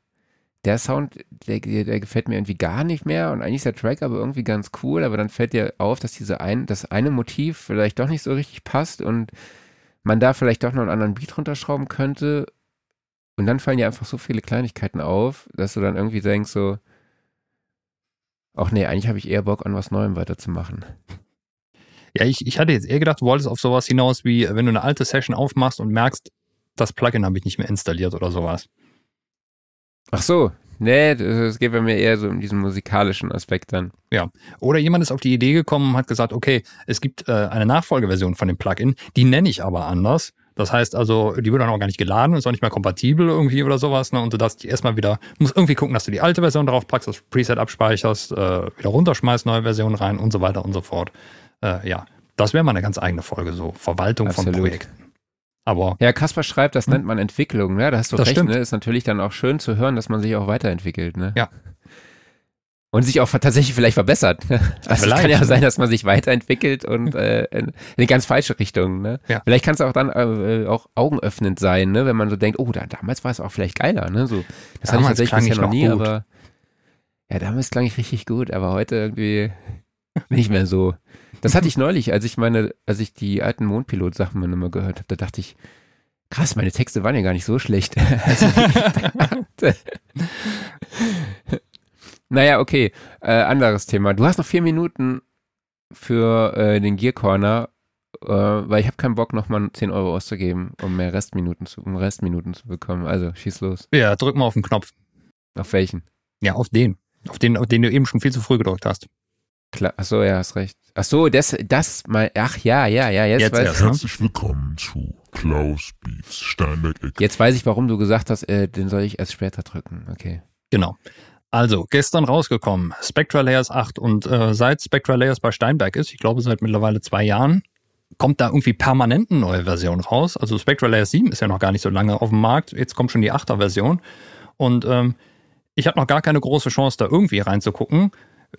Der Sound, der, der gefällt mir irgendwie gar nicht mehr und eigentlich ist der Track aber irgendwie ganz cool, aber dann fällt dir auf, dass diese ein, das eine Motiv vielleicht doch nicht so richtig passt und man da vielleicht doch noch einen anderen Beat runterschrauben könnte. Und dann fallen dir einfach so viele Kleinigkeiten auf, dass du dann irgendwie denkst so, ach nee, eigentlich habe ich eher Bock an was Neuem weiterzumachen. Ja, ich, ich hatte jetzt eher gedacht, du wolltest auf sowas hinaus, wie wenn du eine alte Session aufmachst und merkst, das Plugin habe ich nicht mehr installiert oder sowas. Ach so, nee, es geht bei mir eher so um diesen musikalischen Aspekt dann. Oder jemand ist auf die Idee gekommen und hat gesagt, okay, es gibt äh, eine Nachfolgeversion von dem Plugin, die nenne ich aber anders. Das heißt also, die wird dann auch gar nicht geladen, ist auch nicht mehr kompatibel irgendwie oder sowas. Ne? Und du darfst die erstmal wieder, musst irgendwie gucken, dass du die alte Version drauf packst, das Preset abspeicherst, äh, wieder runterschmeißt, neue Version rein und so weiter und so fort. Äh, ja, das wäre mal eine ganz eigene Folge, so Verwaltung Absolut. von Projekten. Aber Ja, Kaspar schreibt, das Hm. nennt man Entwicklung, ne? Da hast du Das recht, stimmt. ne? Ist natürlich dann auch schön zu hören, dass man sich auch weiterentwickelt, ne? Ja. Und sich auch tatsächlich vielleicht verbessert. ne? Also es Vielleicht, kann ja sein, dass man sich weiterentwickelt und äh, in, in eine ganz falsche Richtung, ne? Ja. Vielleicht kann es auch dann äh, auch augenöffnend sein, ne? Wenn man so denkt, oh, da, damals war es auch vielleicht geiler, ne? So, das hatte ich Damals tatsächlich bisher noch nie, gut. aber ja, damals klang ich richtig gut, aber heute irgendwie nicht mehr so. Das hatte ich neulich, als ich meine, als ich die alten Mondpilot-Sachen immer gehört habe, da dachte ich, krass, meine Texte waren ja gar nicht so schlecht. Also, naja, okay, äh, anderes Thema. Du hast noch vier Minuten für äh, den Gear Corner, äh, weil ich habe keinen Bock, nochmal 10 Euro auszugeben, um mehr Restminuten zu, um Restminuten zu bekommen. Also schieß los. ja, drück mal auf den Knopf. Auf welchen? Ja, auf den. Auf den, auf den du eben schon viel zu früh gedrückt hast. Klar, ach so, ja, hast recht. Ach so, das, das mal, ach ja, ja, ja, jetzt, Jetzt weiß ich. Herzlich willkommen zu Klaus Beats Steinberg Ecke. Jetzt weiß ich, warum du gesagt hast, äh, den soll ich erst später drücken. Okay. Genau. Also, gestern rausgekommen, Spectra Layers 8 und äh, seit Spectra Layers bei Steinberg ist, ich glaube seit mittlerweile zwei Jahren, kommt da irgendwie permanent eine neue Version raus. Also Spectra Layers 7 ist ja noch gar nicht so lange auf dem Markt, jetzt kommt schon die 8er Version und ähm, ich habe noch gar keine große Chance, da irgendwie reinzugucken.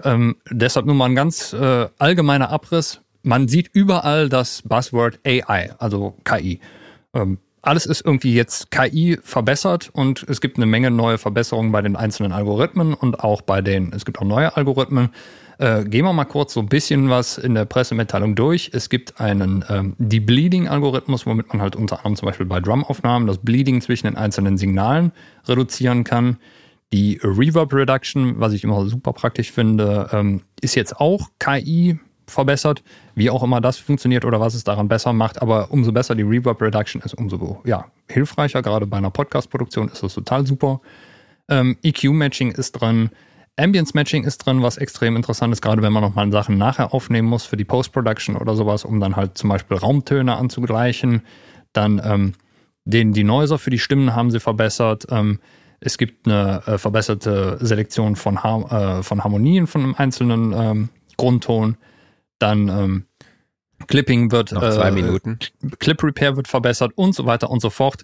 Ähm, deshalb nur mal ein ganz äh, allgemeiner Abriss. Man sieht überall das Buzzword AI, also KI. Ähm, alles ist irgendwie jetzt KI verbessert und es gibt eine Menge neue Verbesserungen bei den einzelnen Algorithmen und auch bei den, es gibt auch neue Algorithmen. Äh, gehen wir mal kurz so ein bisschen was in der Pressemitteilung durch. Es gibt einen ähm, Debleeding-Algorithmus, womit man halt unter anderem zum Beispiel bei Drumaufnahmen das Bleeding zwischen den einzelnen Signalen reduzieren kann. Die Reverb Reduction, was ich immer super praktisch finde, ähm, ist jetzt auch KI verbessert. Wie auch immer das funktioniert oder was es daran besser macht. Aber umso besser die Reverb Reduction ist, umso ja, hilfreicher. Gerade bei einer Podcast-Produktion ist das total super. Ähm, EQ-Matching ist drin. Ambience-Matching ist drin, was extrem interessant ist, gerade wenn man nochmal Sachen nachher aufnehmen muss für die Post-Production oder sowas, um dann halt zum Beispiel Raumtöne anzugleichen. Dann ähm, den Denoiser für die Stimmen haben sie verbessert. Ähm, es gibt eine äh, verbesserte Selektion von, Har äh, von Harmonien von einem einzelnen ähm, Grundton. Dann ähm, Clipping wird Noch zwei äh, Minuten. Clip Repair wird verbessert und so weiter und so fort.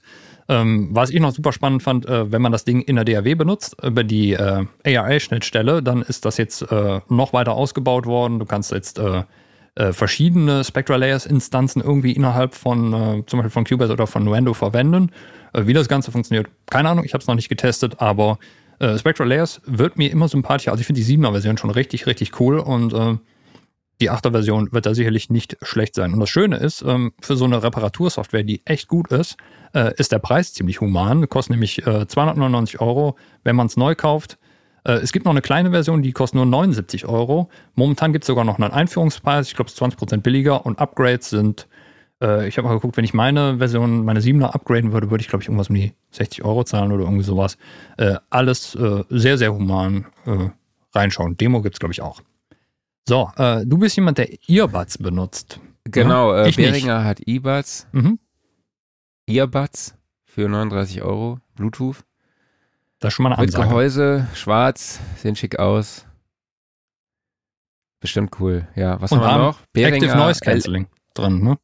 Ähm, was ich noch super spannend fand, äh, wenn man das Ding in der DAW benutzt, über die äh, ARA-Schnittstelle, dann ist das jetzt äh, noch weiter ausgebaut worden. Du kannst jetzt äh, äh, verschiedene Spectra Layers-Instanzen irgendwie innerhalb von äh, zum Beispiel von Cubase oder von Nuendo verwenden. Äh, wie das Ganze funktioniert, keine Ahnung, ich habe es noch nicht getestet, aber äh, Spectra Layers wird mir immer sympathischer. Also ich finde die 7er-Version schon richtig, richtig cool und äh, die 8er Version wird da sicherlich nicht schlecht sein. Und das Schöne ist, ähm, für so eine Reparatursoftware, die echt gut ist, äh, ist der Preis ziemlich human. Kostet nämlich äh, 299 Euro, wenn man es neu kauft. Äh, es gibt noch eine kleine Version, die kostet nur 79 Euro. Momentan gibt es sogar noch einen Einführungspreis. Ich glaube, es ist 20% billiger. Und Upgrades sind, äh, ich habe mal geguckt, wenn ich meine Version, meine 7er upgraden würde, würde ich, glaube ich, irgendwas um die 60 Euro zahlen oder irgendwie sowas. Äh, alles äh, sehr, sehr human äh, reinschauen. Demo gibt es, glaube ich, auch. So, äh, du bist jemand, der Earbuds benutzt. Genau, äh, Ich nicht. Behringer hat E-Buds, Mhm. Earbuds für 39 Euro, Bluetooth. Das ist schon mal eine Mit Ansage. Gehäuse, schwarz, sehen schick aus. Bestimmt cool. Ja, was Und haben wir noch? Active Noise Cancelling drin, ne?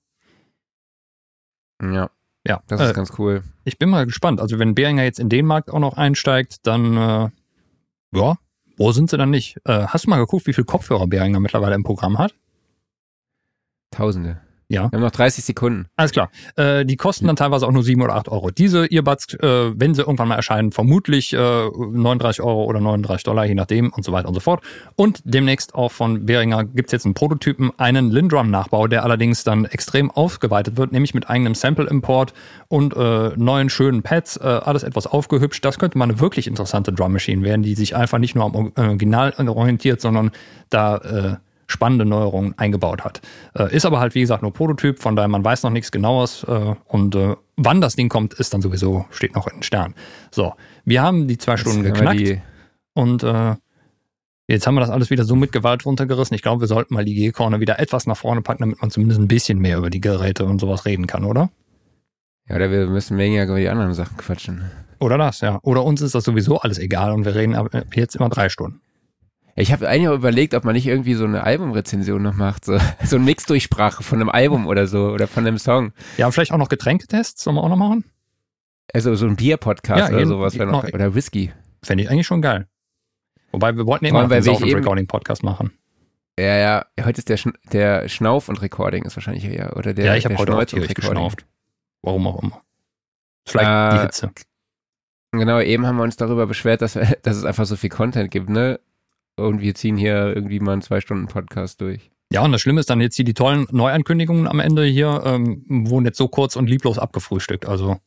Ja, Ja. das äh, ist ganz cool. ich bin mal gespannt. Also wenn Behringer jetzt in den Markt auch noch einsteigt, dann äh, ja, Pro sind sie dann nicht. Äh, hast du mal geguckt, wie viel Kopfhörer Behringer mittlerweile im Programm hat? Tausende. Ja. Wir haben noch 30 Sekunden. Alles klar. Äh, die kosten dann teilweise auch nur 7 oder 8 Euro. Diese Earbuds, äh, wenn sie irgendwann mal erscheinen, vermutlich äh, 39 Euro oder 39 Dollar, je nachdem und so weiter und so fort. Und demnächst auch von Behringer gibt's jetzt einen Prototypen, einen Lindrum-Nachbau, der allerdings dann extrem ausgeweitet wird, nämlich mit eigenem Sample-Import und äh, neuen schönen Pads, äh, alles etwas aufgehübscht. Das könnte mal eine wirklich interessante Drum Machine werden, die sich einfach nicht nur am Original orientiert, sondern da äh, spannende Neuerungen eingebaut hat. Äh, ist aber halt, wie gesagt, nur Prototyp, von daher man weiß noch nichts genaues äh, und äh, wann das Ding kommt, ist dann sowieso, steht noch in den Sternen. So, wir haben die zwei Stunden Jetzt wir geknackt und äh, jetzt haben wir das alles wieder so mit Gewalt runtergerissen. Ich glaube, wir sollten mal die G-Corner wieder etwas nach vorne packen, damit man zumindest ein bisschen mehr über die Geräte und sowas reden kann, oder? ja, oder wir müssen weniger über die anderen Sachen quatschen. Oder das, ja. Oder uns ist das sowieso alles egal und wir reden ab jetzt immer drei Stunden. Ich habe eigentlich auch überlegt, ob man nicht irgendwie so eine Albumrezension noch macht, so, so ein Mixdurchsprache von einem Album oder so oder von einem Song. Ja, vielleicht auch noch Getränketests, sollen wir auch noch machen? Also so ein Bier-Podcast Ja, oder sowas wäre noch, noch- oder Whisky. Fände ich eigentlich schon geil. Wobei wir wollten immer weil einen eben- Recording-Podcast machen. Ja, ja, heute ist der, Schn der Schnauf und Recording ist wahrscheinlich eher, oder der ja, ich habe heute auch und tierisch Recording. geschnauft. Warum auch immer. Vielleicht Äh, die Hitze. Genau, eben haben wir uns darüber beschwert, dass, dass es einfach so viel Content gibt, ne? Und wir ziehen hier irgendwie mal einen zwei Stunden Podcast durch. Ja, und das Schlimme ist dann jetzt hier die tollen Neuankündigungen am Ende hier, ähm, wurden jetzt so kurz und lieblos abgefrühstückt. Also,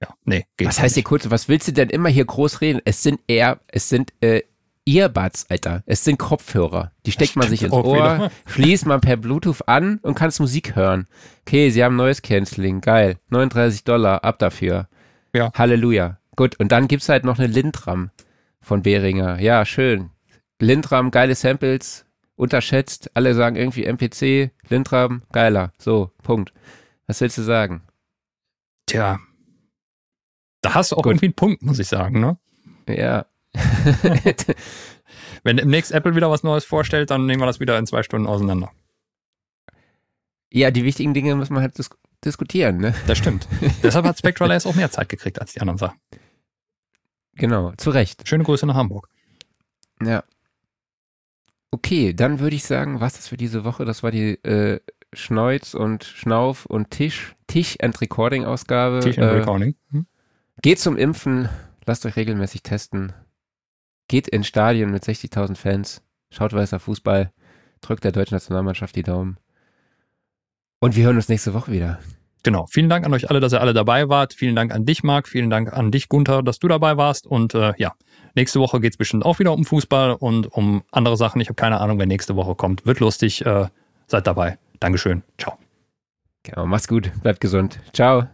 ja, nee, geht Was heißt hier kurz, was willst du denn immer hier groß reden? Es sind eher, es sind äh, Earbuds, Alter. Es sind Kopfhörer. Die steckt man sich ins Ohr, wieder. schließt man per Bluetooth an und kannst Musik hören. Okay, sie haben neues Canceling, geil. 39 Dollar, ab dafür. Ja. Halleluja. Gut, und dann gibt's halt noch eine Lindram von Behringer. Ja, schön. Lindram, geile Samples, unterschätzt. Alle sagen irgendwie MPC, Lindram, geiler. So, Punkt. Was willst du sagen? Tja. Da hast du auch Gut. irgendwie einen Punkt, muss ich sagen, ne? Ja. Wenn demnächst Apple wieder was Neues vorstellt, dann nehmen wir das wieder in zwei Stunden auseinander. ja, die wichtigen Dinge muss man halt dis diskutieren, ne? Das stimmt. Deshalb hat Spectral AS auch mehr Zeit gekriegt als die anderen Sachen. Genau, zu Recht. Schöne Grüße nach Hamburg. Ja. Okay, dann würde ich sagen, was das für diese Woche? Das war die äh, Schneuz und Schnauf und Tisch, Tisch and Recording Ausgabe. Tisch and Äh, Recording. Hm? geht zum Impfen, lasst euch regelmäßig testen. Geht in Stadien mit 60.000 Fans, schaut weißer Fußball, drückt der deutschen Nationalmannschaft die Daumen. Und wir hören uns nächste Woche wieder. Genau. Vielen Dank an euch alle, dass ihr alle dabei wart. Vielen Dank an dich, Marc. Vielen Dank an dich, Gunther, dass du dabei warst. Und äh, ja, nächste Woche geht's bestimmt auch wieder um Fußball und um andere Sachen. Ich habe keine Ahnung, wer nächste Woche kommt. Wird lustig. Äh, seid dabei. Dankeschön. Ciao. Genau, macht's gut, bleibt gesund. Ciao.